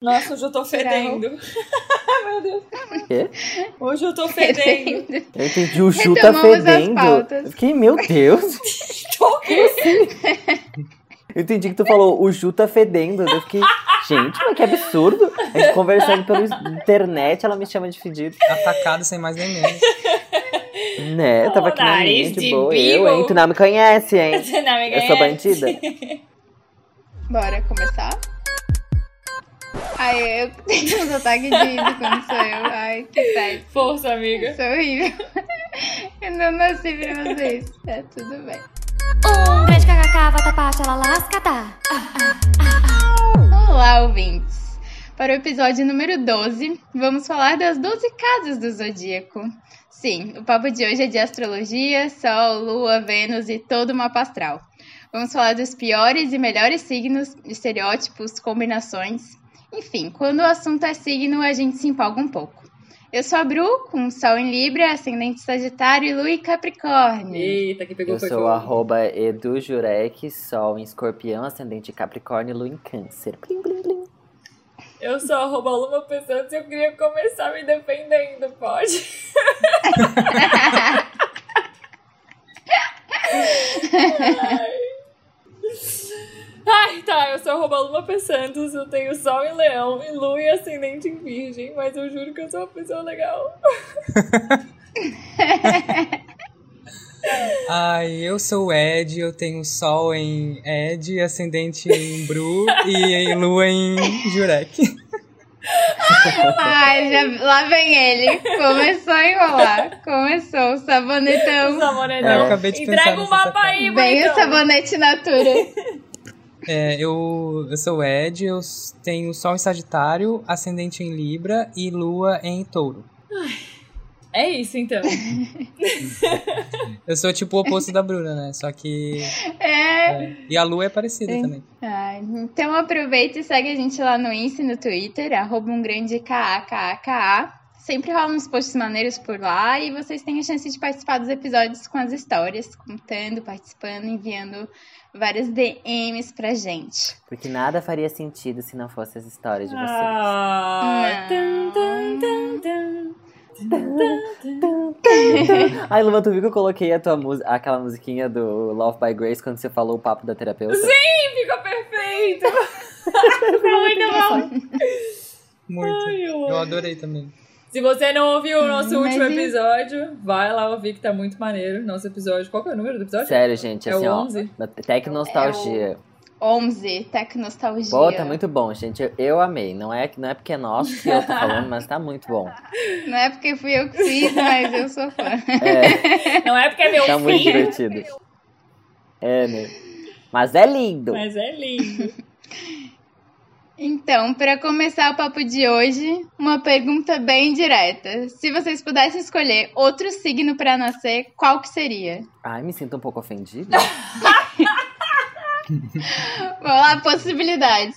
Nossa, hoje eu tô fedendo. Meu Deus. Quê? Hoje eu tô fedendo. Eu entendi, o Ju tá fedendo. fiquei, meu Deus. Eu entendi que tu falou, o Ju tá fedendo. Eu fiquei, gente, mas que absurdo. A gente conversando pela internet, ela me chama de fedido. Atacado sem mais nem menos. Né, eu tava aqui na minha, de boa. Eu, hein, tu não me conhece, hein. Não me Eu sou conhece. bandida. Bora começar? Ai, eu tenho uns ataques de riso quando sou eu. Ai, que péssimo. Força, amiga. É horrível. Eu não nasci pra fazer isso. É tudo bem. Um grande kkk, vatapá, ela lascata. Olá, ouvintes! Para o episódio número 12, vamos falar das 12 casas do zodíaco. Sim, o papo de hoje é de astrologia, Sol, Lua, Vênus e todo o mapa astral. Vamos falar dos piores e melhores signos, estereótipos, combinações. Enfim, quando o assunto é signo, a gente se empolga um pouco. Eu sou a Bru, com Sol em Libra, ascendente Sagitário e Lua em Capricórnio. Eita, que pegou Eu sou arroba Edu Jurek, Sol em Escorpião, Ascendente Capricórnio e Lua em Câncer. Plim, plim, plim. Eu sou arroba Luma Pessantes e eu queria começar me defendendo, pode? Ai, tá, eu sou arroba Luma P. Santos, eu tenho Sol em Leão e Lua e Ascendente em Virgem, mas eu juro que eu sou uma pessoa legal. Ai, eu sou o Ed, eu tenho sol em Ed, ascendente em Bru e em lua em Jurek. Ai, já, lá vem ele. Começou a enrolar. Começou o sabonetão. Sabonetão. É, eu acabei de pensar Entrega o mapa aí, Vem o sabonete natura. É, eu, eu sou o Ed, eu tenho sol em Sagitário, ascendente em Libra e lua em Touro. É isso, então. Eu sou tipo o oposto da Bruna, né? Só que. É. é, E a lua é parecida também. Ai, então aproveita e segue a gente lá no Insta e no Twitter, arroba um grande KAKAKA. Sempre rolam uns posts maneiros por lá e vocês têm a chance de participar dos episódios com as histórias, contando, participando, enviando várias DMs pra gente. Porque nada faria sentido se não fosse as histórias de vocês. Ah, tum, tum, tum, tum. Ai, Luma, tu viu que eu coloquei a tua música, aquela musiquinha do Love by Grace quando você falou o papo da terapeuta? Ficou perfeito! Ficou muito bom! Muito. Ai, eu Eu adorei também. Se você não ouviu o nosso Hum, mas último e- episódio, vai lá ouvir que tá muito maneiro. Nosso episódio. Qual que é o número do episódio? Sério, gente, É assim, o ó. 11? Tecnostalgia. 11, Tecnostalgia. Pô, tá muito bom, gente. Eu, eu amei. Não é, não é porque é nosso que eu tô falando, mas tá muito bom. Não é porque fui eu que fiz, mas eu sou fã. É, Não é porque é meu tá muito filho, divertido. É, né? Mas é lindo. mas é lindo. Então, para começar o papo de hoje, uma pergunta bem direta. Se vocês pudessem escolher outro signo para nascer, qual que seria? Ai, me sinto um pouco ofendida. Vamos lá, possibilidades.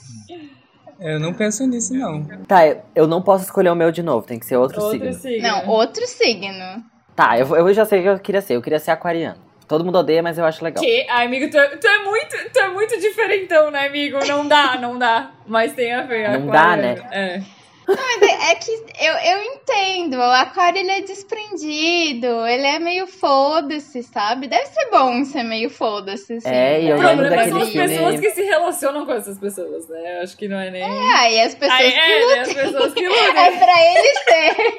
Eu não penso nisso, não. Tá, eu- eu não posso escolher o meu de novo, tem que ser outro, Outro signo. signo. Não, outro signo. Tá, eu, eu já sei o que eu queria ser. Eu queria ser aquariano. Todo mundo odeia, mas eu acho legal. Que? Ai, amigo, tu é, tu é muito, tu é muito diferentão, né, amigo? Não dá, não dá. Mas tem a ver. Não dá, né? É. Mas é, é que eu, eu entendo, o aquário ele é desprendido, ele é meio foda-se, sabe? Deve ser bom ser meio foda-se, assim. É, e eu O problema daquele são as filme- pessoas que se relacionam com essas pessoas, né? Eu acho que não é nem. É, aí as pessoas Ai, que é, né? As pessoas que É lutam. pra eles ser.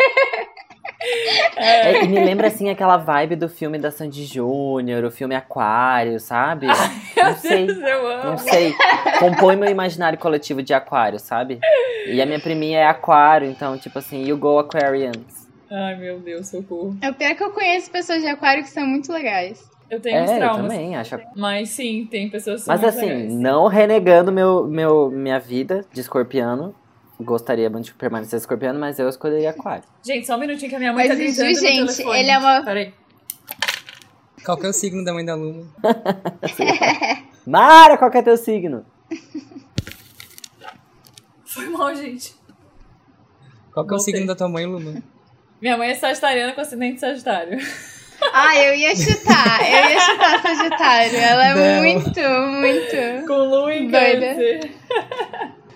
É, e me lembra assim aquela vibe do filme da Sandy Júnior, o filme Aquário, sabe? não sei. Deus, eu amo. Não sei. Compõe meu imaginário coletivo de aquário, sabe? E a minha priminha é aquário, então, tipo assim, you go Aquarians. Ai, meu Deus, socorro. É o pior que eu conheço pessoas de aquário que são muito legais. Eu tenho É, uns eu traumas. também acho. Mas sim, tem pessoas que são Mas muito assim, legais. não renegando meu, meu, minha vida de escorpiano. Gostaria muito de permanecer escorpiano, mas eu escolheria aquário. Gente, só um minutinho que a minha mãe Mas tá o gritando Ju, no gente, telefone. ele é uma- Peraí. Qual que é o signo da mãe da Luma? Mara, qual que é teu signo? Foi mal, gente. Qual que é o Voltei. signo da tua mãe, Luma? Minha mãe é sagitariana com acidente sagitário. Ah, eu ia chutar, eu ia chutar Sagitário. Ela é Não. muito, muito. Com lua em Doida.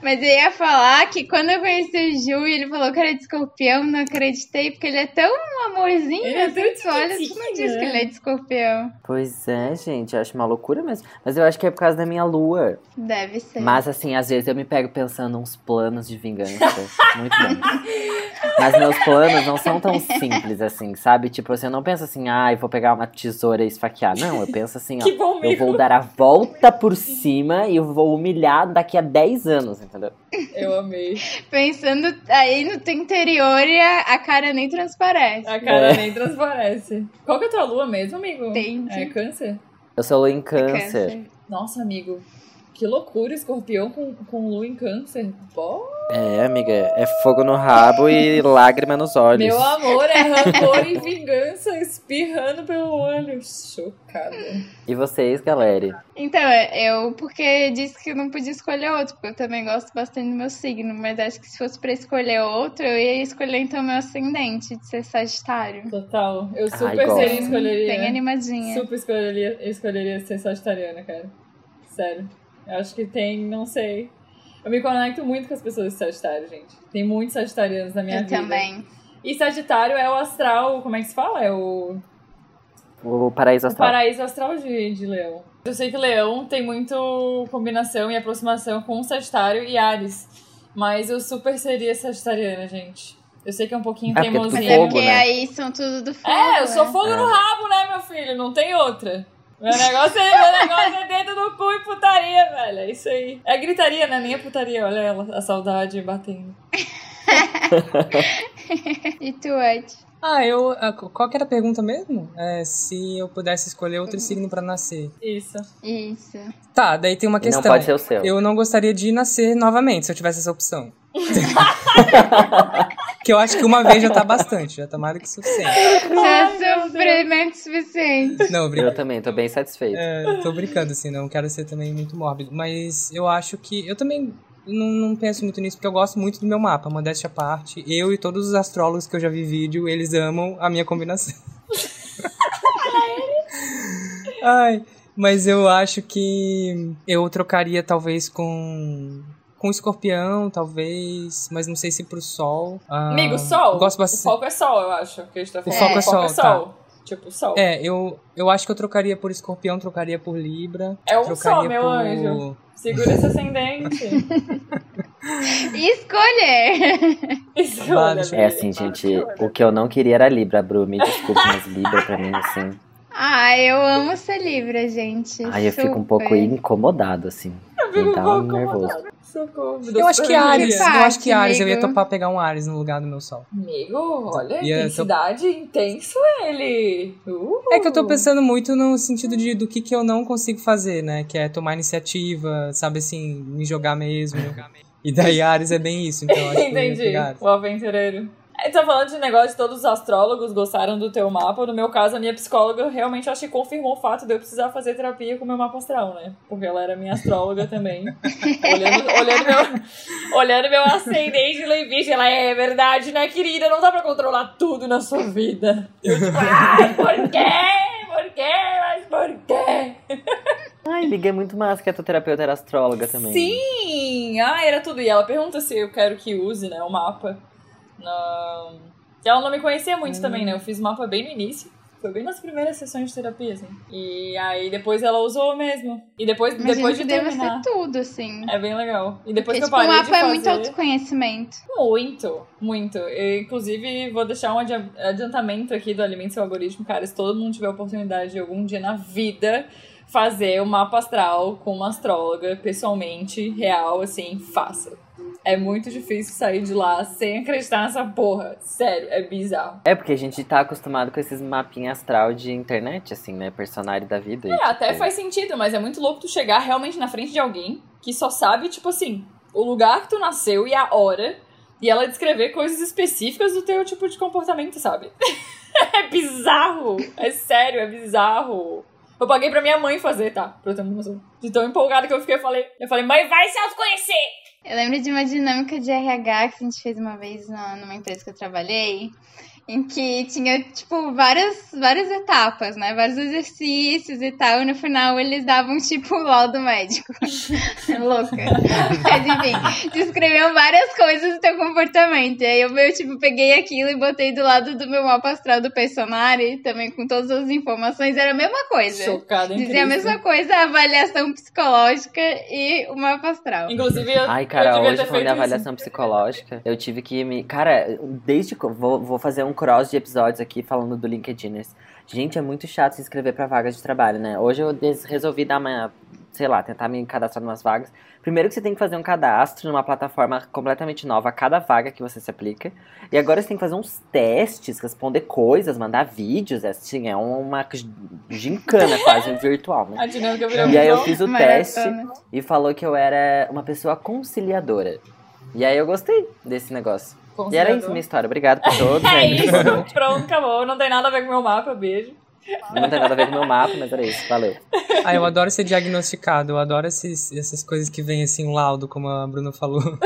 Mas eu ia falar que quando eu conheci o Ju e ele falou que era de escorpião, não acreditei, porque ele é tão amorzinho, Ele é assim, tão tu olha, tu não diz que ele é de escorpião. Pois é, gente, eu acho uma loucura mesmo. Mas eu acho que é por causa da minha lua. Deve ser. Mas assim, às vezes eu me pego pensando uns planos de vingança. muito bons. Mas meus planos não são tão simples assim, sabe? Tipo, assim, eu não penso assim, ai, vou pegar uma tesoura e esfaquear. Não, eu penso assim, ó. Que bom, Eu vou dar a volta por cima e eu vou humilhar daqui a 10 anos, entendeu? Eu amei. Pensando aí no teu interior e a, a cara nem transparece. A cara É. nem transparece. Qual que é a tua lua mesmo, amigo? Entendi. É câncer? Eu sou lua em É câncer. Nossa, amigo. Que loucura, escorpião com, com lua em câncer. Pô, É, amiga, é fogo no rabo e lágrima nos olhos. meu amor, é rancor e vingança espirrando pelo olho. Chocada. E vocês, galera? Então, eu, porque disse que eu não podia escolher outro, porque eu também gosto bastante do meu signo, mas acho que se fosse pra escolher outro, eu ia escolher então meu ascendente, de ser Sagitário. Total. Eu Ai, super gosto. seria escolheria. Bem animadinha. Super escolheria, escolheria ser sagitariana, cara. Sério. Eu acho que tem, não sei. Eu me conecto muito com as pessoas de Sagitário, gente. Tem muitos sagitarianos na minha eu vida. também. E Sagitário é o astral, como é que se fala? É o, O paraíso o astral. paraíso astral de, de Leão. Eu sei que Leão tem muito combinação e aproximação com Sagitário e Ares. Mas eu super seria sagitariana, gente. Eu sei que é um pouquinho É porque tu Mas teimosinha. é fogo, porque né? aí são tudo do fogo. É, eu sou né? fogo É. no rabo, né, meu filho? Não tem outra. Meu negócio, é, meu negócio é dedo no cu e putaria, velho. É isso aí. É gritaria, né? Nem é putaria, olha ela, a saudade batendo. E tu, Ed? Ah, eu. ah, Qual que era a pergunta mesmo? É, se eu pudesse escolher outro signo pra nascer. Isso. Isso. Tá, daí tem uma E não questão. pode ser o seu. Eu não gostaria de nascer novamente se eu tivesse essa opção. que eu acho que uma vez já tá bastante, já tá mais do que suficiente. Já é sofrimento suficiente. Não, Eu brinca... também, tô bem satisfeito. é, tô brincando, assim, não quero ser também muito mórbido. Mas eu acho que. Eu também não, não penso muito nisso, porque eu gosto muito do meu mapa, modéstia à parte. Eu e todos os astrólogos que eu já vi vídeo, eles amam a minha combinação. Ai, mas eu acho que eu trocaria talvez com. Com escorpião, talvez, mas não sei se pro sol. Ah, Amigo, sol. eu Gosto O bastante. foco é sol, eu acho. Que a gente tá falando. foco é o foco sol, tá. sol. Tipo, sol. É, eu, eu acho que eu trocaria por escorpião, trocaria por libra. É um trocaria só, meu anjo. Segura esse ascendente. Escolher. Escolha, deixa É assim, gente, o que eu não queria era Libra, Bru. Me desculpe, mas Libra pra mim, assim. Ah, eu amo ser Libra, gente. Aí eu fico um pouco incomodado, assim. fico Me um dá pouco um nervoso. Socorro. Eu acho que Ares, eu acho que Ares, eu ia topar pegar um Ares no lugar do meu sol. Amigo, olha, tô- intensidade intenso ele. Uh. É que eu tô pensando muito no sentido de do que, que eu não consigo fazer, né? Que é tomar iniciativa, sabe assim, me jogar mesmo. E daí Ares é bem isso, então eu acho que eu ia Entendi. pegar Ares. O aventureiro. A gente tá falando de negócio de todos os astrólogos gostaram do teu mapa. No meu caso, a minha psicóloga realmente acho que confirmou o fato de eu precisar fazer terapia com o meu mapa astral, né? Porque ela era minha astróloga também. olhando, olhando, meu, olhando meu ascendente virgem, ela é verdade, né, querida? Não dá pra controlar tudo na sua vida. Eu tipo, ai, por quê? Por quê? Mas por quê? Ai, liguei muito mais que a tua terapeuta era astróloga também. Sim! Ah, era tudo. E ela pergunta se eu quero que use, né, o mapa. Na... E ela não me conhecia muito também, né? Eu fiz o mapa bem no início. Foi bem nas primeiras sessões de terapia, assim. E aí depois ela usou mesmo. E depois, Imagino depois de que terminar. ser tudo, assim. É bem legal. E depois Porque, que eu tipo, o parei mapa de é fazer... muito autoconhecimento. Muito, muito. Eu, inclusive, vou deixar um adi- adiantamento aqui do Alimento Seu Algoritmo. Cara, se todo mundo tiver a oportunidade de algum dia na vida fazer o mapa astral com uma astróloga, pessoalmente, real, assim, faça. É muito difícil sair de lá sem acreditar nessa porra. Sério, é bizarro. É porque a gente tá acostumado com esses mapinhas astral de internet, assim, né? Personagem da vida. e, É, até tipo, faz sentido, mas é muito louco tu chegar realmente na frente de alguém que só sabe, tipo assim, o lugar que tu nasceu e a hora, e ela descrever coisas específicas do teu tipo de comportamento, sabe? é bizarro! É sério, é bizarro. Eu paguei pra minha mãe fazer, tá? Pra eu ter uma noção. De tão empolgada que eu fiquei, eu falei, eu falei, mãe, vai se autoconhecer! Eu lembro de uma dinâmica de RH que a gente fez uma vez numa empresa que eu trabalhei. Em que tinha, tipo, várias, várias etapas, né? Vários exercícios e tal, e no final eles davam, tipo, o laudo médico. Louca. Mas, enfim, descreviam várias coisas do teu comportamento. E aí eu, eu, tipo, peguei aquilo e botei do lado do meu mapa astral do personagem, também com todas as informações, era a mesma coisa. Chocada, Dizia a mesma coisa, a avaliação psicológica e o mapa astral. Inclusive, eu, Ai, cara, eu hoje de feito avaliação psicológica, eu tive que me. Cara, desde Vou, vou fazer um cross de episódios aqui falando do LinkedIners. Gente, é muito chato se inscrever pra vagas de trabalho, né? Hoje eu resolvi dar uma. Sei lá, tentar me cadastrar em umas vagas. Primeiro que você tem que fazer um cadastro numa plataforma completamente nova a cada vaga que você se aplica. E agora você tem que fazer uns testes, responder coisas, mandar vídeos. Assim, é uma gincana quase virtual, né? A dinâmica virou E aí eu fiz o Maratona. teste e falou que eu era uma pessoa conciliadora. E aí eu gostei desse negócio. E era isso minha história. Obrigado por todos. É aí, isso, pronto, acabou. Não tem nada a ver com o meu mapa, beijo. Não tem nada a ver com o meu mapa, mas era isso. Valeu. Ah, eu adoro ser diagnosticado, eu adoro esses, essas coisas que vem assim, um laudo, como a Bruna falou.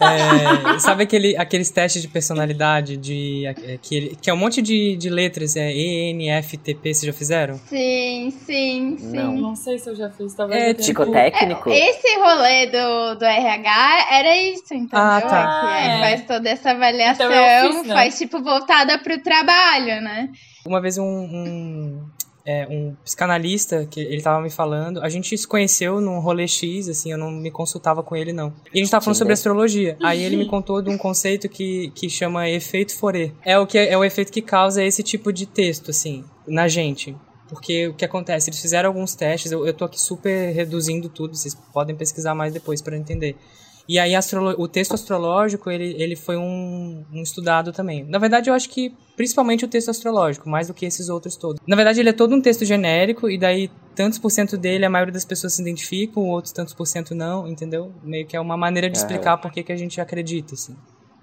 É, sabe aquele, aqueles testes de personalidade de, é, que, que é um monte de, de letras, é E, N, F, T, P, vocês já fizeram? Sim, sim, sim. Não. Não sei se eu já fiz, talvez É, tenha Tipo. Psicotécnico? Esse rolê do, do RH era isso, entendeu? Ah, tá. É. faz toda essa avaliação, Então fiz, né? faz tipo voltada pro trabalho, né? Uma vez um, um, é, um psicanalista, que ele tava me falando, a gente se conheceu num rolê X, assim, eu não me consultava com ele, não. E a gente tava falando sobre Tinder. astrologia. Aí ele me contou de um conceito que, que chama efeito Fourier. É o, que, é o efeito que causa esse tipo de texto, assim, na gente. Porque o que acontece? Eles fizeram alguns testes, eu, eu tô aqui super reduzindo tudo, vocês podem pesquisar mais depois para entender. E aí o texto astrológico, ele, ele foi um, um estudado também. Na verdade, eu acho que principalmente o texto astrológico, mais do que esses outros todos. Na verdade, ele é todo um texto genérico, e daí tantos por cento dele a maioria das pessoas se identificam, outros tantos por cento não, entendeu? Meio que é uma maneira de É. explicar por que que a gente acredita, assim.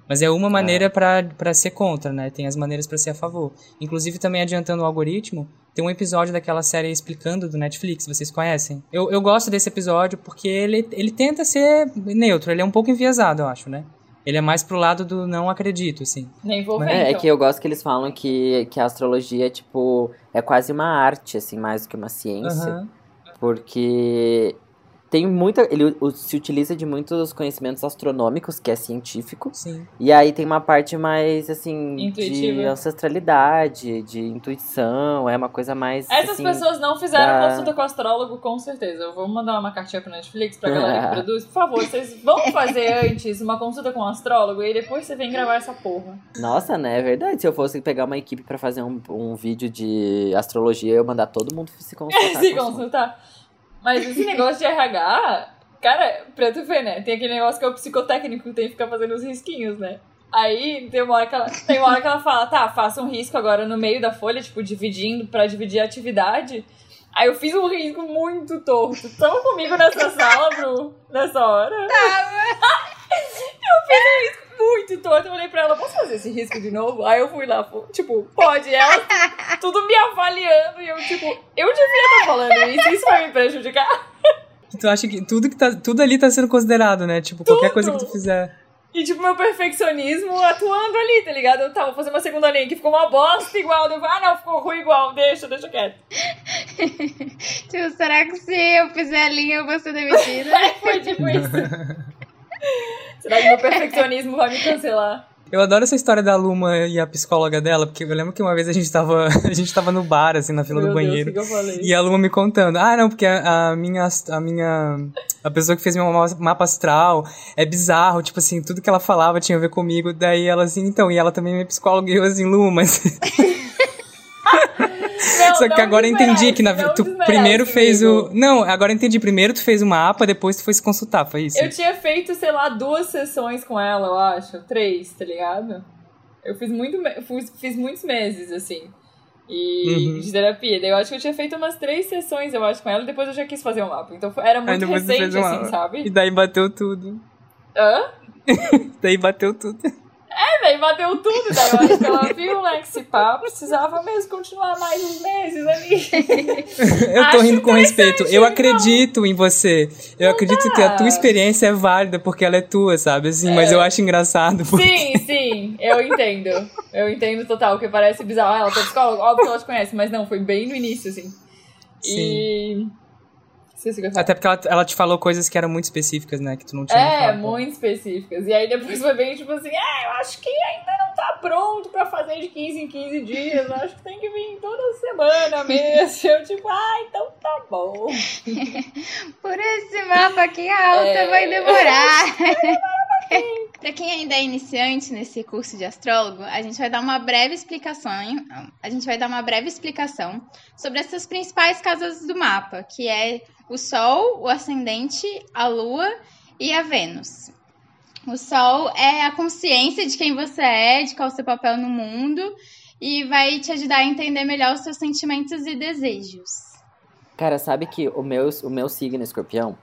Mas é uma maneira pra para ser contra, né? Tem as maneiras pra ser a favor. Inclusive, também adiantando o algoritmo, tem um episódio daquela série Explicando do Netflix, vocês conhecem? Eu, eu gosto desse episódio porque ele, ele tenta ser neutro, ele é um pouco enviesado, eu acho, né? Ele é mais pro lado do não acredito, assim. Nem vou ver, É, é então. que eu gosto que eles falam que, que a astrologia, tipo, é quase uma arte, assim, mais do que uma ciência. Aham. Porque tem muita. Ele se utiliza de muitos conhecimentos astronômicos, que é científico. Sim. E aí tem uma parte mais, assim, Intuitiva. de ancestralidade, de intuição. É uma coisa mais. Essas assim, pessoas não fizeram da- consulta com o astrólogo, com certeza. Eu vou mandar uma cartinha pro Netflix pra galera que produz. Por favor, vocês vão fazer antes uma consulta com o astrólogo e depois você vem gravar essa porra. Nossa, né? É verdade. Se eu fosse pegar uma equipe pra fazer um, um vídeo de astrologia, eu ia mandar todo mundo se consultar. Se o consultar. Mas esse negócio de RH, cara, pra tu ver, né? Tem aquele negócio que é o psicotécnico que tem que ficar fazendo os risquinhos, né? Aí tem uma hora que ela, tem uma hora que ela fala, tá, faça um risco agora no meio da folha, tipo, dividindo pra dividir a atividade. Aí eu fiz um risco muito torto. Tava comigo nessa sala, Bru, nessa hora. eu fiz um risco muito torto. Eu olhei pra ela, posso fazer esse risco de novo? Aí eu fui lá, tipo, pode. Ela tudo me avaliando e eu, tipo, eu devia estar falando isso, isso vai me prejudicar. Tu acha que tudo, que tá, tudo ali tá sendo considerado, né? Tipo, qualquer coisa que tu fizer. E, tipo, meu perfeccionismo atuando ali, tá ligado? Eu tava fazendo uma segunda linha que ficou uma bosta igual. Eu falei, ah, não, ficou ruim igual, deixa, deixa quieto. Tipo, será que se eu fizer a linha eu vou ser demitida? Foi tipo isso. Será que meu perfeccionismo vai me cancelar? Eu adoro essa história da Luma e a psicóloga dela, porque eu lembro que uma vez a gente tava, a gente tava no bar, assim, na fila Meu do Deus, banheiro. o que, que eu falei? E a Luma me contando, ah, não, porque a, a minha, a minha, a pessoa que fez meu ma- mapa astral é bizarro, tipo assim, tudo que ela falava tinha a ver comigo, daí ela assim, então, e ela também é minha psicóloga, e eu assim, Luma, mas... Não, Só que agora eu entendi que na, tu desmerece, primeiro fez amigo. o... Não, agora eu entendi, primeiro tu fez o mapa, depois tu foi se consultar, foi isso? Eu tinha feito, sei lá, duas sessões com ela, eu acho. Três, tá ligado? Eu fiz, muito, fiz, fiz muitos meses, assim. E Uhum. de terapia. Daí eu acho que eu tinha feito umas três sessões, eu acho, com ela, e depois eu já quis fazer o mapa. Então era muito tu recente, assim, sabe? E daí bateu tudo. Hã? Daí bateu tudo. É, daí bateu tudo. Daí eu acho que ela viu, né, que esse precisava mesmo continuar mais uns meses ali. Eu tô Acho rindo com respeito. Eu então. acredito em você. Eu acredito que a tua experiência é válida porque ela é tua, sabe? Assim, mas eu acho engraçado. porque- Sim, sim. Sim, eu entendo. Eu entendo total, que parece bizarro. Ah, ela tá psicóloga, óbvio que ela te conhece, mas não, foi bem no início, assim. E. Até porque ela, ela te falou coisas que eram muito específicas, né? Que tu não tinha É, falado. muito específicas. E aí depois foi bem tipo assim, é, eu acho que ainda não tá pronto pra fazer de 15 em 15 dias. Eu acho que tem que vir toda semana mesmo. Eu tipo, ah, então tá bom. Por esse mapa aqui alta É. vai demorar. Pra quem ainda é iniciante nesse curso de astrólogo, a gente vai dar uma breve explicação, a gente vai dar uma breve explicação sobre essas principais casas do mapa, que é o Sol, o Ascendente, a Lua e a Vênus. O Sol é a consciência de quem você é, de qual é o seu papel no mundo, e vai te ajudar a entender melhor os seus sentimentos e desejos. Cara, sabe que o meu, o meu signo escorpião,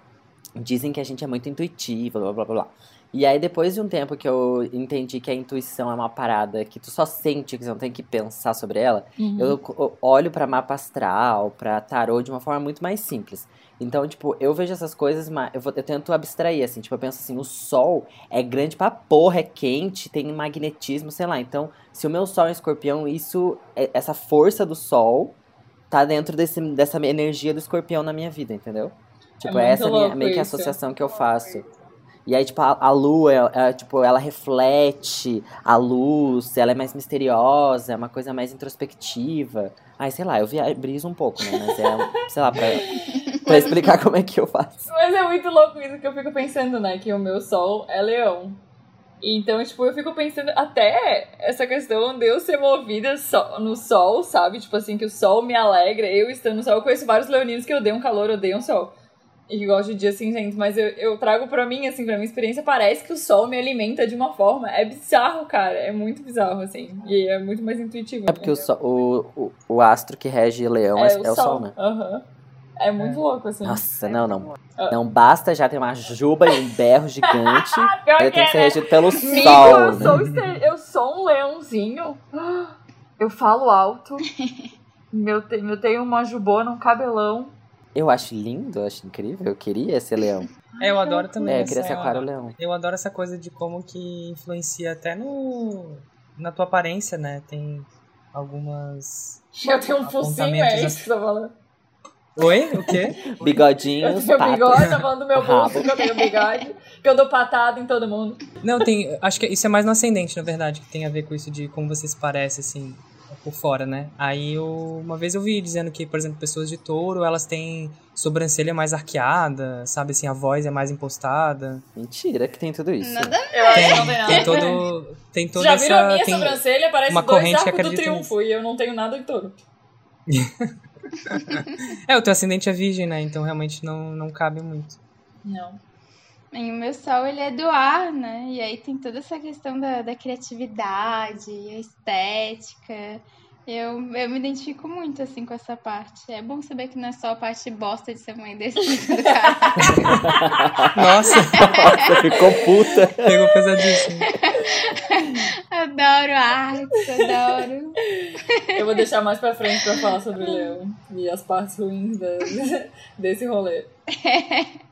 dizem que a gente é muito intuitivo, blá blá blá blá. E aí, depois de um tempo que eu entendi que a intuição é uma parada que tu só sente, que você não tem que pensar sobre ela, eu co- olho pra mapa astral, pra tarô de uma forma muito mais simples. Então, tipo, eu vejo essas coisas, mas eu, vou- eu tento abstrair, assim. Tipo, eu penso assim, o sol é grande pra porra, é quente, tem magnetismo, sei lá. Então, se o meu sol é escorpião, isso, é- essa força do sol tá dentro desse, dessa energia do escorpião na minha vida, entendeu? Tipo, muito essa é minha, meio que a associação que eu faço. E aí, tipo, a, a lua, é- é, tipo, ela reflete a luz, ela é mais misteriosa, é uma coisa mais introspectiva. Ai, sei lá, eu via, briso um pouco, né? Mas é, sei lá, pra, pra explicar como é que eu faço. Mas é muito louco isso que eu fico pensando, né? Que o meu sol é leão. Então, tipo, eu fico pensando até essa questão de eu ser movida só no sol, sabe? Tipo assim, que o sol me alegra, eu estando no sol. Eu conheço vários leoninos que odeiam calor, odeiam sol. E gostam de dia cinzento. Mas eu, eu trago pra mim, assim, pra minha experiência, parece que o sol me alimenta de uma forma. É bizarro, cara. É muito bizarro, assim. E é muito mais intuitivo. É porque o, sol- o, o, o astro que rege leão é, é o sol, né? Aham. É muito louco, assim. Nossa, não, não. Não basta já ter uma juba e um berro gigante. Ele que tem é, que ser né? regido pelo sol, eu, né? sou este- eu sou um leãozinho. Eu falo alto. Meu, te- eu tenho uma jubona, um cabelão. Eu acho lindo, eu acho incrível. Eu queria ser leão. É, eu adoro também. É, eu queria ser eu aquário adoro- leão. Eu adoro essa coisa de como que influencia até no na tua aparência, né? Tem algumas. Eu tenho um focinho, é isso que você tá falando. Oi? O quê? Eu Bigodinhos, tenho patas. bigode, tá falando do meu bolso, Rabo. que eu tenho bigode. Que eu dou patada em todo mundo. Não, tem. Acho que isso é mais no ascendente, na verdade, que tem a ver com isso de como você se parece, assim, por fora, né? Aí eu, uma vez eu vi dizendo que, por exemplo, pessoas de touro, elas têm sobrancelha mais arqueada, sabe assim, a voz é mais impostada. Mentira que tem tudo isso. Nada Eu acho que Tem, não tem nada. tem todo. Tem Vocês toda já essa. viram a minha tem- sobrancelha? Parece uma dois arcos do triunfo. E eu não tenho nada de touro. É, o teu ascendente é virgem, né? Então realmente não, não cabe muito. Não. E o meu sol, ele é do ar, né? E aí tem toda essa questão da, da criatividade, a estética. Eu, eu me identifico muito, assim, com essa parte. É bom saber que não é só a parte bosta de ser mãe desse do cara. Nossa, Nossa, ficou puta. pegou pesadíssimo. adoro arte, adoro. Eu vou deixar mais pra frente pra falar sobre o leão. E as partes ruins da- desse rolê.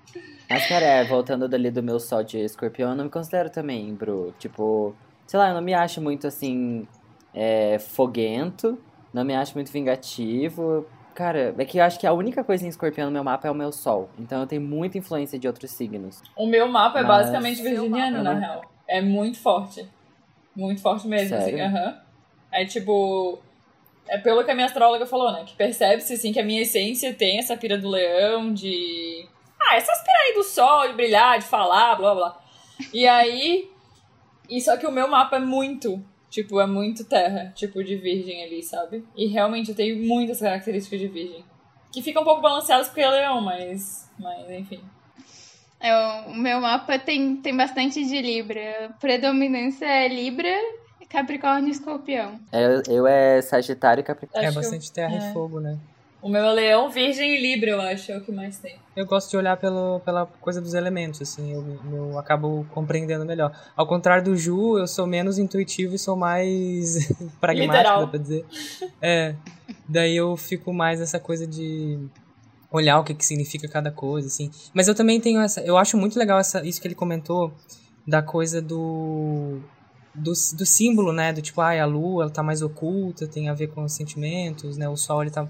Mas, cara, é, voltando dali do meu sol de escorpião, eu não me considero também, bro. Tipo, sei lá, eu não me acho muito assim. é, foguento, não me acho muito vingativo. Cara, é que eu acho que a única coisa em escorpião no meu mapa é o meu sol. Então eu tenho muita influência de outros signos. O meu mapa é Mas- basicamente virginiano, na Uhum. real. É muito forte. Muito forte mesmo, assim. Sério? aham. É tipo. É pelo que a minha astróloga falou, né? Que percebe-se, assim, que a minha essência tem essa pira do leão, de. Ah, essas pira aí do sol, de brilhar, de falar, blá blá. E aí. E só que o meu mapa é muito. Tipo, é muito terra, tipo, de virgem ali, sabe? E realmente eu tenho muitas características de virgem. Que ficam um pouco balanceadas porque é leão, mas. Mas, enfim. É, o meu mapa tem, tem bastante de Libra. Predominância é Libra, Capricórnio e Escorpião. Eu, eu é Sagitário e Capricórnio. É bastante terra é. e fogo, né? O meu é leão, virgem e libra, eu acho, é o que mais tem. Eu gosto de olhar pelo, pela coisa dos elementos, assim, eu, eu acabo compreendendo melhor. Ao contrário do Ju, eu sou menos intuitivo e sou mais pragmático, Literal. dá pra dizer. É, daí eu fico mais nessa coisa de olhar o que, que significa cada coisa, assim. Mas eu também tenho essa, eu acho muito legal essa, isso que ele comentou, da coisa do do, do símbolo, né? Do tipo, ai, a lua ela tá mais oculta, tem a ver com os sentimentos, né? O sol ele tá,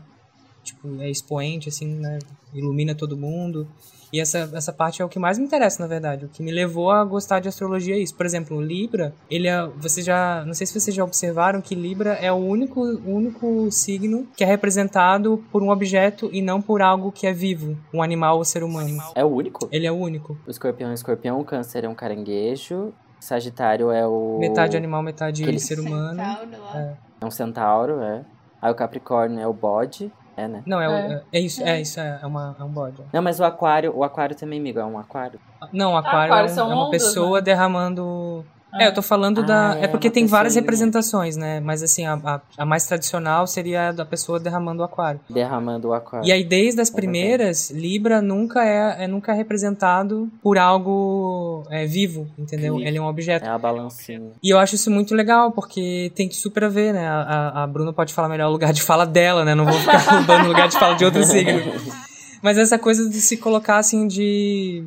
tipo, é expoente, assim, né? Ilumina todo mundo. E essa, essa parte é o que mais me interessa, na verdade. O que me levou a gostar de astrologia é isso. Por exemplo, o Libra, ele é. Você já. Não sei se vocês já observaram que Libra é o único, único signo que é representado por um objeto e não por algo que é vivo, um animal ou ser humano. É o único? Ele é o único. O escorpião é um escorpião, o câncer é um caranguejo, Sagitário é o. Metade animal, metade Aquele- ser humano. Centauro. É. É um centauro, é. Aí o Capricórnio é o bode. É, né? Não, é, É. é. é isso, é isso, é, é, uma, é um bode. Não, mas o aquário, o aquário também, amigo, é um aquário. Não, o aquário, aquário é, um- são é uma ondas, pessoa derramando. É, eu tô falando da. Ah, É é, porque uma tem várias representações, né? Mas assim, a, a, a mais tradicional seria a da pessoa derramando o aquário. Derramando o aquário. E aí, desde as É verdade. primeiras, Libra nunca é, é nunca é representado por algo é, vivo, entendeu? Vivo. Ele é um objeto. É a balancinha. E eu acho isso muito legal, porque tem que super ver, né? A, a, a Bruna pode falar melhor o lugar de fala dela, né? Não vou ficar roubando o lugar de fala de outro signo. Mas essa coisa de se colocar assim de.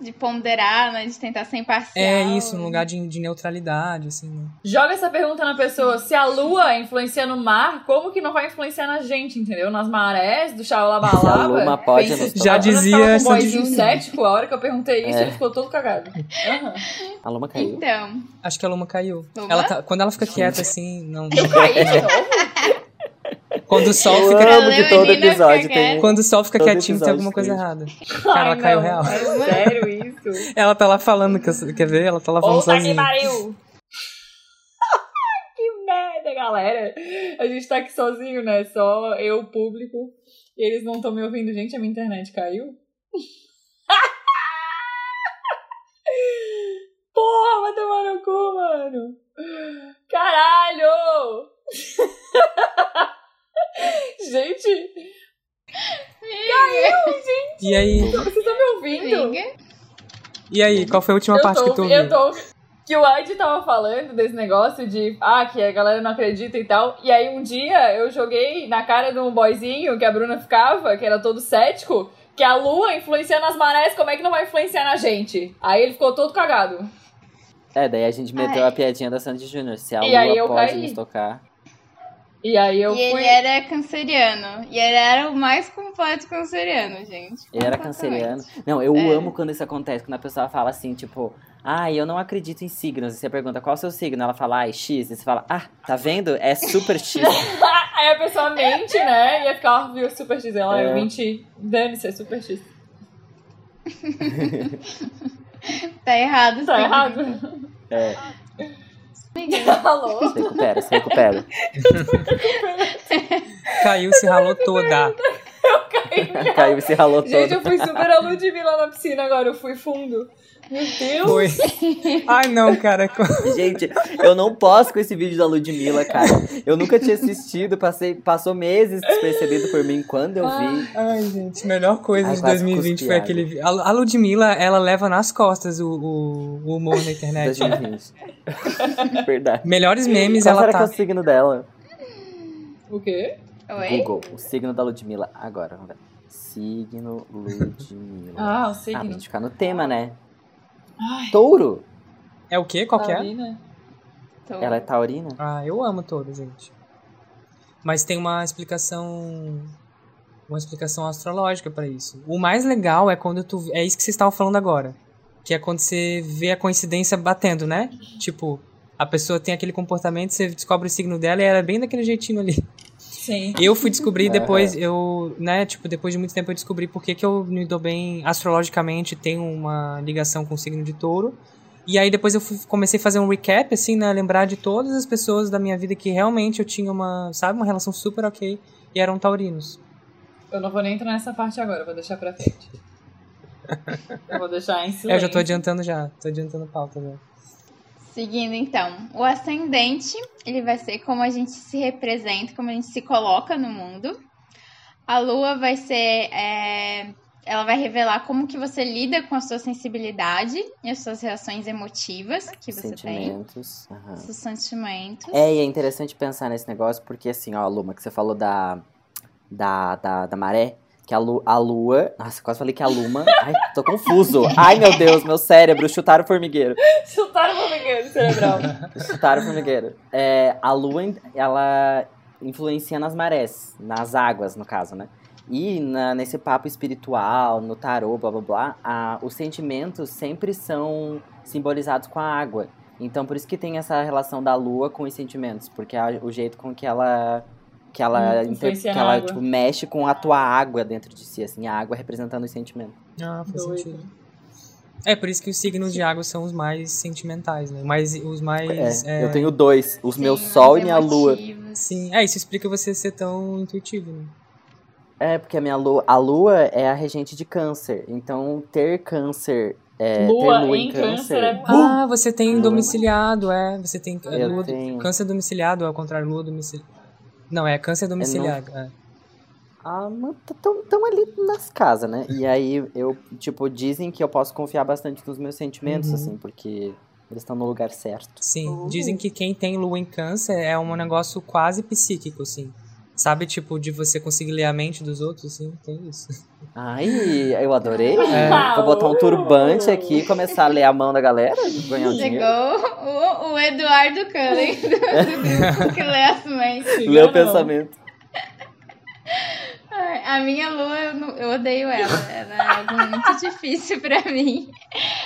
De ponderar, né? De tentar ser imparcial. É isso, num lugar de, de neutralidade, assim, né? Joga essa pergunta na pessoa. Se a lua influencia no mar, como que não vai influenciar na gente, entendeu? Nas marés, do Se a Xalabalaba. Luma pode Já A dizia com um Júnior. cético, a hora que eu perguntei isso, É. ele ficou todo cagado. Aham. A Luma caiu. Então, Acho que a Luma caiu. Luma? Ela tá- quando ela fica quieta assim, não. Eu caí de novo? Quando o sol Eu fica. amo que todo episódio tem. Quando o sol fica Todo quietinho, tem alguma coisa errada. Cara, ela Ai, caiu real. É sério isso? Ela tá lá falando, que, quer ver? Ela tá lá falando Puta que sozinha. pariu! que merda, galera! A gente tá aqui sozinho, né? Só eu, o público. E eles não estão me ouvindo. Gente, a minha internet caiu? Porra, vai tomar no cu, mano! Caralho! gente, E aí? vocês estão me ouvindo? E aí? Qual foi a última eu parte tô, que tu ouviu? Eu tô. Que o Ed tava falando desse negócio de. Ah, que a galera não acredita e tal. E aí um dia eu joguei na cara de um boyzinho que a Bruna ficava, que era todo cético, que a lua influencia nas marés, como é que não vai influenciar na gente? Aí ele ficou todo cagado. É, daí a gente meteu Ai. a piadinha da Sandy Júnior. Se a E aí Lua eu pode caí. nos tocar. E aí eu e fui. ele era canceriano. E ele era o mais completo canceriano, gente. Ele era canceriano. Não, eu É. amo quando isso acontece, quando a pessoa fala assim, tipo, ah, eu não acredito em signos. E você pergunta qual é o seu signo? Ela fala, ah, é X. E você fala, ah, tá vendo? É super X. Aí a pessoa mente, né? E aí fica, ah, viu, Super X. Ela, É. eu menti. Dane-se, é Super X. Tá errado. Tá sim. errado? É, Alô? se recupera, se recupera. Caiu, se ralou toda. Caiu e se ralou Gente, todo. eu fui super a Ludmilla na piscina agora, eu fui fundo. Meu Deus! Foi. Ai, não, cara. Gente, eu não posso com esse vídeo da Ludmilla, cara. Eu nunca tinha assistido, passei, passou meses despercebido por mim quando eu vi. Ai, gente, melhor coisa Ai, de quase 2020 foi aquele vídeo. A Ludmilla, ela leva nas costas o, o, o humor na internet. 2020. Verdade. Melhores memes Qual ela será que é tá. o signo dela? O quê? Oi? Google, o signo da Ludmilla. Agora, vamos ver. Signo Ludmilla. Ah, o Ah, pra signo. gente ficar no tema, né? Ai, Touro. É o quê? Qual que é? Taurina. Ela é taurina? Ah, eu amo touro, gente. Mas tem uma explicação. Uma explicação astrológica pra isso. O mais legal é quando tu. É isso que vocês estavam falando agora. Que é quando você vê a coincidência batendo, né? Tipo, a pessoa tem aquele comportamento, você descobre o signo dela e ela é bem daquele jeitinho ali. Sim. Eu fui descobrir depois, eu, né, tipo, depois de muito tempo eu descobri por que que eu me dou bem astrologicamente, tenho uma ligação com o signo de touro. E aí depois eu fui- comecei a fazer um recap, assim, né, lembrar de todas as pessoas da minha vida que realmente eu tinha uma, sabe, uma relação super ok e eram taurinos. Eu não vou nem entrar nessa parte agora, eu vou deixar pra frente. Eu vou deixar em silêncio. É, eu já tô adiantando já, tô adiantando a pauta já. Seguindo então, o ascendente, ele vai ser como a gente se representa, como a gente se coloca no mundo. A lua vai ser, é, ela vai revelar como que você lida com a sua sensibilidade e as suas reações emotivas que você tem, Sentimentos. aham. seus sentimentos. É, e é interessante pensar nesse negócio, porque assim, ó, Luma, que você falou da, da, da, da maré, Que a, lu, a lua. Nossa, quase falei que a luma. Ai, tô confuso. Ai, meu Deus, meu cérebro. Chutaram o formigueiro. Chutaram o formigueiro cerebral. Chutaram o formigueiro. É, a lua, ela influencia nas marés, nas águas, no caso, né? E na- nesse papo espiritual, no tarô, blá blá blá, a- os sentimentos sempre são simbolizados com a água. Então por isso que tem essa relação da lua com os sentimentos, porque é o jeito com que ela que ela, Hum, inter- que ela tipo, mexe com a tua água dentro de si, assim, a água representando os sentimentos. Ah, faz Doido. sentido. É, por isso que os signos de água são os mais sentimentais, né? Mas os mais. É, é, eu tenho dois, os Sim, meus sol e minha lua. Sim, é, isso explica você ser tão intuitivo, né? É, porque a minha lua, a lua é a regente de câncer. Então, ter câncer, é, Lua ter lua em em câncer câncer, é- Ah, você tem Lua. domiciliado, é. Você tem é, lua, tenho. câncer domiciliado, ao contrário, lua domiciliado. Não, é câncer domiciliado. é. ah, estão tão ali nas casas, né? E aí, eu, tipo, dizem que eu posso confiar bastante nos meus sentimentos, Uhum. assim, porque eles estão no lugar certo. Sim, Uh. dizem que quem tem lua em câncer é um negócio quase psíquico, assim. Sabe, tipo, de você conseguir ler a mente dos outros, assim, tem isso. Ai, eu adorei. É. Vou botar um turbante aqui e começar a ler a mão da galera, ganhar um dinheiro. Chegou o, o Eduardo Cullen do, do grupo que lê as mães. Ler o pensamento. A minha lua, eu, não- eu odeio ela. Ela é algo muito difícil pra mim.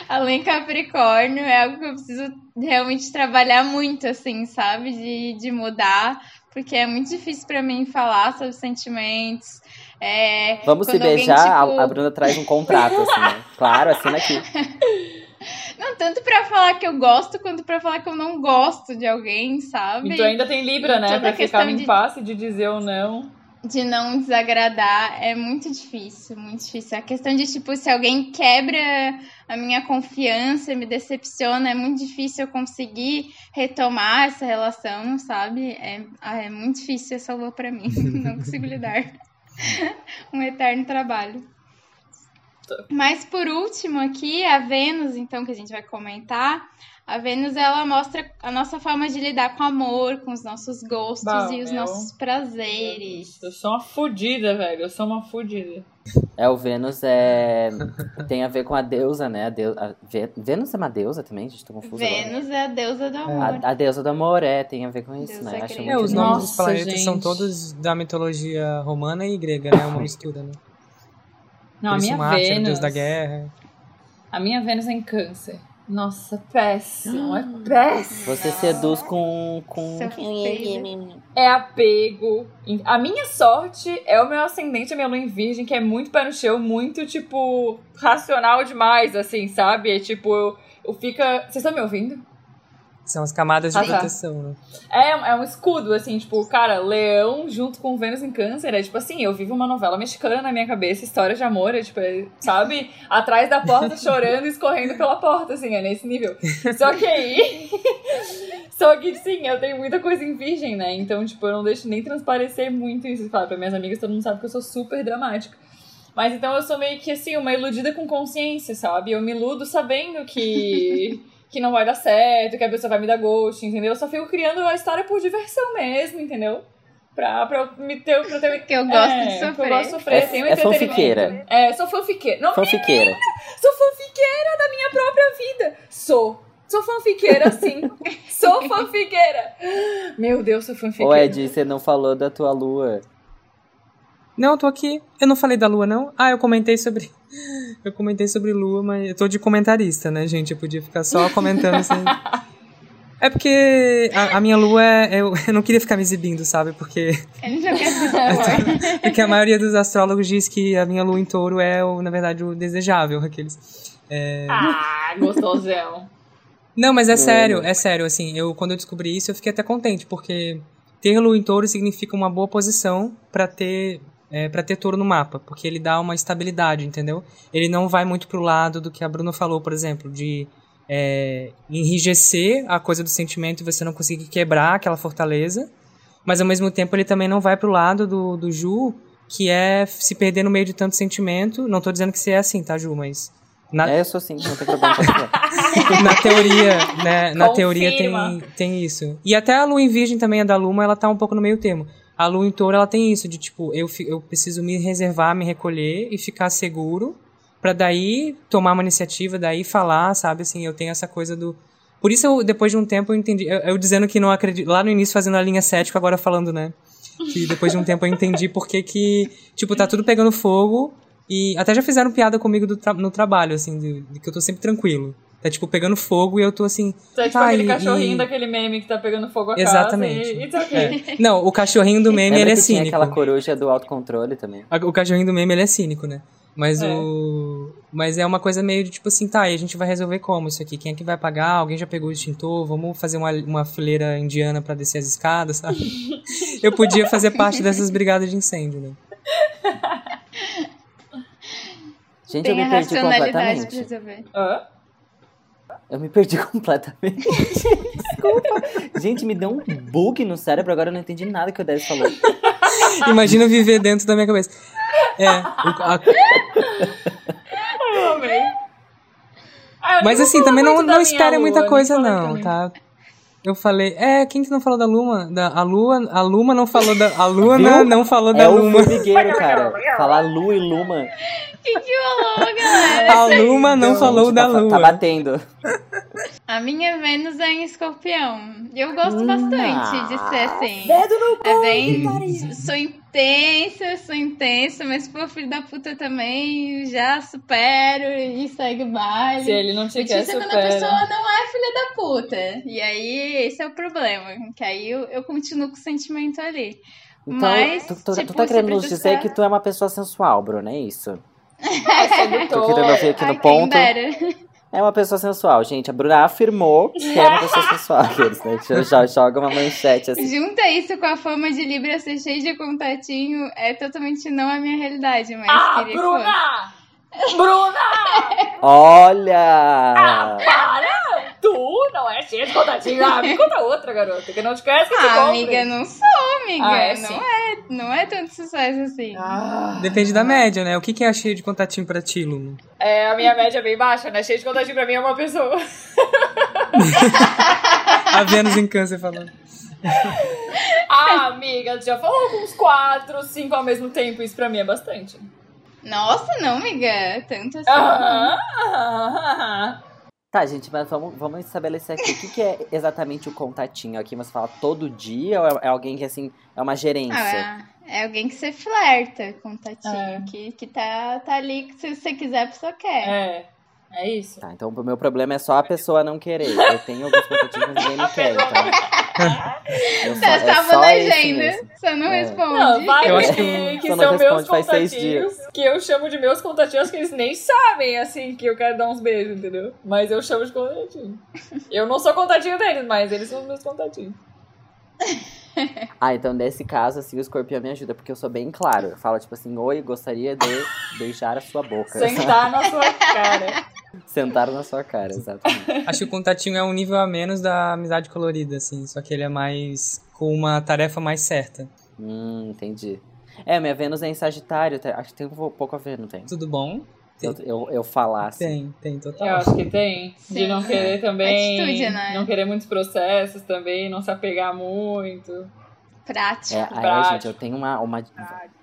Além Capricórnio, é algo que eu preciso realmente trabalhar muito, assim, sabe? De, de mudar. Porque é muito difícil pra mim falar sobre sentimentos. É, Vamos se alguém, beijar, a- tipo, a, Bruna traz um contrato, assim, né? Claro, assina aqui. Não tanto pra falar que eu gosto, quanto pra falar que eu não gosto de alguém, sabe? E tu ainda tem Libra, né? Toda Pra ficar no de- impasse de dizer ou não. De não desagradar é muito difícil, muito difícil. A questão de, tipo, se alguém quebra a minha confiança, me decepciona, é muito difícil eu conseguir retomar essa relação, sabe? É, ah, é muito difícil essa lua pra mim. Não consigo lidar. um eterno trabalho. Mas por último aqui, a Vênus, então, que a gente vai comentar. A Vênus, ela mostra a nossa forma de lidar com o amor, com os nossos gostos Bom, e os eu- nossos prazeres. Eu sou uma fudida, velho. Eu sou uma fudida. É, o Vênus é. Tem a ver com a deusa, né? A deu... a Vê- Vênus é uma deusa também, gente, tô confusa agora. Vênus é a deusa do amor. A, a deusa do amor, é, tem a ver com isso, Deusa né? Acho grega. É, os lindo. nomes dos Nossa, planetas são gente. todos da mitologia romana e grega, né? Uma mistura, né? Não, Por a isso minha Marte o Vênus. deus da guerra. A minha Vênus é em câncer. Nossa, péssimo. É péssimo. Você seduz com. com... É apego. A minha sorte é o meu ascendente, a minha lua em virgem, que é muito pé no chão, muito, tipo, racional demais, assim, sabe? É tipo, eu, eu fica. Vocês estão me ouvindo? São as camadas de Ah, tá. proteção, né? É, é um escudo, assim, tipo, cara, leão junto com Vênus em câncer. É tipo assim, eu vivo uma novela mexicana na minha cabeça, história de amor, é tipo, é, sabe? Atrás da porta, chorando e escorrendo pela porta, assim, é nesse nível. Só que aí. Só que sim, eu tenho muita coisa em virgem, né? Então, tipo, eu não deixo nem transparecer muito isso. Claro, pra minhas amigas, todo mundo sabe que eu sou super dramática. Mas então eu sou meio que assim, uma iludida com consciência, sabe? Eu me iludo sabendo que. Que não vai dar certo, que a pessoa vai me dar gosto, entendeu? Eu só fico criando a história por diversão mesmo, entendeu? Pra, pra eu me ter. Pra ter Que eu gosto é, de que eu sofrer. gosto de sofrer, É- tem um é entretenimento. fanfiqueira. É, sou fanfiqueira. Não, Fanfiqueira. sou fanfiqueira da minha própria vida. Sou. Sou fanfiqueira, sim. sou fanfiqueira. Meu Deus, sou fanfiqueira. Ô, Ed, você não falou da tua lua. Não, eu tô aqui. Eu não falei da lua, não? Ah, eu comentei sobre. Eu comentei sobre lua, mas eu tô de comentarista, né, gente? Eu podia ficar só comentando sem. É porque a, a minha lua é. Eu, eu não queria ficar me exibindo, sabe? Porque, expor. porque a maioria dos astrólogos diz que a minha lua em touro é, o, na verdade, o desejável, aqueles. Ah, gostosão. Não, mas é É. sério, é sério, assim, eu quando eu descobri isso eu fiquei até contente, porque ter lua em touro significa uma boa posição pra ter é, para ter touro no mapa, porque ele dá uma estabilidade, entendeu? Ele não vai muito pro lado do que a Bruna falou, por exemplo, de é, enrijecer a coisa do sentimento e você não conseguir quebrar aquela fortaleza, mas ao mesmo tempo ele também não vai pro lado do, do Ju, que é se perder no meio de tanto sentimento. Não tô dizendo que você é assim, tá, Ju? Mas na, É, eu sou sim, não tem problema. na teoria, né? Na Confirma. teoria tem, tem isso. E até a lua em virgem também, a da Luma, ela tá um pouco no meio termo. A lua em touro, ela tem isso de tipo, eu, eu preciso me reservar, me recolher e ficar seguro pra daí tomar uma iniciativa, daí falar, sabe? Assim, eu tenho essa coisa do. Por isso, eu, depois de um tempo, eu entendi. Eu, eu dizendo que não acredito. Lá no início, fazendo a linha cética, agora falando, né? Que depois de um tempo eu entendi porque que, tipo, tá tudo pegando fogo. E até já fizeram piada comigo tra- no trabalho, assim, de, de que eu tô sempre tranquilo. Tá, tipo, pegando fogo e eu tô assim. Tá tipo tá, aquele e- cachorrinho e- daquele meme que tá pegando fogo a Exatamente. casa. E, it's okay. É. Não, o cachorrinho do meme, ele é que tinha cínico. aquela coruja do autocontrole também. O cachorrinho do meme, ele é cínico, né? Mas É. o. Mas é uma coisa meio de tipo assim, tá, e a gente vai resolver como isso aqui? Quem é que vai pagar? Alguém já pegou o extintor? Vamos fazer uma, uma fileira indiana pra descer as escadas, sabe? Eu podia fazer parte dessas brigadas de incêndio, né? Gente, Tem eu a me perdi racionalidade pra completamente. resolver. Hã? Eu me perdi completamente. Desculpa. Gente, me deu um bug no cérebro, agora eu não entendi nada que o Dez falou. Imagina viver dentro da minha cabeça. É, o- a- Eu amei. Ah, eu mas nem assim, também não, não espere lua, muita nem coisa, não, tá? Eu falei, é, quem que não falou da Luma? Da, a Lua, a Luma não falou da, a Luna Viu? não falou da É o Luma. formigueiro, cara. Falar Lu e Luma. Que que rolou, galera? A Luma não falou da tá, fa- Lua. Tá batendo. A minha Vênus é em escorpião. Eu gosto bastante de ser assim. Dedo no É bem. Sou intensa, sou intensa, mas pô, filho da puta também, já supero e segue baile. Se ele não te O quer, é quando a pessoa não é filha da puta. E aí, esse é o problema. Que aí eu, eu continuo com o sentimento ali. Então, Mas, tu, tu- tu tipo, tá se querendo nos dizer que tu é uma pessoa sensual, Bruno, é isso? É sedutor. Tu querendo vir aqui Ai, no quem ponto. É uma pessoa sensual, gente. A Bruna afirmou que é uma pessoa sensual. Aqueles, né? Já- Já joga uma manchete assim. Junta isso com a fama de Libra ser cheio de contatinho, é totalmente não a minha realidade, mas Ah, queria que fosse. Bruna! Olha! Para! Tu não é cheia de contatinho. Ah, me conta outra, garota, que não te conhece que te Ah, compre. amiga, não sou, amiga. Ah, é não, é, não é tanto sucesso assim. Ah. Depende da média, né? O que, que é cheio de contatinho pra ti, Luma? É, a minha média é bem baixa, né? Cheia de contatinho pra mim é uma pessoa. A Vênus em câncer falando. Ah, amiga, tu já falou com uns quatro, cinco ao mesmo tempo. Isso pra mim é bastante. Nossa, não, amiga. Tanto assim. Tá, gente, mas vamos, vamos estabelecer aqui. O que, que é exatamente o contatinho? Aqui você fala todo dia ou é, é alguém que, assim, é uma gerência? Ah, é alguém que você flerta, contatinho. É. Que, que tá, tá ali, que se você quiser, a pessoa quer. É, é isso. Tá, então o meu problema é só a pessoa não querer. Eu tenho alguns contatinhos, mas ninguém me quer, então. Salvo só na agenda. Você não É. responde. Não, vai Eu que, acho que, que- são meus contatinhos, que eu chamo de meus contatinhos, que eles nem sabem, assim, que eu quero dar uns beijos, entendeu? Mas eu chamo de contatinho. Eu não sou contatinho deles, mas eles são meus contatinhos. Ah, então nesse caso, assim, o escorpião me ajuda, porque eu sou bem claro. Eu falo, tipo assim, oi, gostaria de beijar a sua boca. Sentar na sua cara. Sentar na sua cara, exatamente. Acho que o contatinho é um nível a menos da amizade colorida, assim. Só que ele é mais. com uma tarefa mais certa. Hum, entendi. É, minha Vênus é em Sagitário, tá- acho que tem um pouco a ver, não tem? Tudo bom? Eu, eu, eu falar assim. Tem, tem total. Eu acho que tem. De Sim. não querer também. Atitude, né? Não querer muitos processos também, não se apegar muito. Prático. É, aí, Prático. gente, eu tenho uma. uma...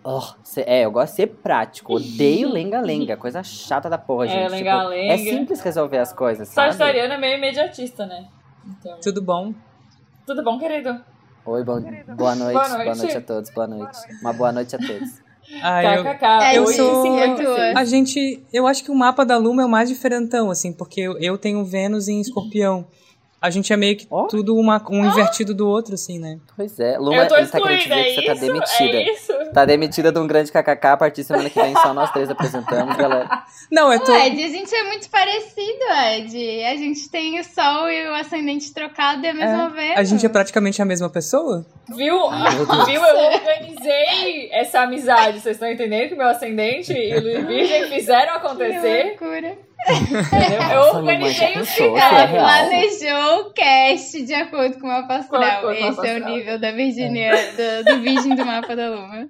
Oh, cê- é, eu gosto de ser prático. Odeio lenga-lenga. Coisa chata da porra, É, gente. Tipo, lenga-lenga. é simples resolver as coisas, sabe? Sagitariano é meio imediatista, né? Então, Tudo bom? tudo bom, querido? Oi, bom, boa noite. Boa Boa noite. noite a todos. Boa noite. Uma boa noite a todos. Ah, eu. É, eu e sou- 56. a gente. Eu acho que o mapa da Luma é o mais diferentão, assim, porque eu, eu tenho Vênus em escorpião. A gente é meio que Ó. tudo uma, um invertido do outro, assim, né? Pois é. Luma, Eu tô ele tá querendo dizer é que você tá isso? demitida. É isso? Tá demitida de um grande kkk. A partir de semana que vem só nós três apresentamos, galera. Não, eu tô. Ô, Ed, a gente é muito parecido, Ed. A gente tem o Sol e o Ascendente trocado e a mesma Vênus. A gente é praticamente a mesma pessoa? Viu? Viu? Eu organizei essa amizade. Vocês estão entendendo que meu ascendente e Luiz Virgem fizeram Que acontecer? loucura. Eu Nossa, organizei é Ela real. planejou o cast de acordo com o mapa astral. com o Esse mapa é o nível da Virgínia, do, do Virgem do mapa da Luma.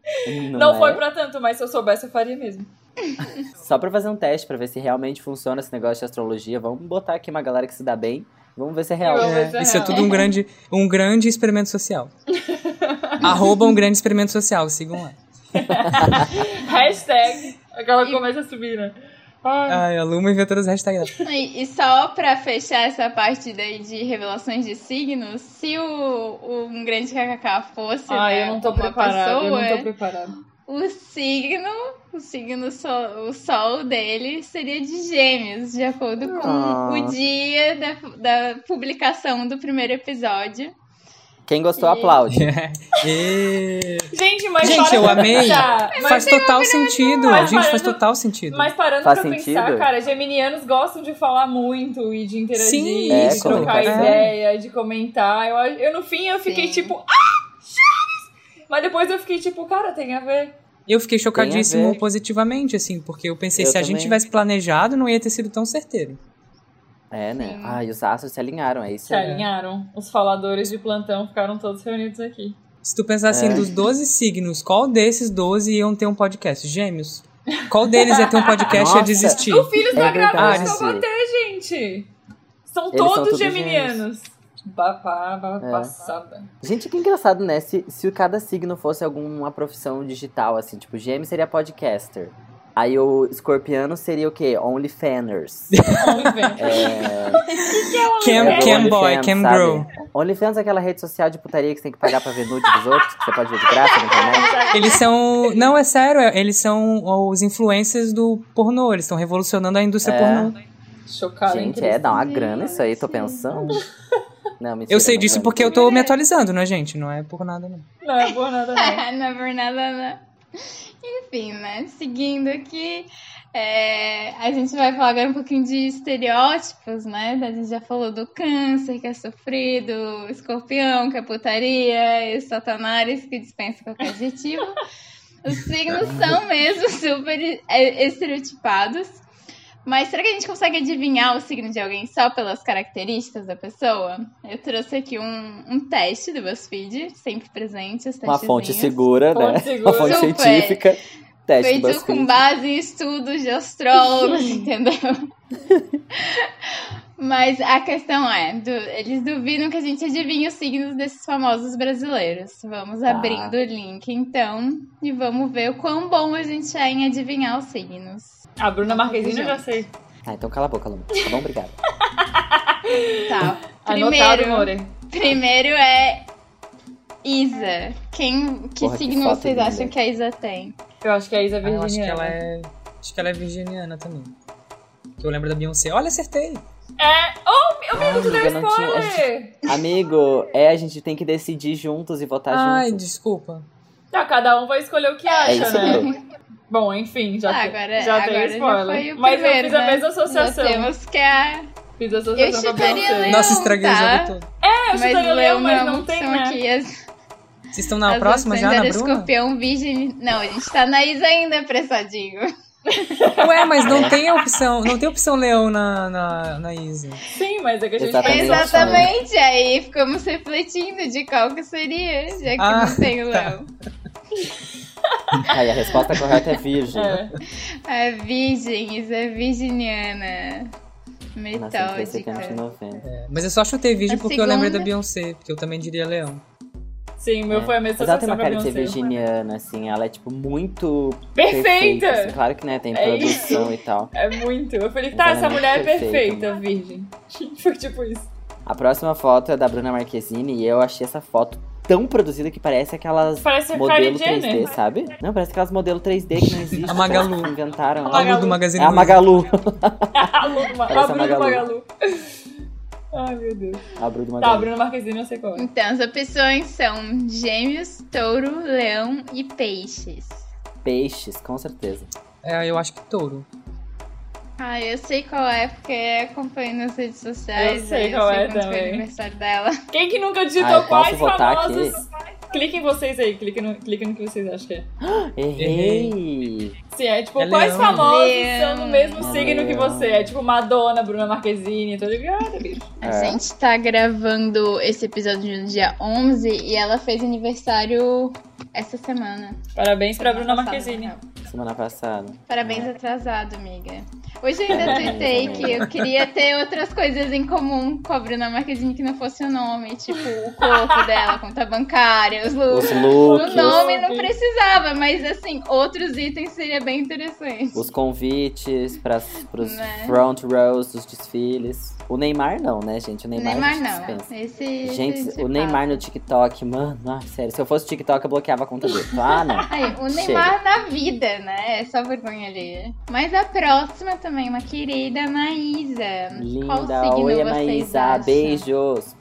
Não é? foi pra tanto, mas se eu soubesse, eu faria mesmo. Só pra fazer um teste, pra ver se realmente funciona esse negócio de astrologia. Vamos botar aqui uma galera que se dá bem. Vamos ver se é real. Eu- É, é isso é tudo um grande, um grande experimento social. Arroba um grande experimento social, sigam lá. Hashtag. Aquela começa a subir, né? Ai. Ai, a Luma inventou as hashtags. E, e só pra fechar essa parte daí de revelações de signos, se o, o um grande kkk fosse Ai, né, eu não tô uma preparada. Eu não tô preparada. o signo, o signo sol, o sol dele seria de gêmeos, de acordo com Ah. o dia da, da publicação do primeiro episódio. Quem gostou, E- aplaude. E... Gente, mas Gente, eu amei. Mas, Faz total sentido. Mas Gente, faz parando- total sentido. mas parando Faz pra sentido? pensar, cara, geminianos gostam de falar muito e de interagir, Sim, É, de trocar ideia, de comentar. Eu, eu, no fim, eu fiquei Sim. tipo, ah, Chaves! Mas depois eu fiquei tipo, cara, tem a ver. Eu fiquei chocadíssimo positivamente, assim, porque eu pensei, Eu se a gente também. tivesse planejado, não ia ter sido tão certeiro. É, né? Sim. Ai, os astros se alinharam, é isso. Se alinharam. Os faladores de plantão ficaram todos reunidos aqui. Se tu pensar assim, É. dos 12 signos, qual desses 12 iam ter um podcast? Gêmeos. Qual deles ia ter um podcast e ia desistir? O Filhos da É eu vou ter, gente. São Eles são todos todos geminianos. Babá, babá, É. passada. Gente, que engraçado, né? Se, se cada signo fosse alguma profissão digital, assim, tipo, gêmeo seria podcaster. Aí o escorpiano seria o quê? OnlyFanners. OnlyFans. É, Cam, é cam boy, OnlyFans, cam girl. OnlyFans é aquela rede social de putaria que você tem que pagar pra ver nude dos outros, que você pode ver de graça na internet. Eles são. Não, é sério, é- eles são os influencers do pornô. Eles estão revolucionando a indústria É. pornô. Chocada. Gente, é, dá uma grana isso aí, tô pensando. Não, mentira, Eu sei não disso porque eu tô me atualizando, né, gente? Não é por nada, não. Não é por nada, não. não é por nada, não. Enfim, né? Seguindo aqui, é, a gente vai falar agora um pouquinho de estereótipos, né? A gente já falou do câncer, que é sofrido, escorpião, que é putaria, e satanás, que dispensa qualquer adjetivo. Os signos são mesmo super é, estereotipados. Mas será que a gente consegue adivinhar o signo de alguém só pelas características da pessoa? Eu trouxe aqui um, um teste do BuzzFeed, sempre presente, os Uma fonte segura, né? Fonte segura. Uma fonte Super. científica. Teste do Feito com BuzzFeed. base em estudos de astrólogos, entendeu? Mas a questão é, du- eles duvidam que a gente adivinhe os signos desses famosos brasileiros. Vamos Tá. abrindo o link, então, e vamos ver o quão bom a gente é em adivinhar os signos. A Bruna Marquezine eu já sei. Ah, então cala a boca, Luma. Tá bom, obrigado. Tá, Anotado, primeiro, More. primeiro é Isa. Quem, que Porra, que signo foto vocês linda. acham que a Isa tem? Eu acho que a Isa é Ah, eu acho que virginiana. ela é. Acho que ela é virginiana também. Que eu lembro da Beyoncé. Olha, acertei! É. Oh, meu amigo, tu Ai, deu spoiler! Amigo, é, a gente tem que decidir juntos e votar Ai, juntos. desculpa. Tá, cada um vai escolher o que acha, É isso né? Bom, enfim, já, Ah, te- agora, já agora tem já spoiler. o Mas primeiro, eu fiz a né? mesma associação. Já temos que a... Fiz a Eu associação com a Beyoncé. Leão, Nossa, estraguei o tá? jogo todo. É, eu Mas chutaria Leão, mas é não uma tem, né? aqui. As, Vocês estão na as próxima já, na Bruna? escorpião, virgem... Não, a gente tá na Isa ainda, apressadinho. Ué, mas não tem a opção. Não tem opção leão na, na, na Isa. Sim, mas é que a gente Exatamente. pensou- Exatamente, aí ficamos refletindo de qual que seria, já que Ah, não tem o tá. Aí a resposta correta é virgem. É. A virgem, Isa é virginiana. Nasceu em 3 de setembro de Metódica. 90. É, mas eu só chutei virgem A porque eu lembrei da segunda- Beyoncé, porque eu também diria leão. Sim, o meu É. foi a mesma Mas ela tem uma cara de ser virginiana, assim. Ela é, tipo, muito Perfeita! assim. Claro que, né, tem É produção e tal. É muito. Eu falei, tá, é essa mulher é perfeita. perfeita, virgem. Foi tipo isso. A próxima foto é da Bruna Marquezine e eu achei essa foto tão produzida que parece aquelas Parece modelo Kylie 3D, Jenner. sabe? Não, parece aquelas modelo 3D que não existem. A Magalu. que Inventaram. A Magalu. Lu do Magazine É a. Magalu. a Lu do Ma- Parece a Bruna do Magalu. Magalu. Ai, meu Deus. A Bruna Tá, Magalu. Bruna Marquezine eu sei qual é. Então, as opções são gêmeos, touro, leão e peixes. Peixes, com certeza. É, eu acho que touro. Ah, eu sei qual é, porque acompanho nas redes sociais. Eu sei qual é quando foi também. o aniversário dela. Quem que nunca digitou Ah, eu posso quais famosos? Cliquem vocês aí, cliquem no, cliquem no que vocês acham que é. Errei! Sim, é tipo, É quais leão. famosos Leão. são do mesmo É signo que leão. você? É tipo Madonna, Bruna Marquezine, tô ligada, bicho. A É. gente tá gravando esse episódio no dia 11 e ela fez aniversário essa semana. Parabéns pra Bruna Passada, Marquezine. real. Semana passada. Parabéns atrasado, amiga. Hoje eu ainda tuitei que eu queria ter outras coisas em comum com a Bruna Marquezine que não fosse o nome. Tipo, o corpo dela, a conta bancária, os looks. Os looks, O nome não precisava, mas assim, outros itens seria bem interessante. os convites para pros Né? front rows dos desfiles. O Neymar não, né, gente? O Neymar, Neymar a gente não. Esse, esse Gente, o Neymar no TikTok, mano, ai, sério, se eu fosse TikTok, eu bloqueava a conta dele. Ah, não. O Neymar na vida, né? É só vergonha ali. Mas a próxima também, uma querida Maísa. Qual Linda, signo oi, vocês Maísa, acham? beijos.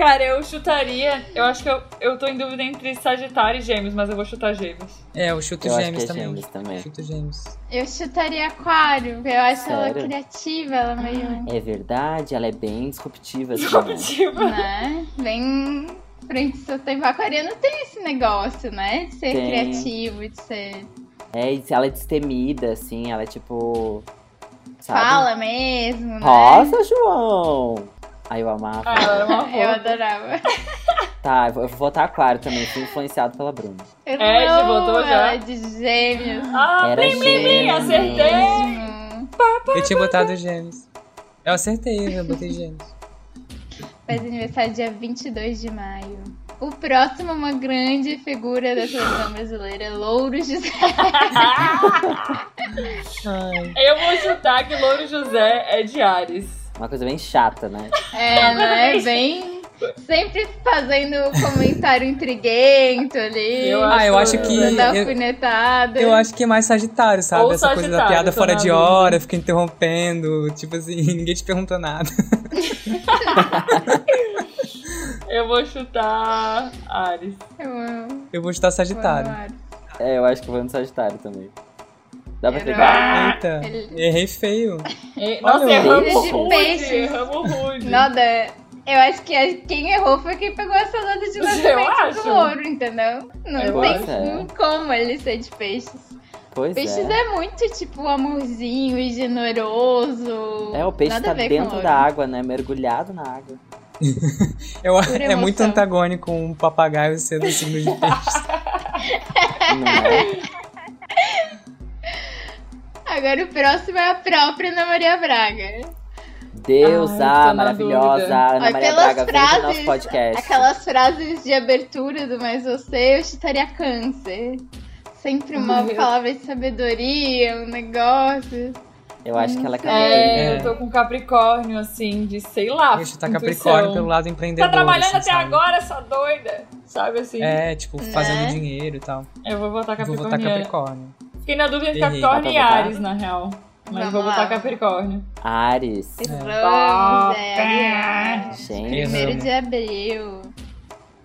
Cara, eu chutaria. Eu acho que eu, eu tô em dúvida entre Sagitário e Gêmeos, mas eu vou chutar Gêmeos. É, eu chuto Eu acho gêmeos que é também. gêmeos também. Chuto gêmeos. Eu chutaria Aquário, porque eu acho ela Sério? criativa, ela meio. É verdade, ela é bem disruptiva, assim, né? Disruptiva. né? Bem frente seu tempo. Aquariano tem esse negócio, né? De ser Tem. criativo, de ser. É, e ela é destemida, assim, ela é tipo. Sabe? Fala mesmo, né? Nossa, João! Ai, eu amava. Ah, ela era uma Eu fofa. adorava. Tá, eu vou, eu votar aquário também, fui influenciado pela Bruna. Eu É, já amo botou já? ela de gêmeos. Ah, Era blim, blim, blim, gêmeos. acertei. Eu tinha botado gêmeos. Eu acertei, eu botei gêmeos. Faz aniversário dia 22 de maio. O próximo, uma grande figura da televisão brasileira, Louro José. Ai. Eu vou chutar que Louro José é de Ares. Uma coisa bem chata, né? É, né? Bem. Sempre fazendo comentário intriguento ali. Eu Ah, eu acho acho- que. Eu, eu acho que é mais Sagitário, sabe? Ou Essa coisa da piada fora de dúvida. hora, fica interrompendo. Tipo assim, ninguém te perguntou nada. Eu vou chutar Ares. Eu. Eu vou chutar Sagitário. É, eu acho que eu vou no Sagitário também. Dá pra pegar? Eita, Ele- errei feio. E- Olha Nossa, o erramos beijo de rude, peixe. erramos rude. Nada. Eu acho que a- quem errou foi quem pegou essa data de Eu lançamento acho. do louro, entendeu? Não Eu tem é. como ele ser de peixes. Pois Peixes é. é. muito, tipo, amorzinho e generoso. É, o peixe Nada tá a dentro da água, né? Mergulhado na água. Eu, é muito antagônico um papagaio ser do signo de peixe. Não é? Agora o próximo é a própria Ana Maria Braga. Deusa Ai, maravilhosa. Ana Maria Braga, vem pro nosso frases, podcast. Aquelas frases de abertura do Mais Você, eu chutaria câncer. Sempre uma Ai, eu- palavra de sabedoria, um negócio. Eu acho que ela é É. capricorniana. É, eu tô com Capricórnio, assim, de sei lá. Chutar intuição. Capricórnio pelo lado Tá empreendedor. trabalhando assim, até sabe? agora, essa doida. Sabe assim? É, tipo, fazendo Né? dinheiro e tal. Eu vou botar Vou votar. Capricórnio. Fiquei na dúvida entre. Capricórnio e? Ares, na real. Mas Vamos vou botar lá. Capricórnio. Ares. Vamos, é. Gente. Primeiro de abril.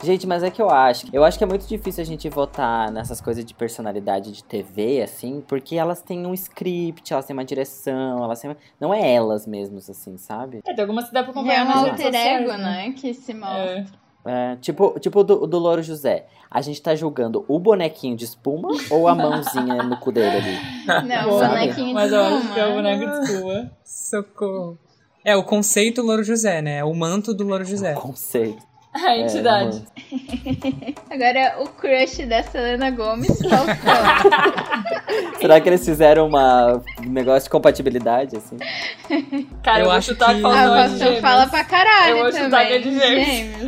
Gente, mas é que eu acho. Eu acho que é muito difícil a gente votar nessas coisas de personalidade de TV, assim, porque elas têm um script, elas têm uma direção, elas têm. Não é elas mesmas, assim, sabe? É, tem algumas que dá pra É acompanhar um nas redes alter sociais, ego, né? Que se mostra. É. É, tipo, tipo do, do Louro José. A gente tá julgando o bonequinho de espuma ou a mãozinha no cu dele ali? Não, Boa. bonequinho de Mas eu acho que é o espuma. boneco de espuma. Socorro. É, o conceito Louro José, né? O manto do Louro José. Conceito. A É, entidade. Agora, o crush da Selena Gomes, Falcão. Será que eles fizeram uma um negócio de compatibilidade, assim? Cara, eu, Eu vou acho chutar que- A Faustão é gêmeos. fala pra caralho Eu vou também. chutar que é de gêmeos.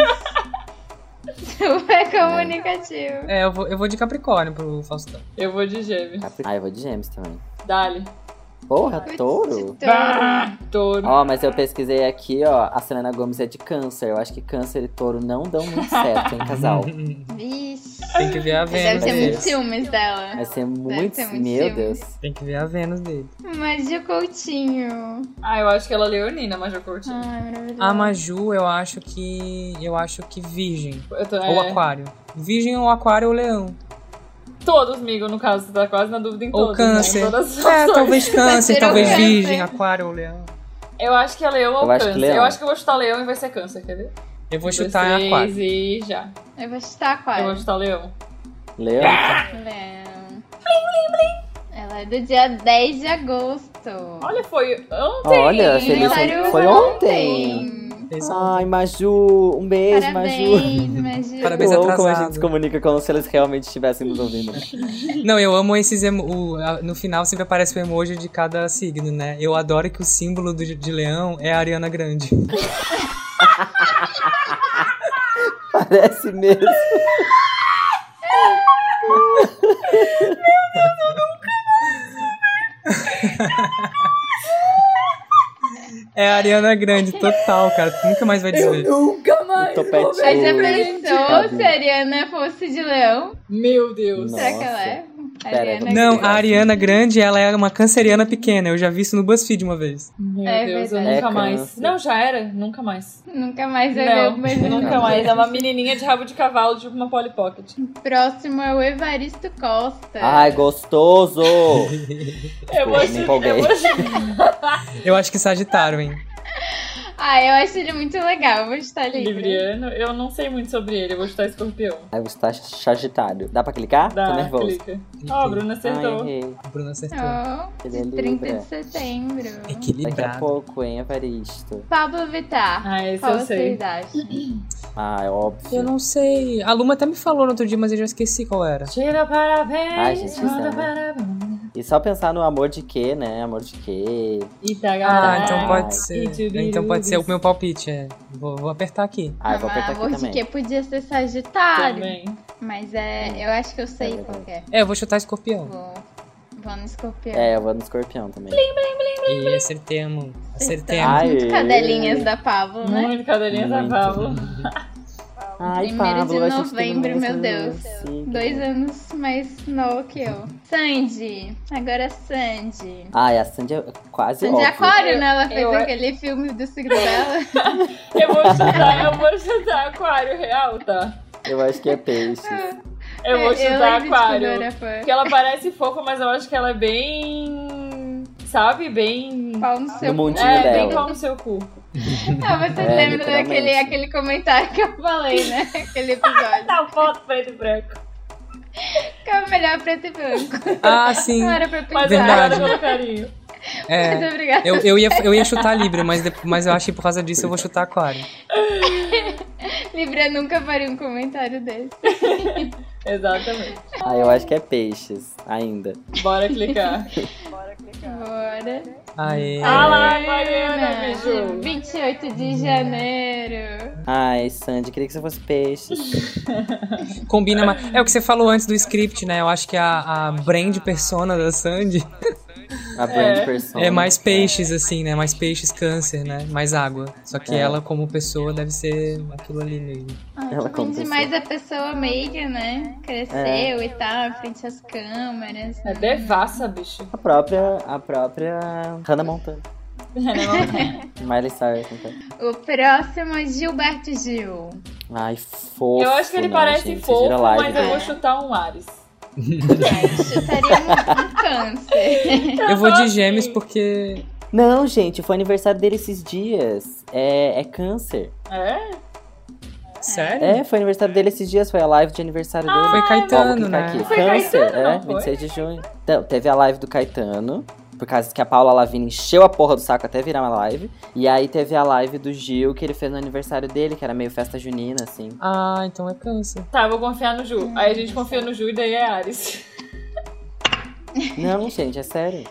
Super comunicativo. É, eu vou, eu vou de Capricórnio pro Faustão. Eu vou de gêmeos. Ah, eu vou de gêmeos também. Dali. Porra, touro? Ah, touro. Ó, mas eu pesquisei aqui, ó, a Selena Gomes é de câncer. Eu acho que câncer e touro não dão muito certo em casal. Vixe. Tem que ver a Deve Vênus muito ser. dele. ciúmes dela. Vai ser muito. ter muito Meu ciúmes. Deus. Tem que ver a Vênus dele. Mas de Coutinho. Ah, eu acho que ela é leonina, mas eu curti. Ai, maravilhoso. A Maju, eu acho que. Eu acho que Virgem. Eu tô, Ou é, Aquário. Virgem ou Aquário ou Leão. Todos, amigo, no caso, você tá quase na dúvida em Ou todos. né? Em Câncer. todas as É, talvez Câncer, talvez Câncer. Virgem, Aquário ou Leão. Eu acho que é leão ou Eu acho câncer. leão. Eu acho que eu vou chutar leão e vai ser câncer, quer ver? Eu vou Um, dois, chutar em três Aquário. E já. Eu vou chutar Eu vou Aquário. chutar leão. Leão? Leão. Ela é do dia 10 de agosto. Olha, foi ontem. Olha, feliz Aniversário foi ontem. Esse é o Ai, Maju, um beijo, Maju. Parabéns, Maju. Parabéns. Eu amo como a atrasado. gente se comunica como se eles realmente estivessem nos ouvindo. Não, eu amo esses emo No final sempre aparece o emoji de cada signo, né? Eu adoro que o símbolo do, de leão é a Ariana Grande. Parece mesmo. É a Ariana Grande, total, cara. Tu nunca mais vai desver. Nunca mais. Topete vou ver. Mas já pensou se a Ariana fosse de leão? Meu Deus. Nossa. Será que ela é? Ariana Não, a Ariana Grande, ela é uma canceriana pequena. Eu já vi isso no BuzzFeed uma vez. Meu É Deus, eu verdade. nunca É mais. câncer. Não, já era, nunca mais. Nunca mais vai Não, mas nunca mais. É uma menininha de rabo de cavalo, tipo uma Polly Pocket. Próximo é o Evaristo Costa. Ai, gostoso! Eu vou. Eu vou. Eu acho que Sagitário, hein? Ah, eu acho ele muito legal. Vou estar livre. Libriano, eu não sei muito sobre ele, eu vou chutar escorpião. Aí você tá Sagitário. Dá pra clicar? Tô Dá, nervoso. clica. Ó, a Bruna Ai, acertou. errei. A Bruna acertou. Oh, Ele é de 30 Libra. de setembro. Daqui a Equilibrado. pouco, hein, Evaristo? Pablo Vittar. Ah, esse Qual eu sei. Ah, é óbvio. Eu não sei. A Luma até me falou no outro dia, mas eu já esqueci qual era. Tira parabéns. Ai, gente, manda parabéns. E só pensar no amor de quê, né? Amor de quê? Itagá. Ah, então Ah, pode ser. Então pode ser o meu palpite. É. Vou, vou apertar aqui. Ah, eu vou apertar aqui amor de também. que podia ser Sagitário. Também. Mas é, eu acho que eu sei É qual é. É, eu vou chutar escorpião. Vou, vou no escorpião. É, eu vou no escorpião também. E acertemos. Acertemos. Ai. Muito cadelinhas da Pablo, né? Muito cadelinha da Muito. Pablo. Ai, Primeiro Pablo, de novembro, meu Deus. signo. Dois anos mais novo que eu. Sandy. Agora Sandy. Ai, a Sandy é quase Sandy óbvio. Aquário, né? Ela fez Eu- aquele filme do signo dela. Eu vou chutar, eu vou chutar aquário real, tá? Eu acho que é peixe. Eu vou eu chutar aquário. eu fã. Porque ela parece fofa, mas eu acho que ela é bem. Sabe? Bem. Pau no seu No cu. É, dela. bem pau no seu cu. Ah, você É, lembra literalmente. daquele aquele comentário que eu falei, né? Aquele episódio. Dá foto preto e branco. Que é o melhor preto e branco. Ah, sim. Não era pra Mas pensar. Verdade. obrigada pelo carinho. É. Muito obrigada. Eu, eu, ia, eu ia chutar Libra, mas, mas eu acho que por causa disso eu vou chutar Aquário. Libra nunca faria um comentário desse. Exatamente. Ah, eu acho que é peixes, ainda. Bora clicar. Bora. Aê. Ah lá, Mariana, bicho. 28 de janeiro. Ai, Sandy, queria que você fosse peixes. Combina mais. É o que você falou antes do script, né? Eu acho que a, a brand persona da Sandy A brand É. person. é mais peixes, assim, né? Mais peixes câncer, né? Mais água. Só que É. ela, como pessoa, deve ser aquilo ali mesmo. Ai, Ela como demais a pessoa meiga, né? Cresceu e tal, frente às câmeras. É devassa, bicho. A própria, a própria Hannah Montana. Miley Cyrus, então. O próximo é Gilberto Gil. Ai, fofo. Eu acho que ele né, parece gente? Fofo, mas eu vou chutar um Ares. Um, um câncer. Eu vou de gêmeos porque. Não, gente, foi aniversário dele esses dias. É, é câncer. É? Sério? É, foi aniversário dele esses dias, foi a live de aniversário dele. Foi Ó, vou Caetano, clicar né? Aqui. Foi Câncer, Caetano, é, não foi? 26 de junho. Então, teve a live do Caetano, por causa que a Paula Lavigne encheu a porra do saco até virar uma live. E aí teve a live do Gil, que ele fez no aniversário dele, que era meio festa junina, assim. Ah, então é câncer. Tá, eu vou confiar no Ju. Aí a gente confia no Ju e daí é Ares. Não, gente, é sério.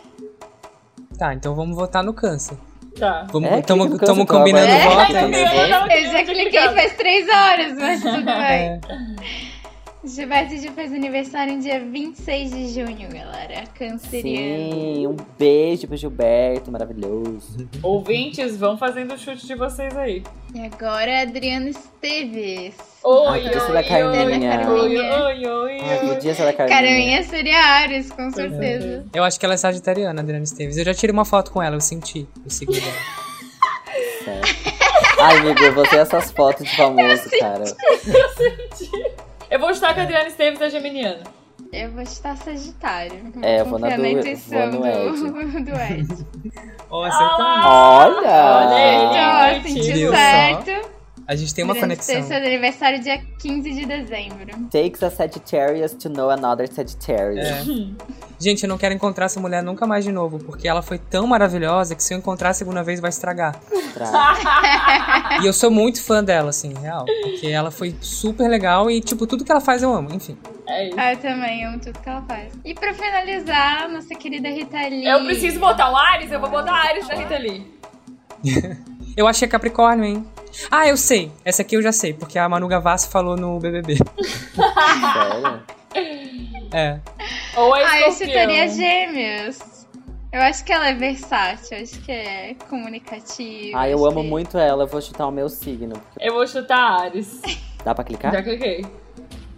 Tá, então vamos votar no câncer. Tá. Vamos, É, tamo, no combinando voto. É, aí. nervoso. Eu já cliquei faz três horas, mas tudo bem. É. Gilberto Gil fez aniversário no dia 26 de junho, galera. Canceriano. Sim, um beijo pro Gilberto, maravilhoso. Ouvintes, vão fazendo o chute de vocês aí. E agora Adriano Esteves. Oi, Ai, ser oi, da oi, Carminha. oi, oi, oi, Ai, oi. podia ser da Carminha. Carminha seria Ares, com certeza. Eu acho que ela é sagitariana, Adriana Esteves. Eu já tirei uma foto com ela, eu senti o. Sério. Ai, amigo, você é essas fotos de famoso, cara. Eu vou chutar que a Adriana Esteves é geminiana. Eu vou estar Sagitário. É, eu vou na do- intuição vou no do, do Ed. Ó, acertou. lá. Olha! Olha aí. Então, senti certo. A gente tem uma Grande conexão. Seu aniversário dia 15 de dezembro. Takes a Sagittarius to know another Sagittarius. É. Gente, eu não quero encontrar essa mulher nunca mais de novo, porque ela foi tão maravilhosa que se eu encontrar a segunda vez vai estragar. E eu sou muito fã dela, assim, real. Porque ela foi super legal e, tipo, tudo que ela faz eu amo, enfim. É isso. Ah, eu também amo tudo que ela faz. E pra finalizar, nossa querida Rita Lee. Eu preciso botar o Ares, eu vou botar a Ares da Rita Lee. Eu achei Capricórnio, hein? Ah, eu sei. Essa aqui eu já sei, porque a Manu Gavassi falou no BBB. É. Ou a Ah, eu chutaria gêmeos. Eu acho que ela é versátil, acho que é comunicativa. Ah, eu amo que- muito ela, eu vou chutar o meu signo. Eu vou chutar Ares. Dá pra clicar? Já cliquei.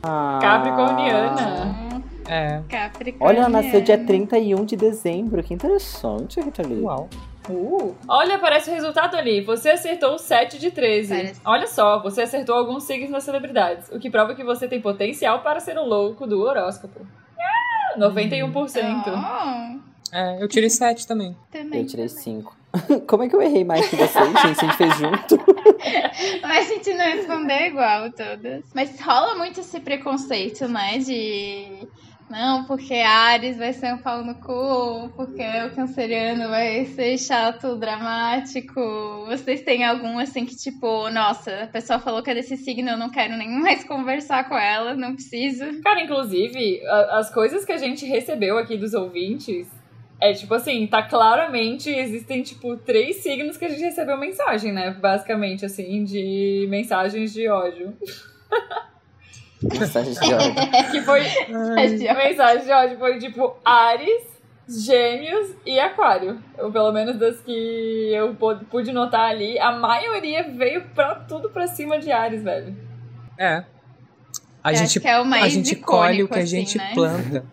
Ah. Capricorniana. É. Capricórnio. Olha, ela nasceu dia 31 de dezembro. Que interessante, Rita Lee. Uau. Uh. Olha, aparece o resultado ali. Você acertou 7 de 13. Parece. Olha só, você acertou alguns signos das celebridades, o que prova que você tem potencial para ser um louco do horóscopo. Ah, 91%. Oh, É, eu tirei sete também. também. Eu tirei 5. Como é que eu errei mais que vocês, gente? A gente fez junto. Mas a gente não respondeu igual todas. Mas rola muito esse preconceito, né? De. Não, porque Ares vai ser um pau no cu, porque o canceriano vai ser chato, dramático. Vocês têm algum assim que, tipo, nossa, a pessoa falou que é desse signo, eu não quero nem mais conversar com ela, não preciso. Cara, inclusive, a- as coisas que a gente recebeu aqui dos ouvintes é tipo assim, tá claramente, existem tipo três signos que a gente recebeu mensagem, né? Basicamente, assim, de mensagens de ódio. Mensagem de ódio. Que foi. mensagem de ódio foi tipo Ares, Gêmeos e Aquário. Eu, pelo menos das que eu pu- pude notar ali, a maioria veio pra tudo pra cima de Ares, velho. É. A Eu gente, é o mais a gente colhe o icônico, que a assim, gente né? planta.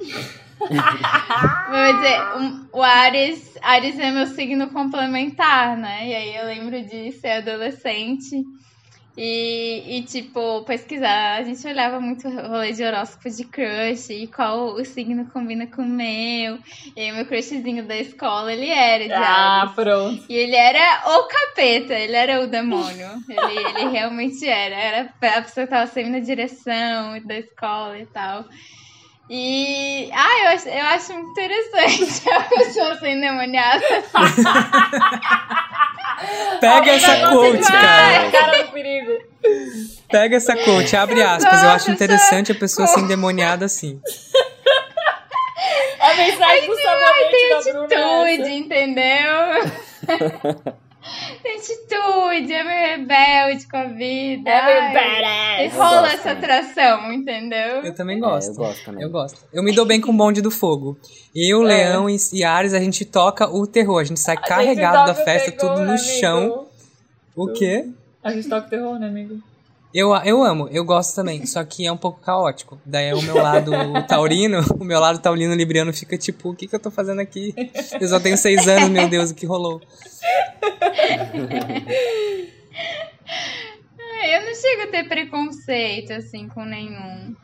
Vou dizer, um- o Ares, Ares é meu signo complementar, né? E aí eu lembro de ser adolescente e, e, tipo, pesquisar. A gente olhava muito rolê de horóscopo de crush e qual o signo combina com o meu. E aí meu crushzinho da escola, ele era de Ah, Ares. pronto. E ele era o capeta, ele era o demônio. Ele, ele realmente era. Era a pessoa que tava sempre na direção da escola e tal. E. Ah, eu acho, eu acho muito interessante a pessoa ser endemoniada. Pega essa Negócio quote, demais, cara. Cara do perigo. Pega essa quote, abre aspas. Eu acho interessante a pessoa ser endemoniada assim. A mensagem do sabonete da Bruna é Atitude, entendeu? Tem atitude, é meio rebelde com a vida. É meio Ai, badass. E rola gosto essa atração, entendeu? Eu também É, gosto. eu gosto também. Eu gosto. Eu me dou bem com o bonde do fogo. Eu, É. Leão e, e Ares, a gente toca o terror. A gente sai A gente carregado da toca o festa, terror, tudo no amigo. chão. O quê? A gente toca o terror, né, amigo? Eu, eu amo, eu gosto também, só que é um pouco caótico. Daí é o meu lado taurino, o meu lado taurino libriano fica tipo, o que, que eu tô fazendo aqui? Eu só tenho seis anos, meu Deus, o que rolou? É, Eu não chego a ter preconceito, assim, com nenhum.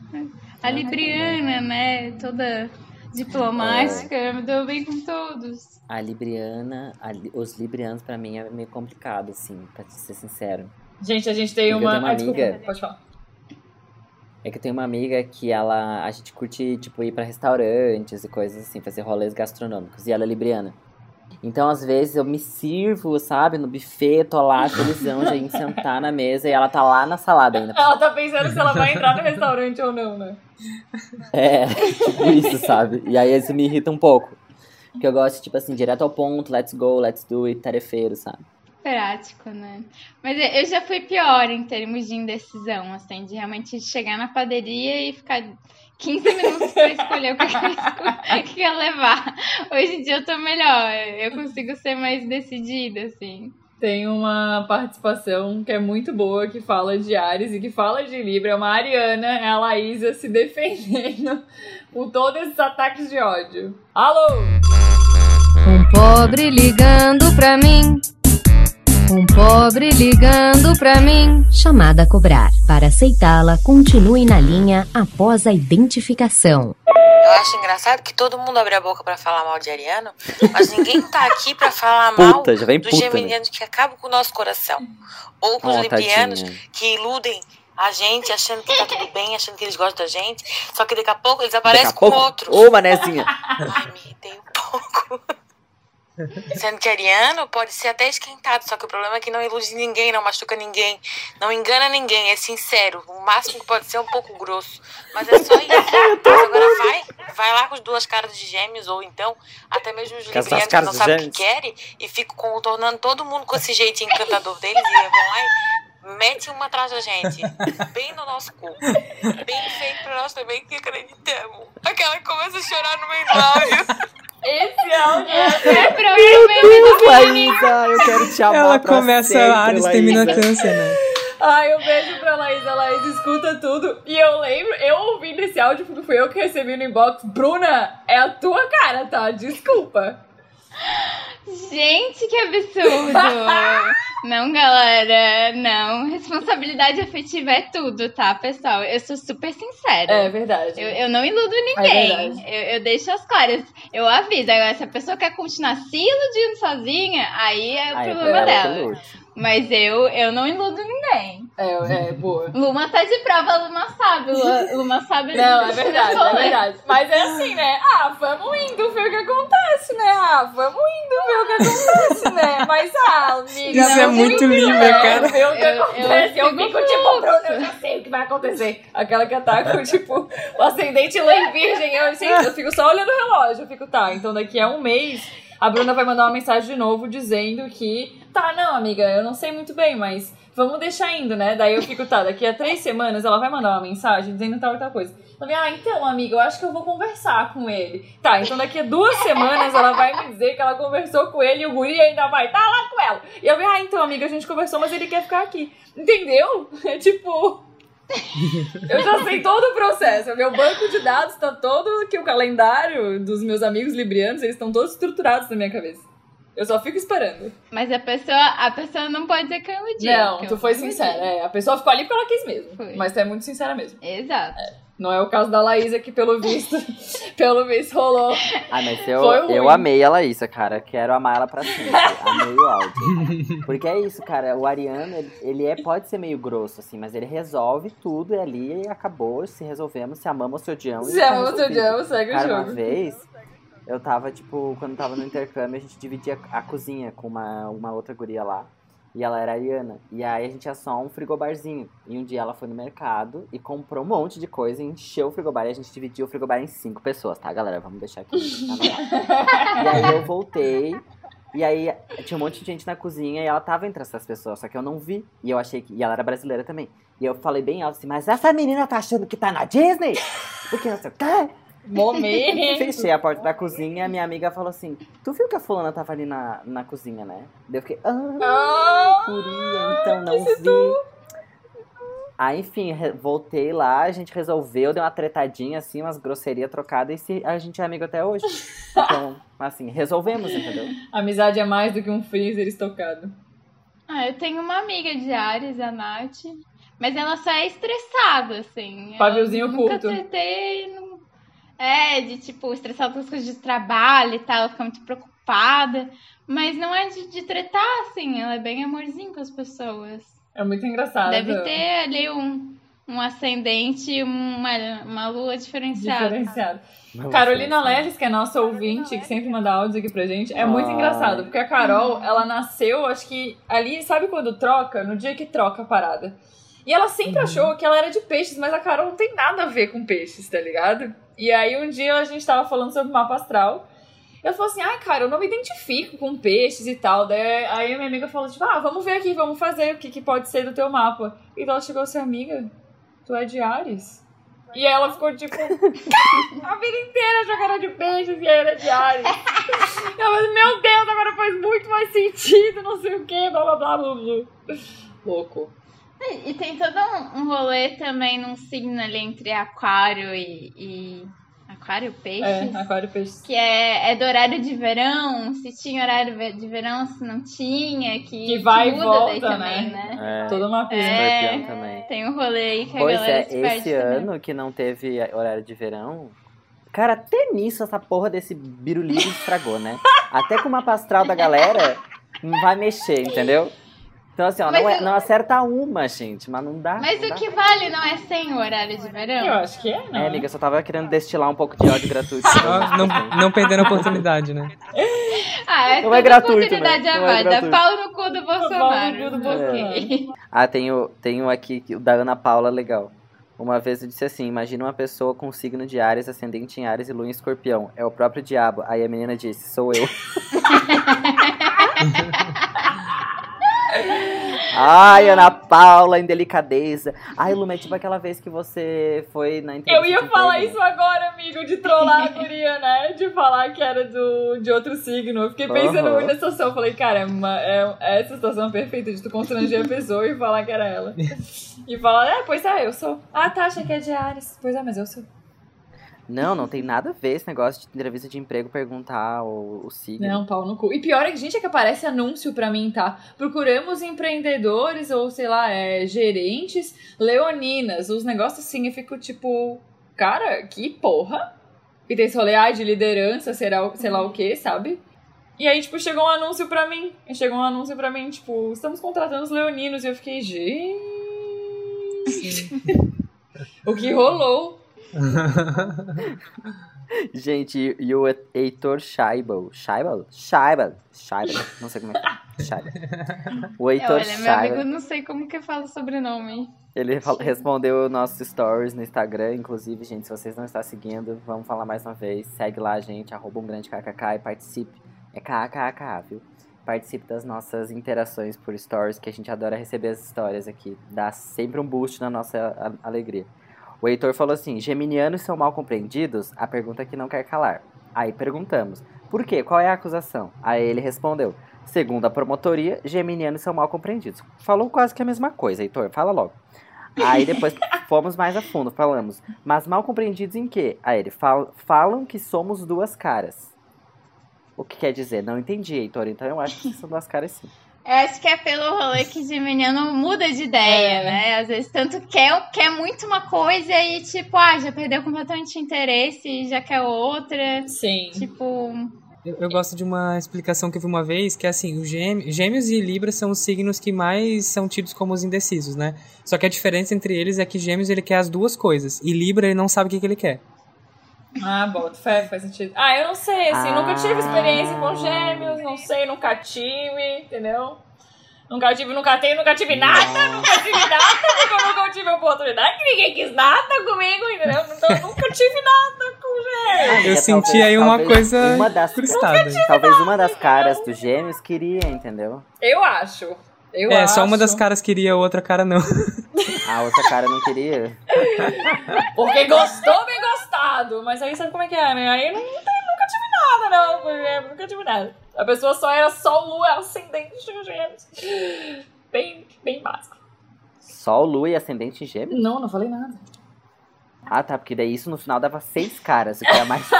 A Libriana, né, toda diplomática, eu me dou bem com todos. A Libriana, a os Librianos pra mim é meio complicado, assim, pra ser sincero. Gente, a gente tem uma. uma Ah, desculpa, amiga. Pode falar. É que eu tenho uma amiga que ela. A gente curte, tipo, ir pra restaurantes e coisas assim, fazer rolês gastronômicos. E ela é libriana. Então, às vezes, eu me sirvo, sabe, no buffet, tô lá, felizão, já em sentar na mesa e ela tá lá na salada ainda. Ela tá pensando se ela vai entrar no restaurante ou não, né? É, tipo isso, sabe? E aí isso me irrita um pouco. Porque eu gosto, tipo assim, direto ao ponto, let's go, let's do it, tarefeiro, sabe? Prático, né? Mas eu já fui pior em termos de indecisão, assim, de realmente chegar na padaria e ficar 15 minutos pra escolher o que eu ia- que eu ia levar. Hoje em dia eu tô melhor, eu consigo ser mais decidida, assim. Tem uma participação que é muito boa, que fala de Ares e que fala de Libra. É uma Ariana, é a Laísa se defendendo por todos esses ataques de ódio. Alô! Um pobre ligando pra mim. Um pobre ligando pra mim. Chamada a cobrar. Para aceitá-la, continue na linha após a identificação. Eu acho engraçado que todo mundo abre a boca pra falar mal de Ariano, mas ninguém tá aqui pra falar mal Puta, já vem dos puta, né? geminianos que acabam com o nosso coração. Ou com os Ó, librianos tadinha. que iludem a gente, achando que tá tudo bem, achando que eles gostam da gente. Só que daqui a pouco eles aparecem a com pouco. outros. Ô, manezinha. Ai, me irritei um pouco. Sendo que ariano pode ser até esquentado, só que o problema é que não ilude ninguém, não machuca ninguém, não engana ninguém, é sincero. O máximo que pode ser é um pouco grosso. Mas é só isso. Mas agora vai, vai lá com as duas caras de gêmeos, ou então até mesmo os librianos que não sabem o que querem e ficam contornando todo mundo com esse jeito encantador deles e vão lá e mete uma atrás da gente, bem no nosso cu. Bem feito pra nós também que acreditamos. Aquela que começa a chorar no meio do áudio. Esse áudio é É provavelmente Laísa, eu quero te amar Ela pra começa sempre, a Ares, termina Laísa. câncer, né? Ai, um beijo pra Laís. A Laís escuta tudo. E eu lembro, eu ouvindo esse áudio, porque fui eu que recebi no inbox. Bruna, é a tua cara, tá? Desculpa. Gente, que absurdo! não, galera, não. Responsabilidade afetiva é tudo, tá, pessoal? Eu sou super sincera. É verdade. Eu, eu não iludo É ninguém. verdade. eu, eu deixo as claras. Eu aviso. Agora, se a pessoa quer continuar se iludindo sozinha, aí é o Aí, problema ela que dela. Mas eu, eu não iludo ninguém. É, é, boa. Luma tá de prova, Luma sabe. Luma, Luma sabe. Não, é verdade, é verdade. Mas é assim, né? Ah, vamos indo ver o que acontece, né? Ah, vamos indo ver o que acontece, né? Mas, ah, amiga. Isso é muito indo, lindo, né? cara. Ver o que Eu- eu acontece. Eu, fico tipo, Bruno, eu já sei o que vai acontecer. Aquela que tá com, tipo, o ascendente lá em virgem. Eu, gente, eu fico só olhando o relógio. Eu fico, tá, então daqui a um mês a Bruna vai mandar uma mensagem de novo dizendo que, tá, não, amiga, eu não sei muito bem, mas vamos deixar indo, né? Daí eu fico, tá, daqui a três semanas ela vai mandar uma mensagem dizendo tal e tal coisa. Eu falei, ah, então, amiga, eu acho que eu vou conversar com ele. Tá, então daqui a duas semanas ela vai me dizer que ela conversou com ele e o guri ainda vai estar lá com ela. E eu falei, ah, então, amiga, a gente conversou, mas ele quer ficar aqui. Entendeu? É tipo. Eu já sei todo o processo. Meu banco de dados tá todo que o calendário dos meus amigos librianos, eles estão todos estruturados na minha cabeça. Eu só fico esperando. Mas a pessoa, a pessoa não pode dizer que eu iludi. Não, tu foi sincera. É, a pessoa ficou ali porque ela quis mesmo. Foi. Mas tu é muito sincera mesmo. Exato. Não é o caso da Laísa que, pelo visto, pelo visto, rolou. Ah, mas eu, Foi ruim. eu amei a Laísa, cara. Quero amar ela pra sempre. amei o áudio. Porque é isso, cara. O Ariano, ele, ele é, pode ser meio grosso, assim, mas ele resolve tudo e ali acabou. Se resolvemos, se amamos, se odiamos. Se amamos, se odiamos, segue o Cara, uma jogo. vez, eu tava, tipo, quando tava no intercâmbio, a gente dividia a cozinha com uma, uma outra guria lá. E ela era ariana. E aí a gente tinha só um frigobarzinho. E um dia ela foi no mercado e comprou um monte de coisa encheu o frigobar. E a gente dividiu o frigobar em cinco pessoas, tá, galera? Vamos deixar aqui. e aí eu voltei. E aí tinha um monte de gente na cozinha e ela tava entre essas pessoas, só que eu não vi. E eu achei que. E ela era brasileira também. E eu falei bem alto assim, mas essa menina tá achando que tá na Disney? Porque não sei o quê. Momento. Fechei a porta da cozinha e a minha amiga falou assim: Tu viu que a fulana tava ali na, na cozinha, né? Daí eu fiquei, ah, Ah, guria, então não vi. Aí, enfim, voltei lá, a gente resolveu, deu uma tretadinha, assim, umas grosserias trocadas e se- a gente é amigo até hoje. Então, assim, resolvemos, entendeu? Amizade é mais do que um freezer estocado. Ah, eu tenho uma amiga de Ares, a Nath. Mas ela só é estressada, assim. Paviozinho eu nunca oculto. tretei. Não... É, de tipo, estressada com as coisas de trabalho e tal. Ela fica muito preocupada. Mas não é de, de tretar, assim. Ela é bem amorzinho com as pessoas. É muito engraçado. Deve ter ali um, um ascendente e uma, uma lua diferenciada. Diferenciado. Carolina Leles, que é nossa ouvinte, que sempre manda áudios aqui pra gente, é muito Ai. engraçado, porque a Carol, ela nasceu, acho que ali, sabe quando troca? No dia que troca a parada. E ela sempre achou que ela era de peixes, mas a Carol não tem nada a ver com peixes, tá ligado? E aí um dia a gente tava falando sobre mapa astral. Eu falei assim, ai, cara, eu não me identifico com peixes e tal. Daí aí a minha amiga falou, tipo, ah, vamos ver aqui, vamos fazer o que, que pode ser do teu mapa. E ela chegou assim, amiga, tu é de Ares? E ela ficou tipo, a vida inteira era de peixes e era de Ares. Eu falei, meu Deus, agora faz muito mais sentido, não sei o que, blá blá blá blá blá. Louco. E, e tem todo um, um rolê também num signo ali entre aquário e. e- Aquário, peixes? É, aquário e peixes. Que é, é do horário de verão, se tinha horário de verão, se não tinha, que, Que vai e muda volta, daí também, né? né? É, Toda uma pista. É. também. Tem um rolê aí que a Pois galera é, se perde esse também. ano que não teve horário de verão, Cara, até nisso essa porra desse biruliro estragou, né? Até com uma pastral da galera não vai mexer, entendeu? Então, assim, ó, não, é- eu- não acerta uma, gente, mas não dá. Mas não o dá. que vale não é 100 o horário de Eu verão? acho que é, não. É, amiga, eu só tava querendo destilar um pouco de ódio gratuito. Só não, não perdendo a oportunidade, né? Ah, é Não é gratuito, oportunidade né? é Não é válida. gratuito. Pau no cu do Bolsonaro. cu do Ok. Ah, tem o, tem o aqui, o da Ana Paula, legal. Uma vez eu disse assim, imagina uma pessoa com signo de Ares, ascendente em Ares e lua em escorpião. É o próprio diabo. Aí a menina disse, sou eu. Ai, Ana Paula, indelicadeza. Ai, Lume, é tipo aquela vez que você foi na entrevista. Eu ia falar isso agora, amigo, de trollar a guria, né? De falar que era do, de outro signo. Eu fiquei pensando Aham. muito nessa situação. Eu falei, cara, é, uma, é, é essa situação perfeita de tu constranger a pessoa e falar que era ela. E falar, é, pois é, eu sou. Ah, tá, achei que é de Ares. Pois é, mas eu sou. Não, não tem nada a ver esse negócio de entrevista de emprego perguntar o, o signo. Não, pau no cu. E pior é que, gente, é que aparece anúncio pra mim, tá? Procuramos empreendedores ou, sei lá, é, gerentes leoninas. Os negócios assim, eu fico tipo, cara, que porra? E tem esse de liderança, será, sei lá o que, sabe? E aí, tipo, chegou um anúncio pra mim. Chegou um anúncio pra mim, tipo, estamos contratando os leoninos. E eu fiquei, gente. o que rolou? Gente, e o Heitor Scheibel. Scheibel? Scheibel. Scheibel. Não sei como é que é. Scheibel. O Heitor Olha, meu amigo, Scheibel. não sei como que fala o sobrenome. Ele fal- respondeu nossos stories no Instagram. Inclusive, gente, se vocês não estão seguindo, vamos falar mais uma vez. Segue lá, gente. Arroba um grande kkk e participe. É kkk, viu? Participe das nossas interações por stories, que a gente adora receber as histórias aqui. Dá sempre um boost na nossa alegria. O Heitor falou assim: Geminianos são mal compreendidos? A pergunta que não quer calar. Aí perguntamos: Por quê? Qual é a acusação? Aí ele respondeu: Segundo a promotoria, geminianos são mal compreendidos. Falou quase que a mesma coisa, Heitor. Fala logo. Aí depois fomos mais a fundo, falamos. Mas mal compreendidos em quê? Aí ele fal falam que somos duas caras. O que quer dizer? Não entendi, Heitor. Então eu acho que são duas caras sim. Eu acho que é pelo rolê que Geminiano muda de ideia, É. né? Às vezes tanto quer, quer muito uma coisa e tipo, ah, já perdeu completamente o interesse e já quer outra. Sim. Tipo, Eu, eu gosto de uma explicação que eu vi uma vez, que é assim, os gêmeos, gêmeos e Libra são os signos que mais são tidos como os indecisos, né? Só que a diferença entre eles é que gêmeos ele quer as duas coisas, e Libra ele não sabe o que, que ele quer. Ah, bota fé, faz sentido. Ah, eu não sei, assim, Ah. nunca tive experiência com gêmeos, não sei, nunca tive, entendeu? Nunca tive, nunca tenho, nunca tive nada, nunca tive nada, porque eu nunca tive oportunidade, que ninguém quis nada comigo, entendeu? Então eu nunca tive nada com gêmeos. Amiga, Eu senti talvez- aí uma coisa Uma das, talvez uma das caras dos gêmeos queria, entendeu? Eu acho. Eu É, acho. só uma das caras queria, a outra cara não. A outra cara não queria. Porque gostou, bem gostado. Mas aí sabe como é que é, né? Aí não, não tenho- nunca tive nada, não. com gêmeos, Nunca tive nada. A pessoa só era só lua ascendente de gêmeos. Bem, bem básico. Sol, lua e ascendente em gêmeos? Não, não falei nada. Ah, tá, porque daí isso no final dava seis caras, o que é mais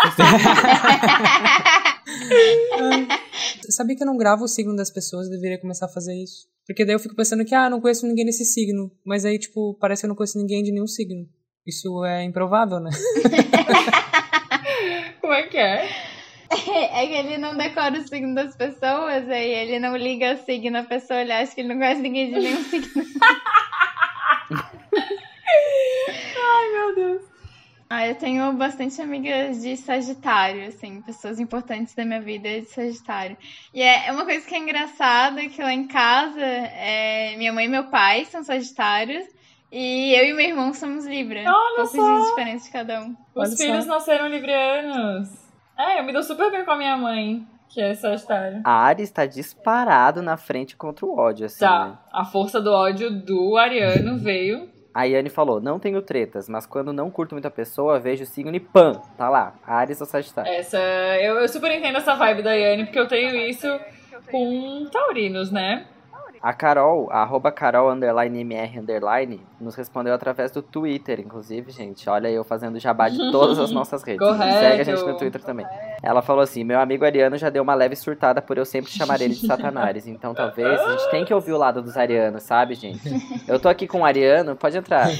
Sabia que eu não gravo o signo das pessoas, deveria começar a fazer isso. Porque daí eu fico pensando que, ah, não conheço ninguém nesse signo. Mas aí, tipo, parece que eu não conheço ninguém de nenhum signo. Isso é improvável, né? Como é que é? é que ele não decora o signo das pessoas, aí ele não liga o signo, a pessoa olha, acha que ele não conhece ninguém de nenhum signo. Ai, meu Deus. Ah, eu tenho bastante amigas de Sagitário, assim, pessoas importantes da minha vida de Sagitário. E é é uma coisa que é engraçada, que lá em casa, é, minha mãe e meu pai são Sagitários, e eu e meu irmão somos Libra. Olha Poucos só! dias diferentes de cada um. Os Olha filhos só. nasceram librianos. É, eu me dou super bem com a minha mãe, que é Sagitário. A Ares tá disparado na frente contra o ódio, assim, né? Tá, a força do ódio do Ariano veio. A Yane falou, não tenho tretas, mas quando não curto muita pessoa, vejo o signo e pam, tá lá, Ares ou Sagitário. Essa. Eu, eu super entendo essa vibe da Yane, porque eu tenho isso com taurinos, né? A Carol, a arroba Carol underline MR underline, nos respondeu através do Twitter, inclusive, gente. Olha eu fazendo jabá de todas as nossas redes. Correto. Segue a gente no Twitter também. Ela falou assim: meu amigo Ariano já deu uma leve surtada por eu sempre chamar ele de Satanares. Então talvez a gente tem que ouvir o lado dos arianos, sabe, gente? Eu tô aqui com o Ariano, pode entrar.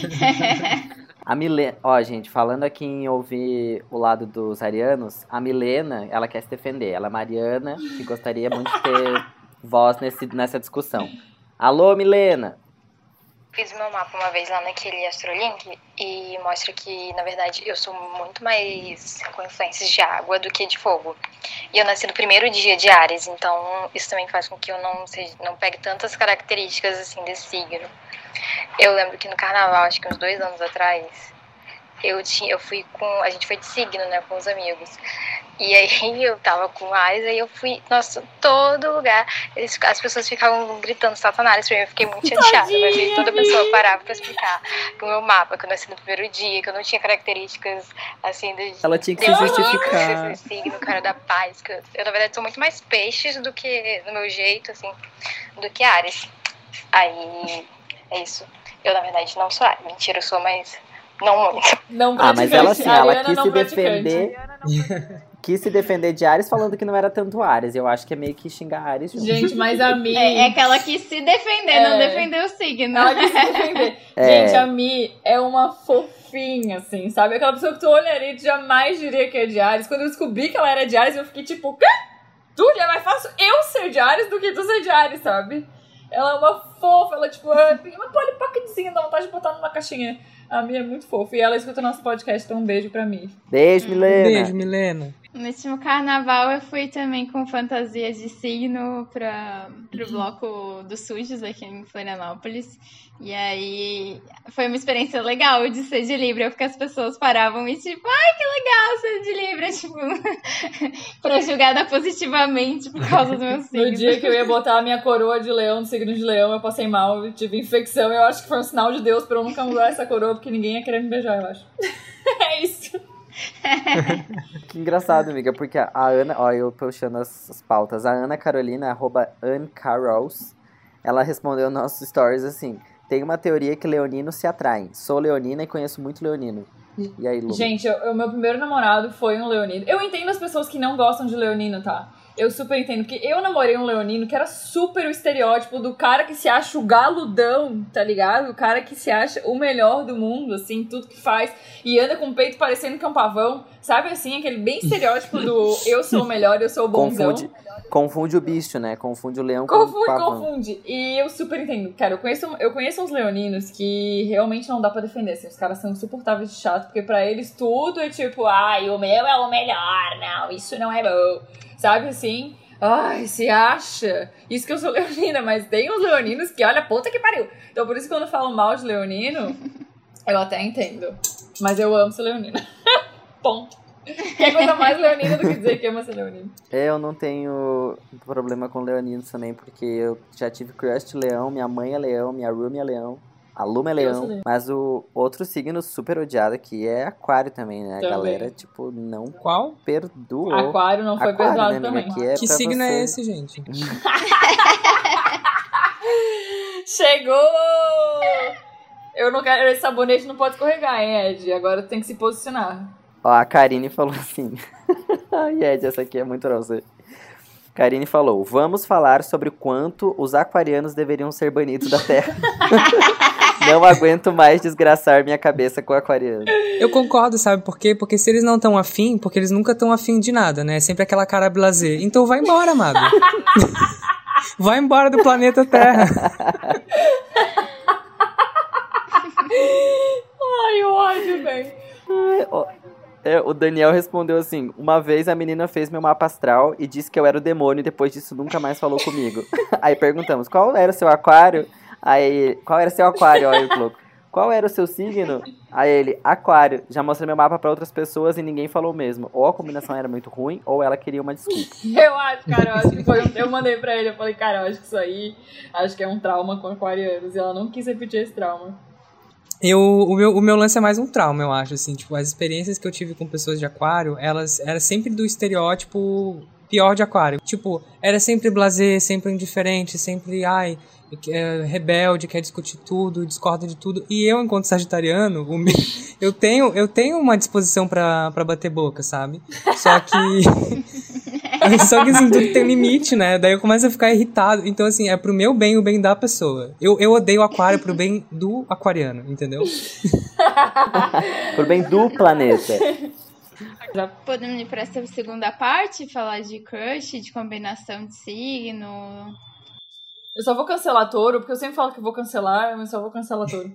A Milena, ó, gente, falando aqui em ouvir o lado dos arianos, a Milena, ela quer se defender. Ela é mariana e gostaria muito de ter voz nesse, nessa discussão. Alô, Milena! Fiz meu mapa uma vez lá naquele Astrolink e mostra que, na verdade, eu sou muito mais com influências de água do que de fogo. E eu nasci no primeiro dia de Ares, então isso também faz com que eu não, seja, não pegue tantas características assim desse signo. Eu lembro que no carnaval, acho que uns dois anos atrás, eu tinha, eu fui com, a gente foi de signo, né, com os amigos. E aí eu tava com Ares, aí eu fui, nossa, todo lugar, eles, as pessoas ficavam gritando Satanás pra mim, eu fiquei muito chateada, mas aí toda pessoa parava pra explicar que o meu mapa, que eu nasci no primeiro dia, que eu não tinha características, assim, de... Ela tinha que se justificar. Esse signo, cara da paz, que eu, eu, na verdade, sou muito mais peixes do que, no meu jeito, assim, do que Ares. Aí, é isso. Eu, na verdade, não sou Ares, mentira, eu sou, mas não muito. Não Ah, mas ela assim, ela Ariana quis não se defender. quis se defender de Ares falando que não era tanto Ares. Eu acho que é meio que xingar Ares junto. Gente, mas a Mi. É, é que ela quis se defender, É. não defender o signo. Ela quis se defender. É. Gente, a Mi é uma fofinha, assim, sabe? Aquela pessoa que tu olharia e tu jamais diria que é de Ares. Quando eu descobri que ela era de Ares, eu fiquei tipo, quê? Tu é mais fácil eu ser de Ares do que tu ser de Ares, sabe? Ela é uma fofa, ela, tipo, é- tem uma polipocketzinha, dá vontade de botar numa caixinha. A Mi é muito fofa. E ela escuta nosso podcast, então um beijo pra Mi. Beijo, Milena. Beijo, Milena. No último carnaval eu fui também com fantasia de signo para pro bloco dos sujos aqui em Florianópolis. E aí foi uma experiência legal de ser de Libra, porque as pessoas paravam e tipo, ai que legal ser de Libra, tipo, pra julgada positivamente por causa do meu signo. No dia que eu ia botar a minha coroa de leão, do signo de leão, eu passei mal, eu tive infecção. Eu acho que foi um sinal de Deus pra eu nunca usar essa coroa, porque ninguém ia querer me beijar, eu acho. é isso. Que engraçado, amiga, porque a Ana, ó, eu puxando as, as pautas. A Ana Carolina, arroba Ancarols, ela respondeu nossos stories assim: tem uma teoria que leoninos se atraem. Sou leonina e conheço muito leonino. E aí, Lu? Gente, o meu primeiro namorado foi um leonino. Eu entendo as pessoas que não gostam de leonino, tá? Eu super entendo, porque eu namorei um leonino que era super o estereótipo do cara que se acha o galudão, tá ligado? O cara que se acha o melhor do mundo, assim, tudo que faz. E anda com o peito parecendo que é um pavão. Sabe assim, aquele bem estereótipo do eu sou o melhor, eu sou o bonzão. Confunde, confunde o bicho, né? Confunde o leão com o Confunde, pavão. confunde. E eu super entendo. Cara, eu conheço, eu conheço uns leoninos que realmente não dá pra defender. Assim, os caras são insuportáveis de chato, porque pra eles tudo é tipo, ai, o meu é o melhor, não, isso não é bom. Sabe assim? Ai, se acha. Isso que eu sou leonina, mas tem uns leoninos que, olha, puta que pariu. Então por isso que quando falo mal de leonino, eu até entendo. Mas eu amo ser leonina. Ponto. Que é coisa mais leonina do que dizer que ama ser leonino. Eu não tenho problema com leoninos também, porque eu já tive crush de leão, minha mãe é leão, minha room é leão, a Luma é leão. Mas o outro signo super odiado aqui é aquário também, né? A Também. galera, tipo, não Qual? perdoou. Aquário não foi Aquário, perdoado né, também. amiga? Que, é Que signo você... é esse, gente? Chegou! Eu não quero. Esse sabonete não pode escorregar, hein, Ed? Agora tem que se posicionar. Ó, a Karine falou assim. Ai, Ed, essa aqui é muito pra você. Karine falou: Vamos falar sobre o quanto os aquarianos deveriam ser banidos da Terra. não aguento mais desgraçar minha cabeça com aquariano. Eu concordo, sabe por quê? Porque se eles não estão afim, porque eles nunca estão afim de nada, né? É sempre aquela cara blazer. Então vai embora, amado. vai embora do planeta Terra. Ai, o ódio, velho. É, o Daniel respondeu assim: Uma vez a menina fez meu mapa astral e disse que eu era o demônio e depois disso nunca mais falou comigo. Aí perguntamos: Qual era o seu aquário? Aí, qual era o seu aquário? Olha o louco. Qual era o seu signo? Aí ele, aquário. Já mostrei meu mapa pra outras pessoas e ninguém falou mesmo. Ou a combinação era muito ruim, ou ela queria uma desculpa. Eu acho, cara, eu acho que foi um... Eu mandei pra ele, eu falei, cara, eu acho que isso aí acho que é um trauma com aquarianos. E ela não quis repetir esse trauma. Eu, o, meu, o meu lance é mais um trauma, eu acho, assim. Tipo, as experiências que eu tive com pessoas de aquário, elas eram sempre do estereótipo pior de aquário. Tipo, era sempre blazer, sempre indiferente, sempre, ai, é, rebelde, quer discutir tudo, discorda de tudo. E eu, enquanto sagitariano, o meu- eu, tenho, eu tenho uma disposição pra, pra bater boca, sabe? Só que... Só que assim, tudo tem limite, né? Daí eu começo a ficar irritado. Então, assim, é pro meu bem e o bem da pessoa. Eu, eu odeio aquário pro bem do aquariano, entendeu? Por bem do planeta. Podemos ir pra essa segunda parte? Falar de crush, de combinação de signo. Eu só vou cancelar touro, porque eu sempre falo que vou cancelar, mas só vou cancelar touro.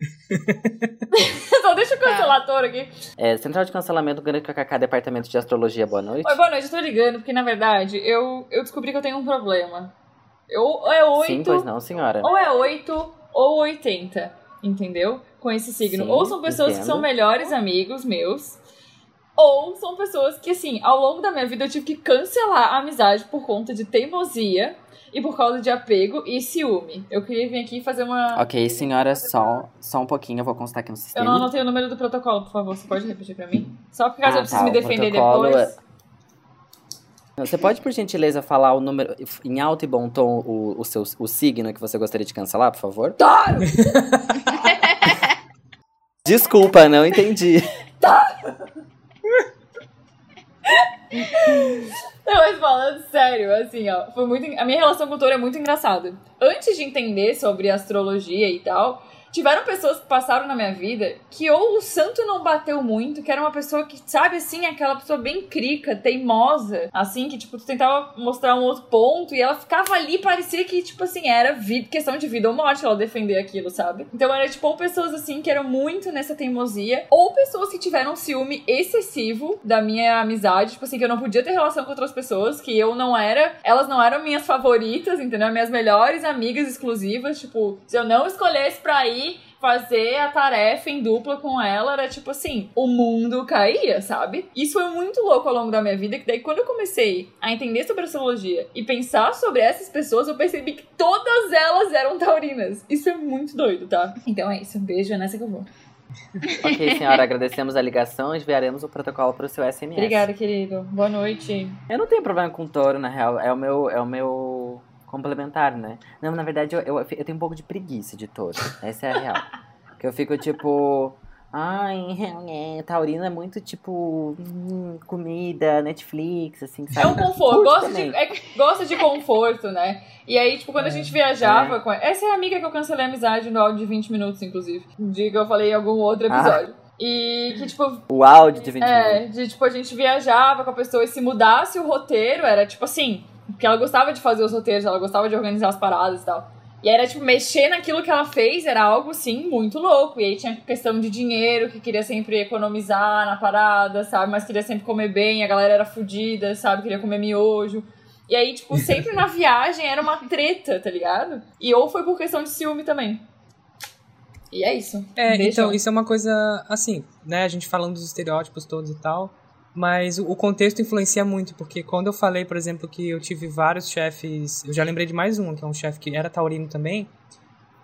só deixa eu cancelar touro aqui. É, Central de Cancelamento, Grande KKK, Departamento de Astrologia, boa noite. Oi, boa noite, eu tô ligando, porque na verdade eu, eu descobri que eu tenho um problema. Ou é 8, Sim, pois não, senhora. ou é 8 ou 80, entendeu? Com esse signo. Sim, ou são pessoas que entendo. são melhores amigos meus, ou são pessoas que, assim, ao longo da minha vida eu tive que cancelar a amizade por conta de teimosia e por causa de apego e ciúme. Eu queria vir aqui fazer uma. Ok, senhora, só, só um pouquinho, eu vou constar aqui no Eu sistema. não anotei o número do protocolo, por favor. Você pode repetir pra mim? Só por caso Ah, eu precise tá, me defender depois. Não, Você pode, por gentileza, falar o número em alto e bom tom o, o, seu, o signo que você gostaria de cancelar, por favor? Claro! Desculpa, não entendi. Não, mas falando sério, assim, ó, foi muito. A minha relação com o touro é muito engraçada. Antes de entender sobre astrologia e tal, tiveram pessoas que passaram na minha vida que ou o santo não bateu muito, que era uma pessoa que, sabe assim, aquela pessoa bem crica, teimosa, assim, que, tipo, tu tentava mostrar um outro ponto e ela ficava ali, parecia que, tipo assim, era questão de vida ou morte ela defender aquilo, sabe? Então era, tipo, ou pessoas assim que eram muito nessa teimosia, ou pessoas que tiveram ciúme excessivo da minha amizade, tipo assim, que eu não podia ter relação com outras pessoas, que eu não era, elas não eram minhas favoritas, entendeu? Minhas melhores amigas exclusivas, tipo, se eu não escolhesse pra ir fazer a tarefa em dupla com ela, era tipo assim, o mundo caía, sabe? Isso foi muito louco ao longo da minha vida, que daí quando eu comecei a entender sobre astrologia e pensar sobre essas pessoas, eu percebi que todas elas eram taurinas. Isso é muito doido, tá? Então é isso, um beijo, é nessa que eu vou. ok, senhora, agradecemos a ligação e enviaremos o protocolo para o seu SMS. Obrigada, querido. Boa noite. Eu não tenho problema com touro, na real. É o meu, é o meu complementar, né? Não, na verdade, eu, eu, eu tenho um pouco de preguiça de touro. Essa é a real. que eu fico tipo. Ai, é, taurino é muito tipo. hum, comida, Netflix, assim, É sabe? um conforto, gosta de, é, gosta de conforto, né? E aí, tipo, quando a gente viajava com. Essa é a amiga que eu cancelei a amizade no áudio de 20 minutos, inclusive. Dia que eu falei em algum outro episódio. E que, tipo, O áudio de 20 minutos. é, de tipo, a gente viajava com a pessoa e se mudasse o roteiro, era tipo assim. Porque ela gostava de fazer os roteiros, ela gostava de organizar as paradas e tal. E era, tipo, mexer naquilo que ela fez era algo, sim, muito louco. E aí tinha questão de dinheiro, que queria sempre economizar na parada, sabe? Mas queria sempre comer bem, a galera era fodida, sabe? Queria comer miojo. E aí, tipo, sempre na viagem era uma treta, tá ligado? E ou foi por questão de ciúme também. E é isso. É, então, isso é uma coisa, assim, né, a gente falando dos estereótipos todos e tal, mas o contexto influencia muito, porque quando eu falei, por exemplo, que eu tive vários chefes, eu já lembrei de mais um, que é um chefe que era taurino também,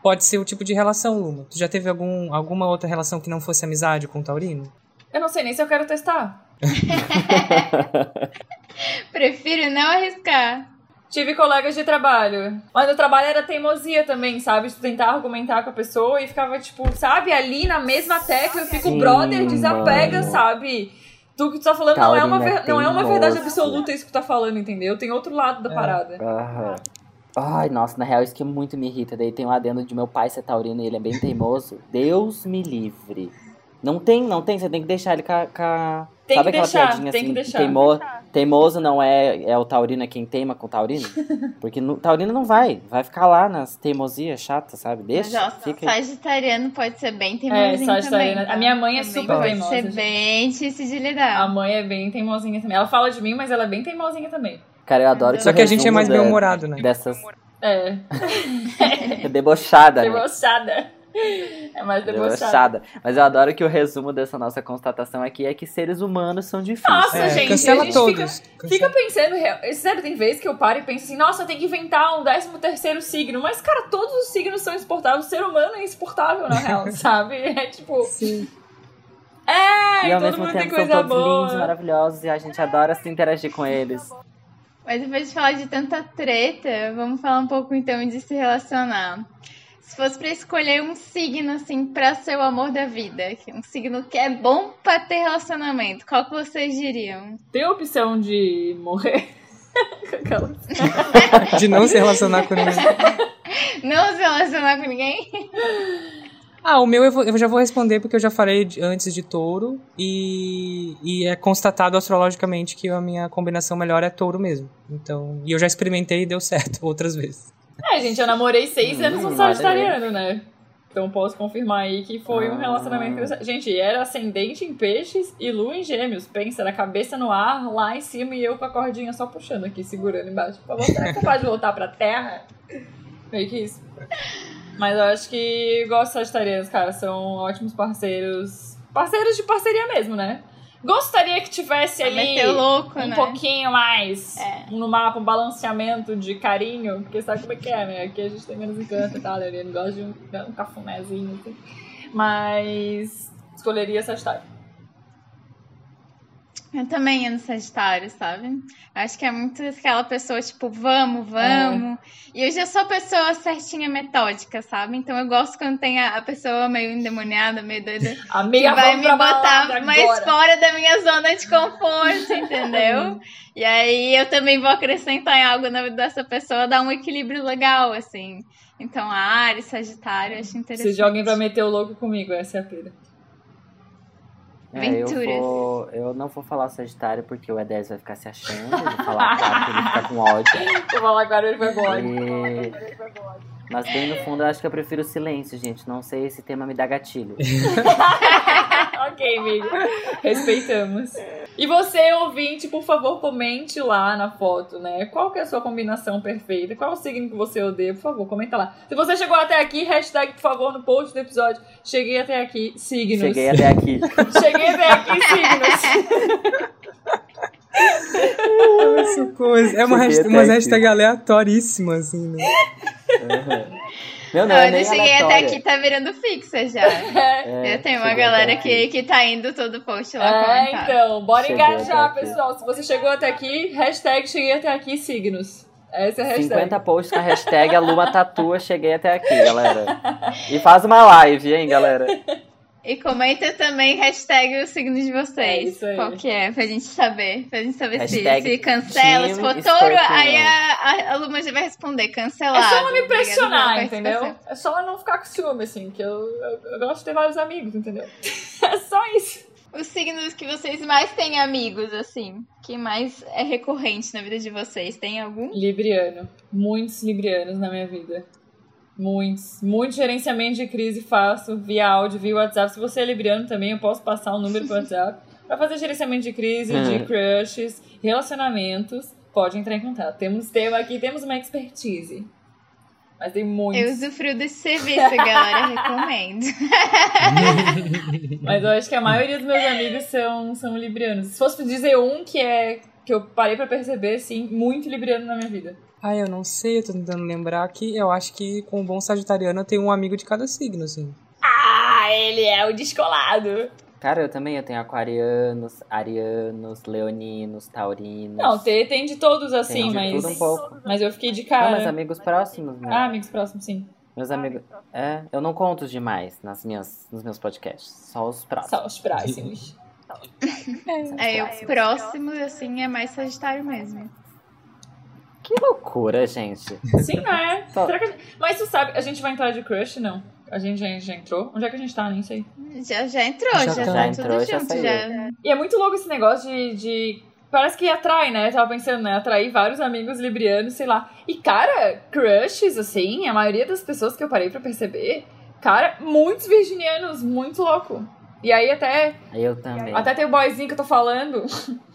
pode ser o tipo de relação, Luma. Tu já teve algum, alguma outra relação que não fosse amizade com o taurino? Eu não sei nem se eu quero testar. Prefiro não arriscar. Tive colegas de trabalho. Mas o trabalho era teimosia também, sabe? De tentar argumentar com a pessoa e ficava, tipo, sabe, ali na mesma tecla, eu fico, Sim, brother, desapega, mano. sabe? Tu que tu tá falando não é, uma, é ver- não é uma verdade absoluta isso que tu tá falando, entendeu? Tem outro lado da parada. Aham. Ai, nossa, na real, isso que muito me irrita. Daí tem um adendo de meu pai ser taurino e ele é bem teimoso. Deus me livre. Não tem, não tem, você tem que deixar ele com a. a- Tem Sabe que aquela deixar, piadinha tem assim? que deixar. Teimo, teimoso não é, é o taurino, é quem teima com o taurino? Porque no, taurino não vai, vai ficar lá nas teimosias chatas, sabe? Deixa, Mas, ó, fica. sagitariano pode ser bem É, teimosinho sagitariana. também. tá? A minha mãe é Também super pode teimosa, ser gente. bem difícil de A lidar. mãe é bem teimosinha também. Ela fala de mim, mas ela é bem teimosinha também. Cara, eu adoro que Só o que a gente é mais bem-humorado, né? Dessas. É. É debochada, né? É mais debochada. Mas eu adoro que o resumo dessa nossa constatação aqui é que seres humanos são difíceis. Nossa, É, gente, cancela a gente todos. Fica Cancela. pensando, sério, tem vezes que eu paro e penso assim, nossa, tenho que inventar um décimo terceiro signo. Mas, cara, todos os signos são exportáveis. O ser humano é exportável, na real, sabe? É tipo. Sim. É, E ao todo mesmo mundo tem tempo são coisa todos lindos, boa. maravilhosos e a gente adora se interagir com eles. Mas depois de falar de tanta treta, vamos falar um pouco então de se relacionar. Se fosse pra escolher um signo assim pra ser o amor da vida, um signo que é bom pra ter relacionamento, qual que vocês diriam? Tem a opção de morrer. De não se relacionar com ninguém. Não se relacionar com ninguém? Ah, o meu eu, vou- eu já vou responder porque eu já falei de- antes de touro e, e é constatado astrologicamente que a minha combinação melhor é touro mesmo. Então, e eu já experimentei e deu certo outras vezes. É, gente, eu namorei seis Hum, anos com um sagitariano, né? Então posso confirmar aí que foi um Ah. relacionamento interessante. Gente, era ascendente em peixes e lua em gêmeos. Pensa, era cabeça no ar, lá em cima e eu com a cordinha só puxando aqui, segurando embaixo. Favor, será que você pode voltar pra terra? Meio que isso. Mas eu acho que gosto de sagitarianos, cara. São ótimos parceiros. Parceiros de parceria mesmo, né? Gostaria que tivesse ali louco, um né? pouquinho mais É. no mapa, um balanceamento de carinho, porque sabe como é que é, né? Aqui a gente tem menos encanto e tal, né? Eu gosto de um, um cafunézinho, assim. Mas escolheria Sagitário. Eu também ia no Sagitário, sabe? Acho que é muito aquela pessoa, tipo, vamos, vamos. E eu já sou a pessoa certinha, metódica, sabe? Então eu gosto quando tem a, a pessoa meio endemoniada, meio doida, que Amiga, vai vamos me botar mais agora. fora da minha zona de conforto, entendeu? e aí eu também vou acrescentar em algo na vida dessa pessoa, dar um equilíbrio legal, assim. Então, a Ares, Sagitário, acho interessante. De alguém pra meter o louco comigo, essa é a pira. É, eu, vou, eu não vou falar Sagitário porque o E10 vai ficar se achando. Eu vou falar ele fica com ódio. Vou falar agora, ele vai. E... Mas bem no fundo eu acho que eu prefiro o silêncio, gente. Não sei, esse tema me dá gatilho. ok, amigo. Respeitamos. E você, ouvinte, por favor, comente lá na foto, né? Qual que é a sua combinação perfeita? Qual o signo que você odeia? Por favor, comenta lá. Se você chegou até aqui, hashtag, por favor, no post do episódio. Cheguei até aqui, signos. Cheguei até aqui. Cheguei até aqui, signos. Essa coisa. É uma Cheguei hashtag, umas hashtag assim, né? Uhum. Meu, não, Não, é eu cheguei até aqui, tá virando fixa já. É, Eu tenho uma galera que, que tá indo todo post lá É, comentar. então, bora Cheguei engajar, pessoal. Se você chegou até aqui, hashtag cheguei até aqui, signos. Essa é a hashtag. 50 posts com a hashtag a Luma Tatua, cheguei até aqui, galera. E faz uma live, hein, galera. E comenta também hashtag o signo de É vocês. isso aí. Qual que é? Pra gente saber. Pra gente saber se, Hashtag se cancela. Se for touro, aí a, a, a Luma já vai responder. Cancelado. É só ela me pressionar, entendeu? É só ela não ficar com ciúme, assim, que eu, eu, eu gosto de ter vários amigos, entendeu? É só isso. Os signos que vocês mais têm amigos, assim. Que mais é recorrente na vida de vocês. Tem algum? Libriano. Muitos librianos na minha vida. Muitos. Muito gerenciamento de crise faço via áudio, via WhatsApp. Se você é libriano também, eu posso passar um número pro WhatsApp. Pra fazer gerenciamento de crise, de Uhum. crushes, relacionamentos, pode entrar em contato. Temos tema aqui, temos uma expertise. Mas tem muitos. Eu usufruo desse serviço, galera. Recomendo. Mas eu acho que a maioria dos meus amigos são, são librianos. Se fosse dizer um que é que eu parei pra perceber, sim, muito libriano na minha vida. Ah, eu não sei, eu tô tentando lembrar que eu acho que com um bom sagitariano eu tenho um amigo de cada signo, assim. Ah, ele é o descolado. Cara, eu também, eu tenho aquarianos, arianos, leoninos, taurinos. Não, tem, tem de todos assim, Tem de mas. tudo um pouco. Mas eu fiquei de Não, cara. mas amigos próximos, né? Ah, amigos próximos, sim. Meus amigos. É, eu não conto os demais nas minhas, nos meus podcasts. Só os próximos. Só os próximos. É, o próximo, assim, é mais Sagitário mesmo. Que loucura, gente. Sim, é? Só- Será que a gente- Mas tu sabe, a gente vai entrar de crush? Não. A gente já, já entrou? Onde é que a gente tá? Nem sei. Já, já entrou, Já já, tá. tá Já tudo entrou, já junto. saiu. Já, E é muito louco esse negócio de. de- Parece que atrai, né? Eu tava pensando, né? Atrair vários amigos librianos, sei lá. E, cara, crushes, assim, a maioria das pessoas que eu parei pra perceber, cara, muitos virginianos, muito louco. E aí até Eu também. Até tem o boyzinho que eu tô falando,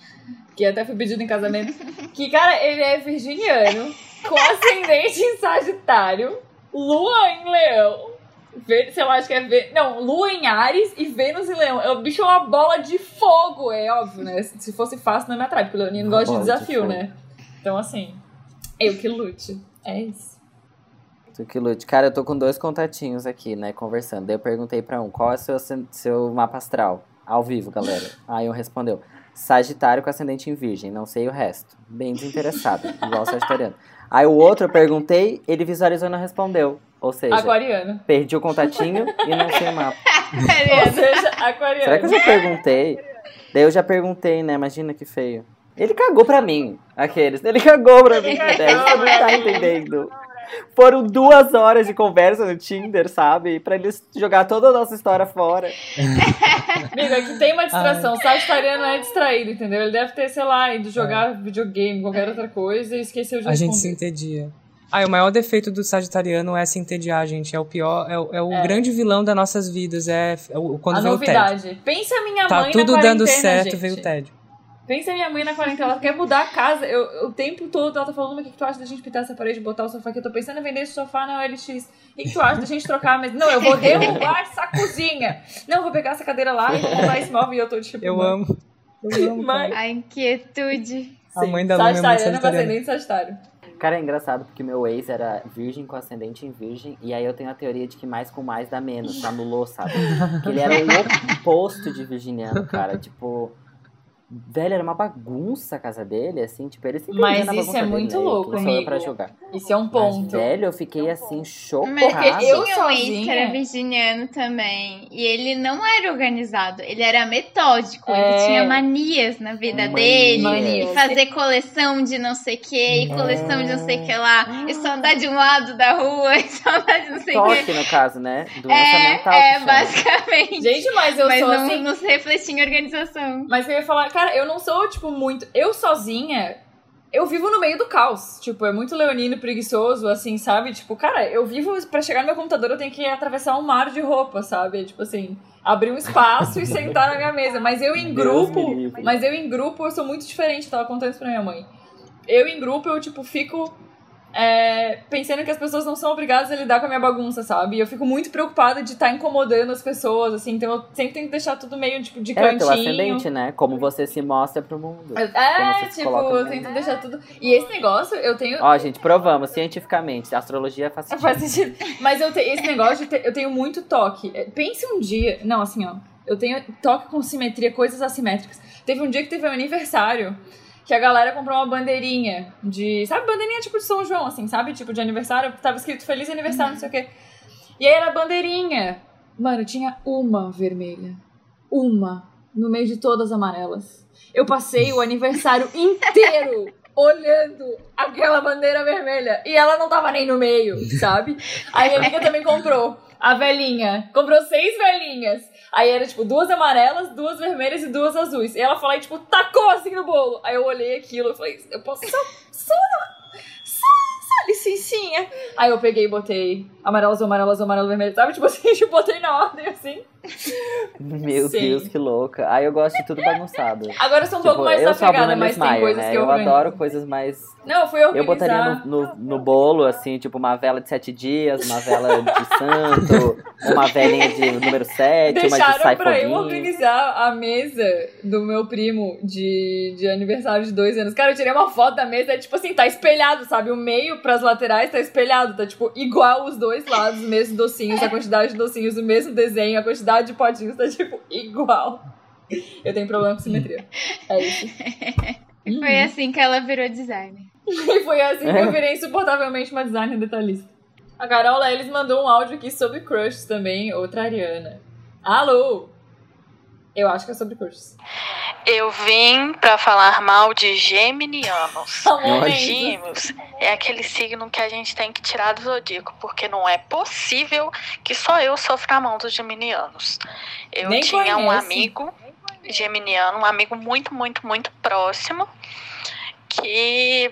que até foi pedido em casamento, que, cara, ele é virginiano, com ascendente em Sagitário, Lua em Leão, sei lá, acho que é. Vê- Não, Lua em Ares e Vênus em Leão. É, O bicho é uma bola de fogo, é óbvio, né? Se fosse fácil, não me atrai, porque o Leonino gosta de de desafio, fogo. né? Então, assim, eu que lute. É isso. Tu que lute. Cara, eu tô com dois contatinhos aqui, né, conversando. Daí eu perguntei pra um, qual é o seu, seu mapa astral? Ao vivo, galera. Aí um respondeu, Sagitário com ascendente em virgem, não sei o resto. Bem desinteressado, igual o sagitariano. Aí o outro eu perguntei, ele visualizou e não respondeu. Ou seja, Aquariano. perdi o contatinho e não sei o mapa. Ou seja, aquariano. Será que eu já perguntei? Daí eu já perguntei, né? Imagina que feio. Ele cagou pra mim, aqueles. Ele cagou pra mim? Você não tá entendendo. Foram duas horas de conversa no Tinder, sabe? Pra eles jogar toda a nossa história fora. Amiga, aqui tem uma distração. O sagitariano é distraído, entendeu? Ele deve ter, sei lá, ido jogar videogame, qualquer outra coisa e esqueceu de A gente se entedia. Ah, o maior defeito do Sagitariano é se entediar, gente. É o pior, é, o- é o É. grande vilão das nossas vidas. É, é o- quando A vem o tédio. novidade. Pensa a minha Tá mãe tudo na dando certo, gente. veio o tédio. Pensa minha mãe na quarentena, ela quer mudar a casa. Eu, o tempo todo ela tá falando, mas o que, que tu acha da gente pintar essa parede e botar o sofá aqui? Eu tô pensando em vender esse sofá na OLX. O que, que tu acha da gente trocar a mesa? Não, eu vou derrubar essa cozinha. Não, eu vou pegar essa cadeira lá e vou comprar esse móvel e eu tô tipo... Eu amo. Eu amo. Mãe. A inquietude. A Sim, mãe da Luna é Sagitariana com ascendente sagitário. Cara, é engraçado porque meu ex era virgem com ascendente em virgem. E aí eu tenho a teoria de que mais com mais dá menos. Anulou, sabe? Que ele era o oposto de virginiano, cara. Tipo. Velho, era uma bagunça a casa dele, assim, tipo, ele sempre Mas isso é dele, muito louco, amigo. pra julgar. Isso é um Mas, ponto. velho, eu fiquei assim, chocado. Mas eu um ex que sozinha- era virginiano também. E ele não era organizado, ele era metódico. É. Ele tinha manias na vida Manias. dele. Manias. E fazer coleção de não sei o que, e coleção de não sei o que lá. E só andar de um lado da rua, e só andar de não sei o que. Toque, no caso, né? Doença É, mental. é, basicamente. Gente, mas eu Mas sou não, assim... não se refletia em organização. Mas eu ia falar, cara, eu não sou, tipo, muito. Eu sozinha, eu vivo no meio do caos. Tipo, é muito leonino, preguiçoso, assim, sabe? Tipo, cara, eu vivo. Pra chegar no meu computador, eu tenho que atravessar um mar de roupa, sabe? Tipo assim, abrir um espaço e sentar na minha mesa. Mas eu em grupo. Mas eu em grupo, eu sou muito diferente. Eu tava contando isso pra minha mãe. Eu em grupo, eu, tipo, fico. É, pensando que as pessoas não são obrigadas a lidar com a minha bagunça, sabe? Eu fico muito preocupada de estar incomodando as pessoas, assim. Então eu sempre tenho que deixar tudo meio, tipo, de É, cantinho. teu ascendente, né? Como você se mostra pro mundo. É, tipo, eu tento deixar tudo. E esse negócio, eu tenho. Ó, gente, provamos cientificamente. A astrologia faz sentido. Faz sentido. Mas eu tenho esse negócio eu tenho muito toque. É, Pense um dia. Não, assim, ó. Eu tenho toque com simetria, coisas assimétricas. Teve um dia que teve um aniversário que a galera comprou uma bandeirinha de. Sabe, bandeirinha tipo de São João, assim, sabe? Tipo de aniversário. Tava escrito Feliz Aniversário, não sei o quê. E aí era bandeirinha. Mano, tinha uma vermelha. Uma. No meio de todas amarelas. Eu passei o aniversário inteiro olhando aquela bandeira vermelha. E ela não tava nem no meio, sabe? Aí minha amiga também comprou a velhinha. Comprou seis velhinhas. Aí era, tipo, duas amarelas, duas vermelhas e duas azuis. E ela falou, tipo, tacou assim no bolo. Aí eu olhei aquilo e falei, eu posso só, só, só, só licencinha. Aí eu peguei e botei amarelo, azul, amarelo, azul, amarelo, vermelho, sabe? Tipo assim, tipo, botei na ordem, assim. Meu Sim. Deus, que louca. Aí eu gosto de tudo bagunçado. Agora eu sou um Tipo, pouco mais eu desapegada, mas tem Lismayer, coisas né? que eu Eu organizo. adoro coisas mais Não, eu fui Eu organizar. botaria no, no, no bolo, assim, tipo, uma vela de sete dias, uma vela de santo, uma velinha de número sete, uma de Deixaram sai pra eu organizar a mesa do meu primo de, de aniversário de dois anos. Cara, eu tirei uma foto da mesa, é tipo assim, tá espelhado, sabe? O meio pras laterais tá espelhado, tá tipo igual os dois lados, os mesmos docinhos, a quantidade de docinhos, o mesmo desenho, a quantidade de potinhos tá tipo igual. Eu tenho problema com simetria. É isso. Uhum. Foi assim que ela virou designer. E foi assim que eu virei insuportavelmente uma designer detalhista. A Carol Lelis mandou um áudio aqui sobre crushes também, outra Ariana. Alô! Eu acho que é sobre crushes. Eu vim pra falar mal de geminianos. Momentos. Gêmeos é aquele signo que a gente tem que tirar do zodíaco, porque não é possível que só eu sofra a mão dos geminianos. Eu Nem tinha um amigo geminiano, um amigo muito, muito, muito próximo, que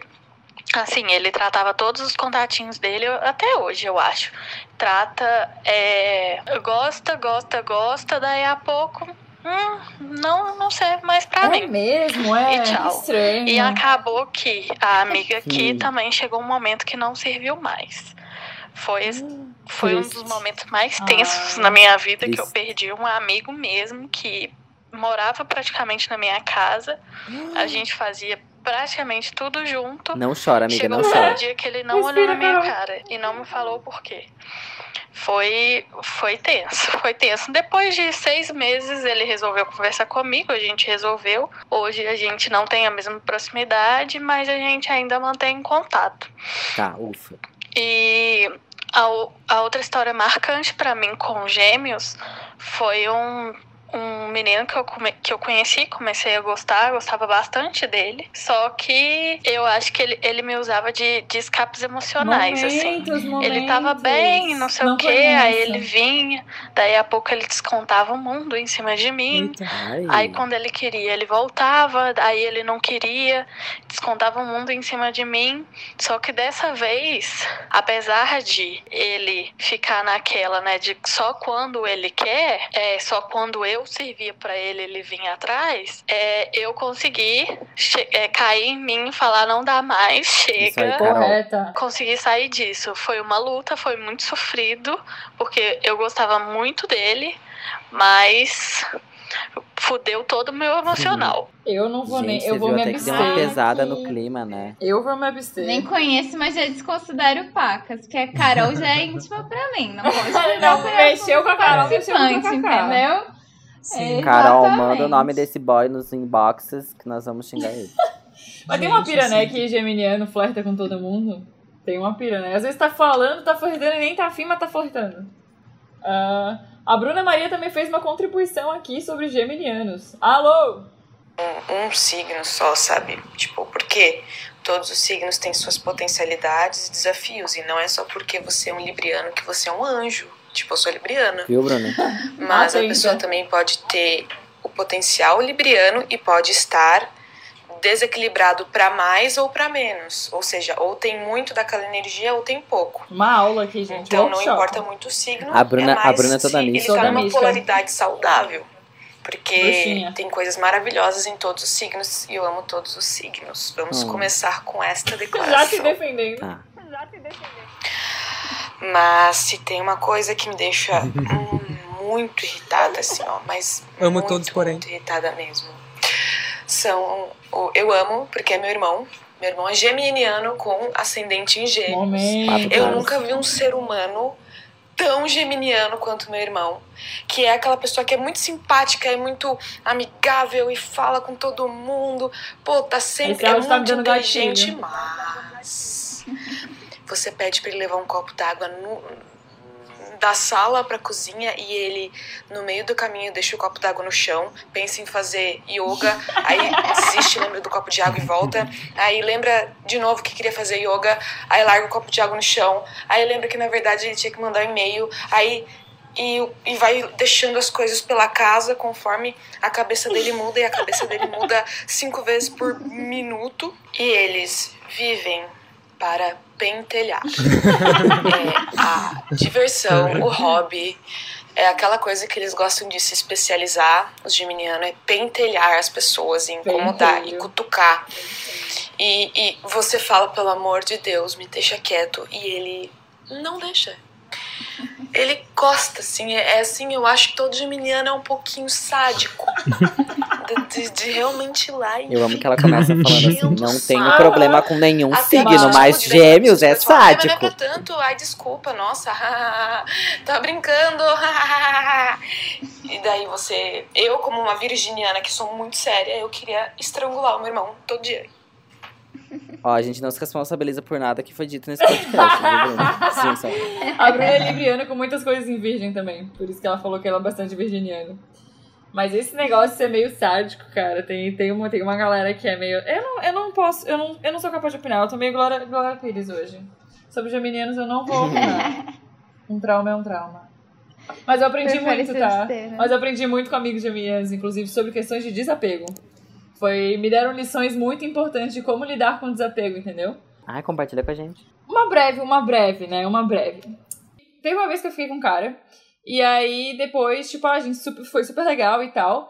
assim, ele tratava todos os contatinhos dele, até hoje, eu acho. Trata, é, gosta, gosta, gosta, daí a pouco, hum, não, não serve mais pra É mim. mesmo, é E tchau. estranho. E aquabou que a amiga aqui Hum. também chegou um momento que não serviu mais. Foi, foi um dos triste. momentos mais Ah, tensos na minha vida que eu triste. perdi um amigo mesmo que morava praticamente na minha casa. A gente fazia praticamente tudo junto. Não chora, amiga, Chegou não um chora. dia que ele não Respira, olhou na minha cara e não me falou por quê. Foi, foi tenso, foi tenso. Depois de seis meses, ele resolveu conversar comigo, a gente resolveu. Hoje a gente não tem a mesma proximidade, mas a gente ainda mantém contato. Tá, ufa. E a, o- a outra história marcante pra mim com gêmeos foi um, um menino que eu, come, que eu conheci, comecei a gostar, gostava bastante dele. Só que eu acho que ele, ele me usava de, de escapes emocionais, assim. Momentos, momentos. Ele tava bem, não sei Não o quê, conheço. aí ele vinha, daí a pouco ele descontava o mundo em cima de mim. Eita. Aí quando ele queria, ele voltava, aí ele não queria, descontava o mundo em cima de mim. Só que dessa vez, apesar de ele ficar naquela, né, de só quando ele quer, é, só quando eu servia pra ele, ele vinha atrás, é, eu consegui é, cair em mim e falar, não dá mais, Isso aí, chega. Carol. Correta. Consegui sair disso. Foi uma luta, foi muito sofrido, porque eu gostava muito dele, mas fudeu todo o meu emocional. Eu não vou nem. Gente, Eu você vou me até que deu abster. uma pesada no clima, né? Eu vou me abster. Nem conheço, mas já desconsidero pacas, porque a Carol já é íntima pra mim. Não pode Não, mexeu com a Carol, mexeu com a Cacá. entendeu? Sim. É, Carol, exatamente. manda o nome desse boy nos inboxes que nós vamos xingar ele. Mas tem uma pira, né, que geminiano flerta com todo mundo. Tem uma pira, né? Às vezes tá falando, tá flertando e nem tá afim, mas tá flertando. Ah, a Bruna Maria também fez uma contribuição aqui sobre geminianos. Alô? um signo só, sabe? Tipo, porque todos os signos têm suas potencialidades e desafios, e não é só porque você é um libriano que você é um anjo. Tipo, eu sou libriana. Viu, Bruno? Mas a pessoa também pode ter o potencial libriano e pode estar desequilibrado para mais ou para menos. Ou seja, ou tem muito daquela energia ou tem pouco. Uma aula aqui, gente. Então não importa muito o signo. A Bruna- é a mais Bruna é toda se. Ele tá numa polaridade saudável. Porque Bruxinha. tem coisas maravilhosas em todos os signos e eu amo todos os signos. Vamos Hum. começar com esta Já se declaração. defendendo. Mas se tem uma coisa que me deixa muito irritada, assim, ó, mas Amo muito, todos, porém. muito irritada mesmo. São o eu amo porque é meu irmão. Meu irmão é geminiano com ascendente em gêmeos. Momento. Eu nunca vi um ser humano tão geminiano quanto meu irmão, que é aquela pessoa que é muito simpática, é muito amigável e fala com todo mundo. Pô, tá sempre Esse é muito inteligente, gatilho. mas você pede pra ele levar um copo d'água da sala pra cozinha e ele no meio do caminho deixa o copo d'água no chão, pensa em fazer yoga, aí desiste, lembra do copo de água e volta, aí lembra de novo que queria fazer yoga, aí larga o copo de água no chão, aí lembra que na verdade ele tinha que mandar um e-mail, aí e, e vai deixando as coisas pela casa conforme a cabeça dele muda e a cabeça dele muda cinco vezes por minuto. E eles vivem para pentelhar. É, a diversão, o hobby, é aquela coisa que eles gostam de se especializar, os geminianos, é pentelhar as pessoas, e incomodar Pentelho. e cutucar. E, e você fala, pelo amor de Deus, me deixa quieto. E ele não deixa. Ele gosta, assim, é, é assim, eu acho que todo geminiano é um pouquinho sádico. De, de- de realmente ir lá e Eu amo que ela começa falando assim, não tenho problema com nenhum Até signo, mas gêmeos é pessoa fala, "Ai, mas Não é sádico. pra tanto, ai, desculpa, nossa, tá brincando. e daí você, eu como uma virginiana que sou muito séria, eu queria estrangular o meu irmão todo dia. Ó, a gente não se responsabiliza por nada que foi dito nesse podcast, viu, Bruno? Sim, só. A Bruna é libriana com muitas coisas em virgem também. Por isso que ela falou que ela é bastante virginiana. Mas esse negócio de ser meio sádico, cara, tem, tem, uma, tem uma galera que é meio. Eu não, eu não posso, eu não, eu não sou capaz de opinar. Eu tô meio Glória, Glória Pires hoje. Sobre geminianos eu não vou opinar. Um trauma é um trauma. Mas eu aprendi Prefere muito, tá? né? Mas eu aprendi muito com amigos geminianos, inclusive, sobre questões de desapego. Foi, me deram lições muito importantes de como lidar com desapego, entendeu? Ai, compartilha com a gente. Uma breve, uma breve, né? Uma breve. Teve uma vez que eu fiquei com um cara. E aí, depois, tipo, a gente super, foi super legal e tal.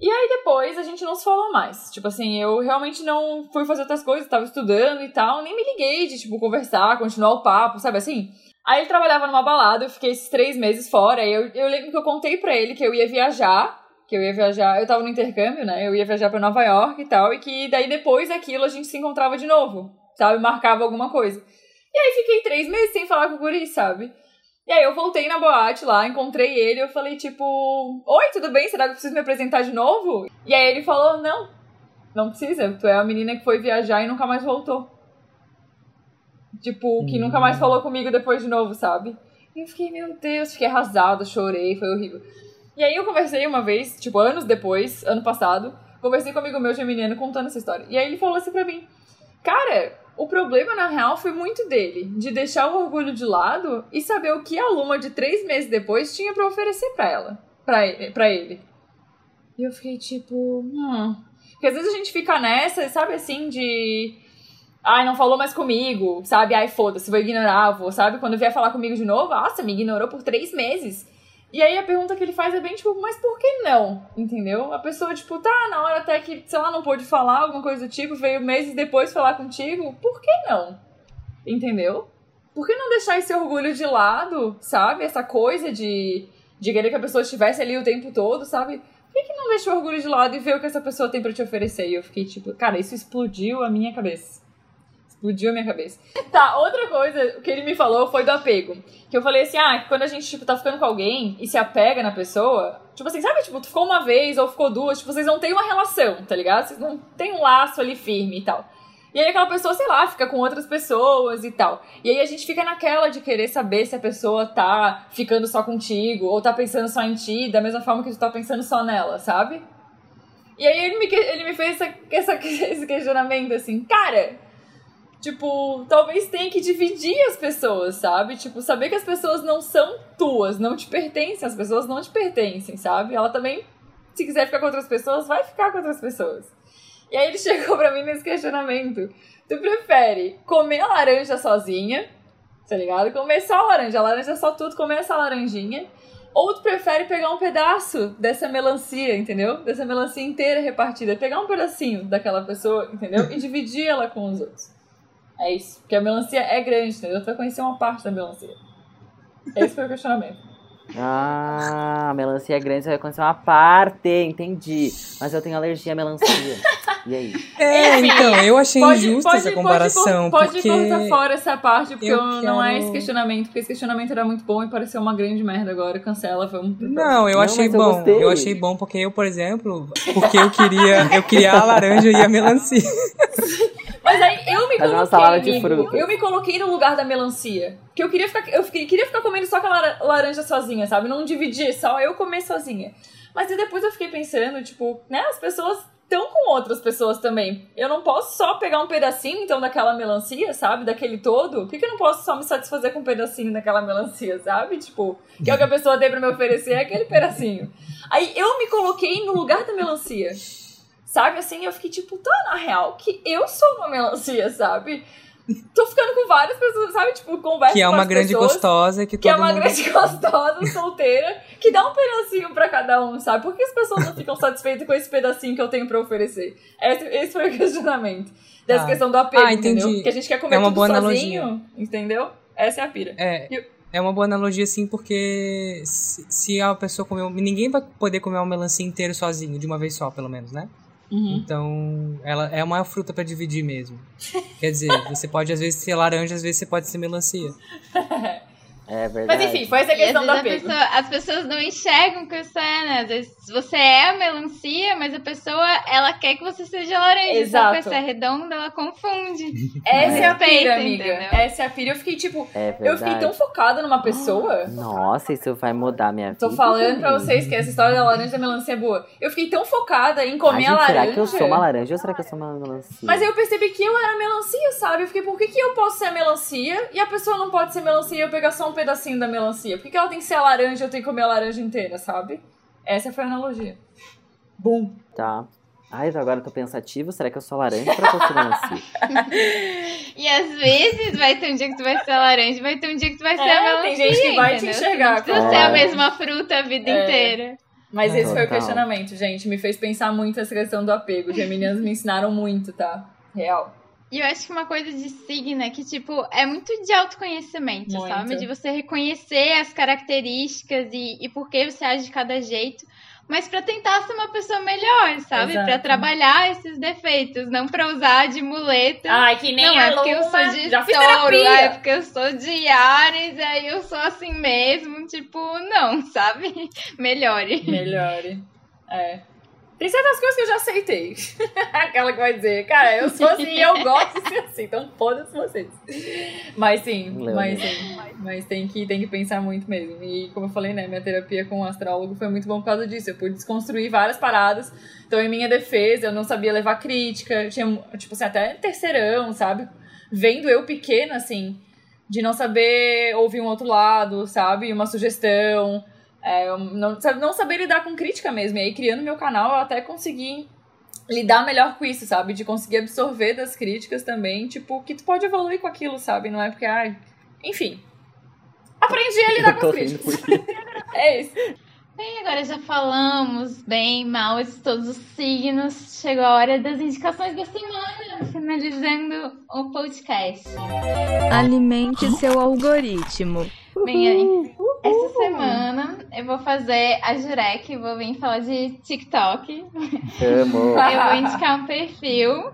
E aí, depois, a gente não se falou mais. Tipo assim, eu realmente não fui fazer outras coisas, tava estudando e tal. Nem me liguei de, tipo, conversar, continuar o papo, sabe assim? Aí ele trabalhava numa balada, eu fiquei esses três meses fora. E eu, eu lembro que eu contei pra ele que eu ia viajar. Que eu ia viajar, eu tava no intercâmbio, né? Eu ia viajar pra Nova York e tal. E que daí, depois daquilo, a gente se encontrava de novo, sabe? Marcava alguma coisa. E aí fiquei três meses sem falar com o guri, sabe? E aí eu voltei na boate lá, encontrei ele, eu falei, tipo, oi, tudo bem? Será que eu preciso me apresentar de novo? E aí ele falou, não, não precisa, tu é a menina que foi viajar e nunca mais voltou. Tipo, que nunca mais falou comigo depois de novo, sabe? E eu fiquei, meu Deus, fiquei arrasada, chorei, foi horrível. E aí eu conversei uma vez, tipo, anos depois, ano passado, conversei com um amigo meu geminiano contando essa história. E aí ele falou assim pra mim, cara, o problema na real foi muito dele, de deixar o orgulho de lado e saber o que a Luma de três meses depois tinha pra oferecer pra ela, pra ele. Pra ele. E eu fiquei tipo, hum. Porque às vezes a gente fica nessa, sabe assim, de. Ai, não falou mais comigo, sabe? Ai, foda-se, vou ignorar, vou, sabe? Quando vier falar comigo de novo, nossa, me ignorou por três meses. E aí a pergunta que ele faz é bem tipo, mas por que não? Entendeu? A pessoa, tipo, tá, na hora até que, sei lá, não pôde falar, alguma coisa do tipo, veio meses depois falar contigo, por que não? Entendeu? Por que não deixar esse orgulho de lado, sabe? Essa coisa de, de querer que a pessoa estivesse ali o tempo todo, sabe? Por que, que não deixa o orgulho de lado e ver o que essa pessoa tem pra te oferecer? E eu fiquei tipo, cara, isso explodiu a minha cabeça. Explodiu a minha cabeça. Tá, outra coisa que ele me falou foi do apego. Que eu falei assim, ah, quando a gente, tipo, tá ficando com alguém e se apega na pessoa, tipo assim, sabe, tipo, tu ficou uma vez ou ficou duas, tipo, vocês não têm uma relação, tá ligado? Vocês não têm um laço ali firme e tal. E aí aquela pessoa, sei lá, fica com outras pessoas e tal. E aí a gente fica naquela de querer saber se a pessoa tá ficando só contigo ou tá pensando só em ti, da mesma forma que tu tá pensando só nela, sabe? E aí ele me, ele me fez essa, essa, esse questionamento assim, cara, tipo, talvez tenha que dividir as pessoas, sabe? Tipo, saber que as pessoas não são tuas, não te pertencem, as pessoas não te pertencem, sabe? Ela também, se quiser ficar com outras pessoas, vai ficar com outras pessoas. E aí ele chegou pra mim nesse questionamento. Tu prefere comer a laranja sozinha, tá ligado? Comer só a laranja, a laranja é só tudo, comer essa laranjinha. Ou tu prefere pegar um pedaço dessa melancia, entendeu? Dessa melancia inteira repartida. Pegar um pedacinho daquela pessoa, entendeu? E dividir ela com os outros. É isso. Porque a melancia é grande, entendeu? Tu vai conhecer uma parte da melancia. Esse foi o questionamento. Ah, a melancia é grande, você vai conhecer uma parte, entendi. Mas eu tenho alergia à melancia. E aí? É, então, eu achei Pode, injusta pode, essa pode, comparação, pode, porque... cortar fora essa parte, porque eu eu não é quero- esse questionamento, porque esse questionamento era muito bom e pareceu uma grande merda agora. Cancela, vamos pro. Não, eu Não, achei eu bom. gostei. Eu achei bom porque eu, por exemplo, porque eu queria, eu queria a laranja e a melancia. Mas aí eu me Fazer uma coloquei, salada de frutas. eu me coloquei no lugar da melancia. Que eu queria ficar, eu fiquei- queria ficar comendo só aquela lara- laranja sozinha, sabe? Não dividir, só eu comer sozinha. Mas aí depois eu fiquei pensando, tipo, né, as pessoas estão com outras pessoas também. Eu não posso só pegar um pedacinho, então, daquela melancia, sabe? Daquele todo. Por que, que eu não posso só me satisfazer com um pedacinho daquela melancia, sabe? Tipo, que é o que a pessoa tem pra me oferecer, é aquele pedacinho. Aí eu me coloquei no lugar da melancia. Sabe, assim, eu fiquei tipo, tá, na real, que eu sou uma melancia, sabe? Tô ficando com várias pessoas, sabe? Tipo, conversa Que é uma grande pessoas, gostosa que Que é uma mundo... grande gostosa, solteira, que dá um pedacinho pra cada um, sabe? Por que as pessoas não ficam satisfeitas com esse pedacinho que eu tenho pra oferecer? Esse, esse foi o questionamento. Dessa Ah. questão do apego, Ah, entendi. entendeu? Que a gente quer comer É uma tudo boa sozinho, analogia. entendeu? Essa é a pira. É, Eu- é uma boa analogia, sim, porque se, se a pessoa comer... Ninguém vai poder comer uma melancia inteira sozinho, de uma vez só, pelo menos, né? Uhum. Então, ela é uma fruta pra dividir mesmo. Quer dizer, você pode às vezes ser laranja, às vezes você pode ser melancia. É verdade. Mas enfim, foi essa questão a apego. pessoa- as pessoas não enxergam que isso é, né? Às vezes você é a melancia, mas a pessoa, ela quer que você seja laranja. Só Exato. que você é redonda, ela confunde. Essa é a Respeita, pira, amiga. entendeu? Essa é a pira. Eu fiquei tipo, É eu fiquei tão focada numa pessoa. Nossa, isso vai mudar minha vida. Tô falando pra vocês que essa história da laranja e da melancia é boa. Eu fiquei tão focada em Ai, comer gente, a laranja. será que eu sou uma laranja ou será que eu sou uma melancia? Mas aí eu percebi que eu era melancia, sabe? Eu fiquei, por que, que eu posso ser melancia e a pessoa não pode ser melancia e eu pegar só um pedacinho da melancia? Por que, que ela tem que ser a laranja e eu tenho que comer a laranja inteira, sabe? Essa foi a analogia. Bum. Tá. Ai, agora eu tô pensativo. Será que eu sou laranja eu sou melancia? E às vezes vai ter um dia que tu vai ser a laranja, vai ter um dia que tu vai ser É, a melancia. tem gente que vai te enxergar Não precisa como- ser a É. mesma fruta a vida É. inteira. Mas esse foi o Total. questionamento, gente. Me fez pensar muito essa questão do apego. Os geminianos me ensinaram muito, tá? Real. E eu acho que uma coisa de signo é que, tipo, é muito de autoconhecimento, Muito. sabe? De você reconhecer as características e, e por que você age de cada jeito. Mas pra tentar ser uma pessoa melhor, sabe? Pra trabalhar esses defeitos, não pra usar de muleta. Ai, que nem não, a é porque eu Luma. sou de Já touro, é porque eu sou de Ares, aí eu sou assim mesmo, tipo, não, sabe? Melhore. Melhore. É. Tem certas coisas que eu já aceitei. Aquela que vai dizer, cara, eu sou assim eu gosto de ser assim, então foda-se vocês. Mas sim, mas sim. Mas tem que, tem que pensar muito mesmo. E como eu falei, né, minha terapia com o astrólogo foi muito bom por causa disso. Eu pude desconstruir várias paradas. Então, em minha defesa, eu não sabia levar crítica. Eu tinha, tipo assim, até terceirão, sabe? Vendo eu pequena, assim, de não saber ouvir um outro lado, sabe? Uma sugestão. É, eu não, não saber lidar com crítica mesmo. E aí, criando meu canal, eu até consegui lidar melhor com isso, sabe? De conseguir absorver das críticas também, tipo, que tu pode evoluir com aquilo, sabe? Não é porque, ai. Enfim. Aprendi a lidar com as críticas. É isso. Bem, agora já falamos bem, mal de todos os signos. Chegou a hora das indicações da semana, finalizando o podcast. Alimente seu algoritmo. Bem, aí, essa semana eu vou fazer a Jurek, vou vir falar de TikTok. amo. Eu vou indicar um perfil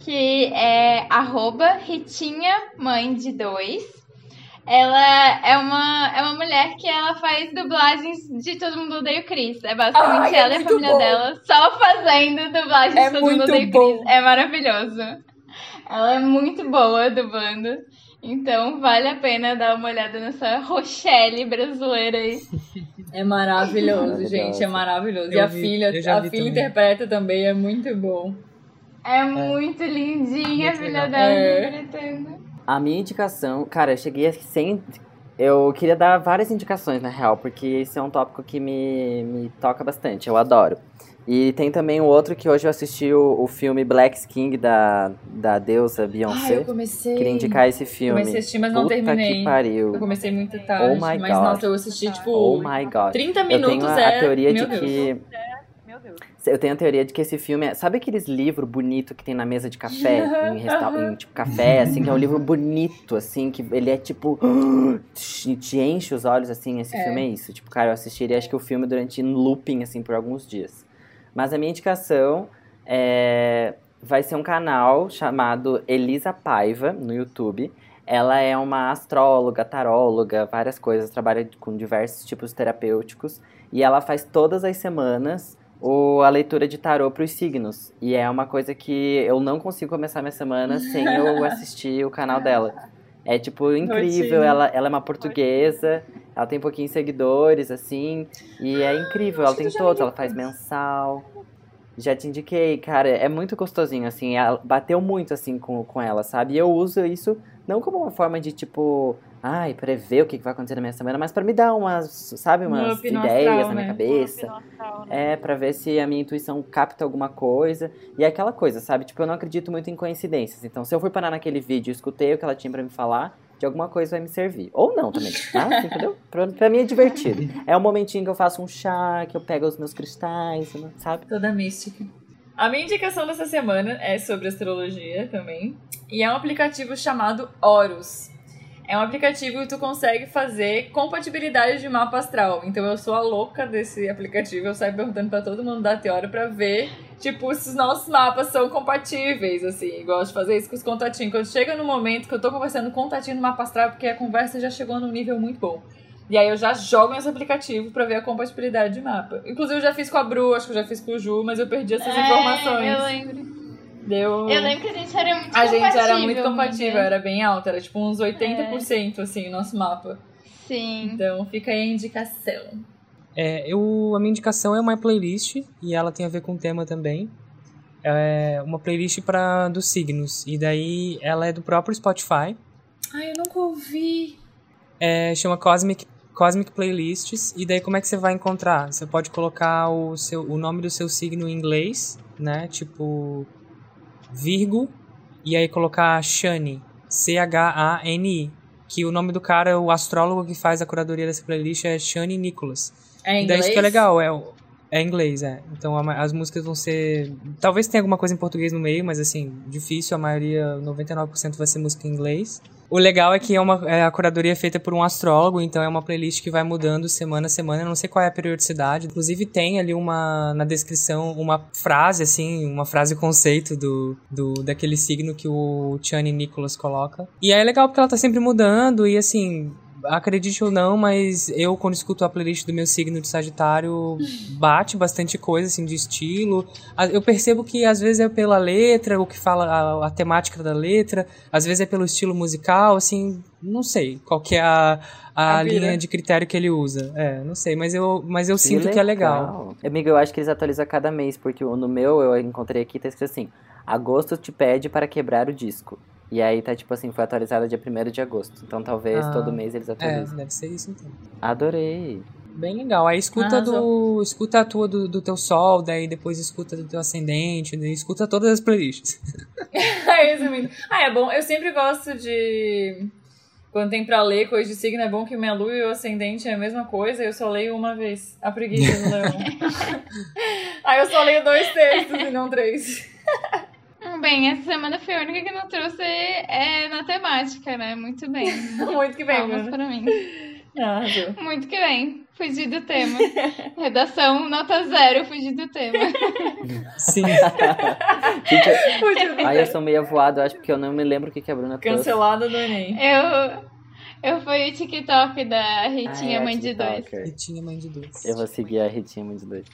que é arroba Ritinha Mãe de Dois. Ela é uma, é uma mulher que ela faz dublagens de Todo Mundo Odeia o Chris. É basicamente Ai, é ela e a família bom. dela só fazendo dublagem É de Todo Mundo muito Odeia o bom. Chris. É maravilhoso. Ela é muito boa dublando. Então vale a pena dar uma olhada nessa Rochelle brasileira aí. É maravilhoso, gente, é maravilhoso. e Eu a vi- filha, a filha também. interpreta também, é muito bom. É muito lindinha a Muito filha legal. dela É. interpretando. A minha indicação, cara, eu cheguei aqui sem. Eu queria dar várias indicações, na real, porque esse é um tópico que me, me toca bastante, eu adoro. E tem também o outro que hoje eu assisti o, o filme Black King da, da deusa Beyoncé. eu comecei. Queria indicar esse filme. Comecei a assistir, mas não Puta terminei. que pariu. Eu comecei muito tarde, Oh my mas God. nossa, eu assisti tipo Oh my god. 30 Eu minutos tenho a, é. a teoria Meu de Deus. que. Meu Deus. Eu tenho a teoria de que esse filme é. Sabe aqueles livros bonitos que tem na mesa de café? em, resta... em tipo café, assim, que é um livro bonito, assim, que ele é tipo. te, te enche os olhos, assim. Esse É. filme é isso. Tipo, cara, eu assistiria acho que o filme durante looping, assim, por alguns dias. Mas a minha indicação é. Vai ser um canal chamado Elisa Paiva no YouTube. Ela é uma astróloga, taróloga, várias coisas, trabalha com diversos tipos terapêuticos. E ela faz todas as semanas o, a leitura de tarô para os signos. E é uma coisa que eu não consigo começar minha semana sem eu assistir o canal dela. É, tipo, incrível. Ela, ela é uma portuguesa, ela tem pouquinhos seguidores, assim. E é incrível, ela tem todos. Ela faz mensal. Já te indiquei, cara, é muito gostosinho, assim. Ela bateu muito, assim, com, com ela, sabe? E eu uso isso não como uma forma de, tipo, ai, prever o que vai acontecer na minha semana, mas pra me dar umas, sabe, Um umas ideias astral, na minha né? cabeça. Um astral, né? É, pra ver se a minha intuição capta alguma coisa. E é aquela coisa, sabe? Tipo, eu não acredito muito em coincidências. Então, se eu fui parar naquele vídeo e escutei o que ela tinha pra me falar, de alguma coisa vai me servir. Ou não também. Mas, assim, entendeu? Pra, pra mim é divertido. É um momentinho que eu faço um chá, que eu pego os meus cristais, sabe? Toda mística. A minha indicação dessa semana é sobre astrologia também. E é um aplicativo chamado Horus. É um aplicativo que tu consegue fazer compatibilidade de mapa astral. Então eu sou a louca desse aplicativo. Eu saio perguntando pra todo mundo da Teora pra ver, tipo, se os nossos mapas são compatíveis, assim. Gosto de fazer isso com os contatinhos. Quando chega no momento que eu tô conversando com contatinho no mapa astral, porque a conversa já chegou num nível muito bom. E aí eu já jogo nesse aplicativo pra ver a compatibilidade de mapa. Inclusive eu já fiz com a Bru, acho que eu já fiz com o Ju, mas eu perdi essas É, informações. Eu lembro. Deu... Eu lembro que a gente era muito A gente era compatível, muito compatível, amiga. era bem alta, era tipo uns 80% assim, o nosso mapa. Sim. Então fica aí a indicação. É, eu, a minha indicação é uma playlist e ela tem a ver com o tema também. É uma playlist para dos signos e daí ela é do próprio Spotify. Ai, eu nunca ouvi. É, chama Cosmic Cosmic Playlists e daí como é que você vai encontrar? Você pode colocar o seu o nome do seu signo em inglês, né? Tipo Virgo e aí colocar Shani, C H A N I, que o nome do cara, o astrólogo que faz a curadoria dessa playlist é Shani Nicholas. É em E daí inglês? isso que é legal, é, o- é inglês, é. Então a as músicas vão ser. Talvez tenha alguma coisa em português no meio, mas assim, difícil, a maioria, 99% vai ser música em inglês. O legal é que é uma, é, a curadoria é feita por um astrólogo, então é uma playlist que vai mudando semana a semana. Eu não sei qual é a periodicidade. Inclusive tem ali uma na descrição uma frase, assim, uma frase conceito do, do daquele signo que o Chani Nicholas coloca. E é legal porque ela tá sempre mudando e assim, acredite ou não, mas eu, quando escuto a playlist do meu signo de Sagitário, bate bastante coisa, assim, de estilo. A- Eu percebo que às vezes é pela letra, o que fala a, a temática da letra, às vezes é pelo estilo musical, assim, não sei qual que é a, a A linha de critério que ele usa. É, não sei, mas eu, mas eu sinto que é legal. Amigo, eu acho que eles atualizam a cada mês, porque no meu eu encontrei aqui, tá escrito assim: agosto te pede para quebrar o disco. E aí tá tipo assim, foi atualizada dia 1 de agosto. Então talvez Ah, todo mês eles É, atualizem. deve ser isso então. Adorei. Bem legal. Aí escuta do. Escuta a tua do, do teu sol, daí depois escuta do teu ascendente, daí escuta todas as playlists. Resumindo. Ah, é bom. Eu sempre gosto de. Quando tem pra ler coisa de signo, é bom que minha lua e o ascendente é a mesma coisa. Eu só leio uma vez. A preguiça do leão. Aí eu só leio dois textos e não três. Bem, essa semana foi a única que não trouxe é, na temática, né? Muito bem. Muito que bem, Palmas pra mim. Ah. Muito que bem. Fugi do tema. Redação nota zero, fugi do tema. Sim. Gente, eu- Ai, eu sou meio avoado, eu acho, porque eu não me lembro o que, que a Bruna trouxe. Cancelada do Enem. Eu, eu fui o TikTok da Ritinha Ah, é, Mãe de Dois. Ritinha Mãe de Dois. Eu vou seguir a Ritinha Mãe de Dois.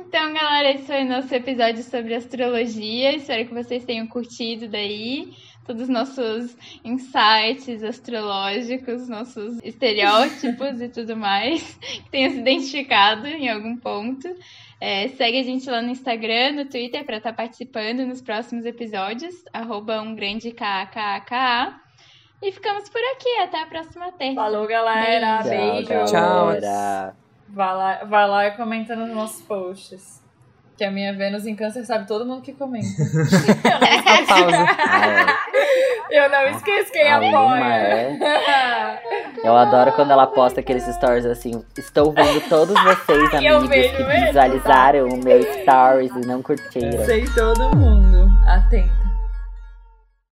Então, galera, esse foi o nosso episódio sobre astrologia. Espero que vocês tenham curtido daí todos os nossos insights astrológicos, nossos estereótipos e tudo mais. Que tenham se identificado em algum ponto. É, segue a gente lá no Instagram, no Twitter, para estar participando nos próximos episódios. Arroba um grande KKKA. E ficamos por aqui. Até a próxima terça. Falou, galera. Beijo. Beijo. Tchau, Tchau. Vai lá, vai lá e comenta nos nossos posts. Que a minha Vênus em Câncer sabe todo mundo que comenta. Uma pausa. Ah, Eu não esqueço quem A apoia. é. Eu adoro quando ela posta aqueles stories assim. Estou vendo todos vocês, eu amigos, que mesmo, visualizaram o meu stories e não curtiram. Sei todo mundo. Atenta.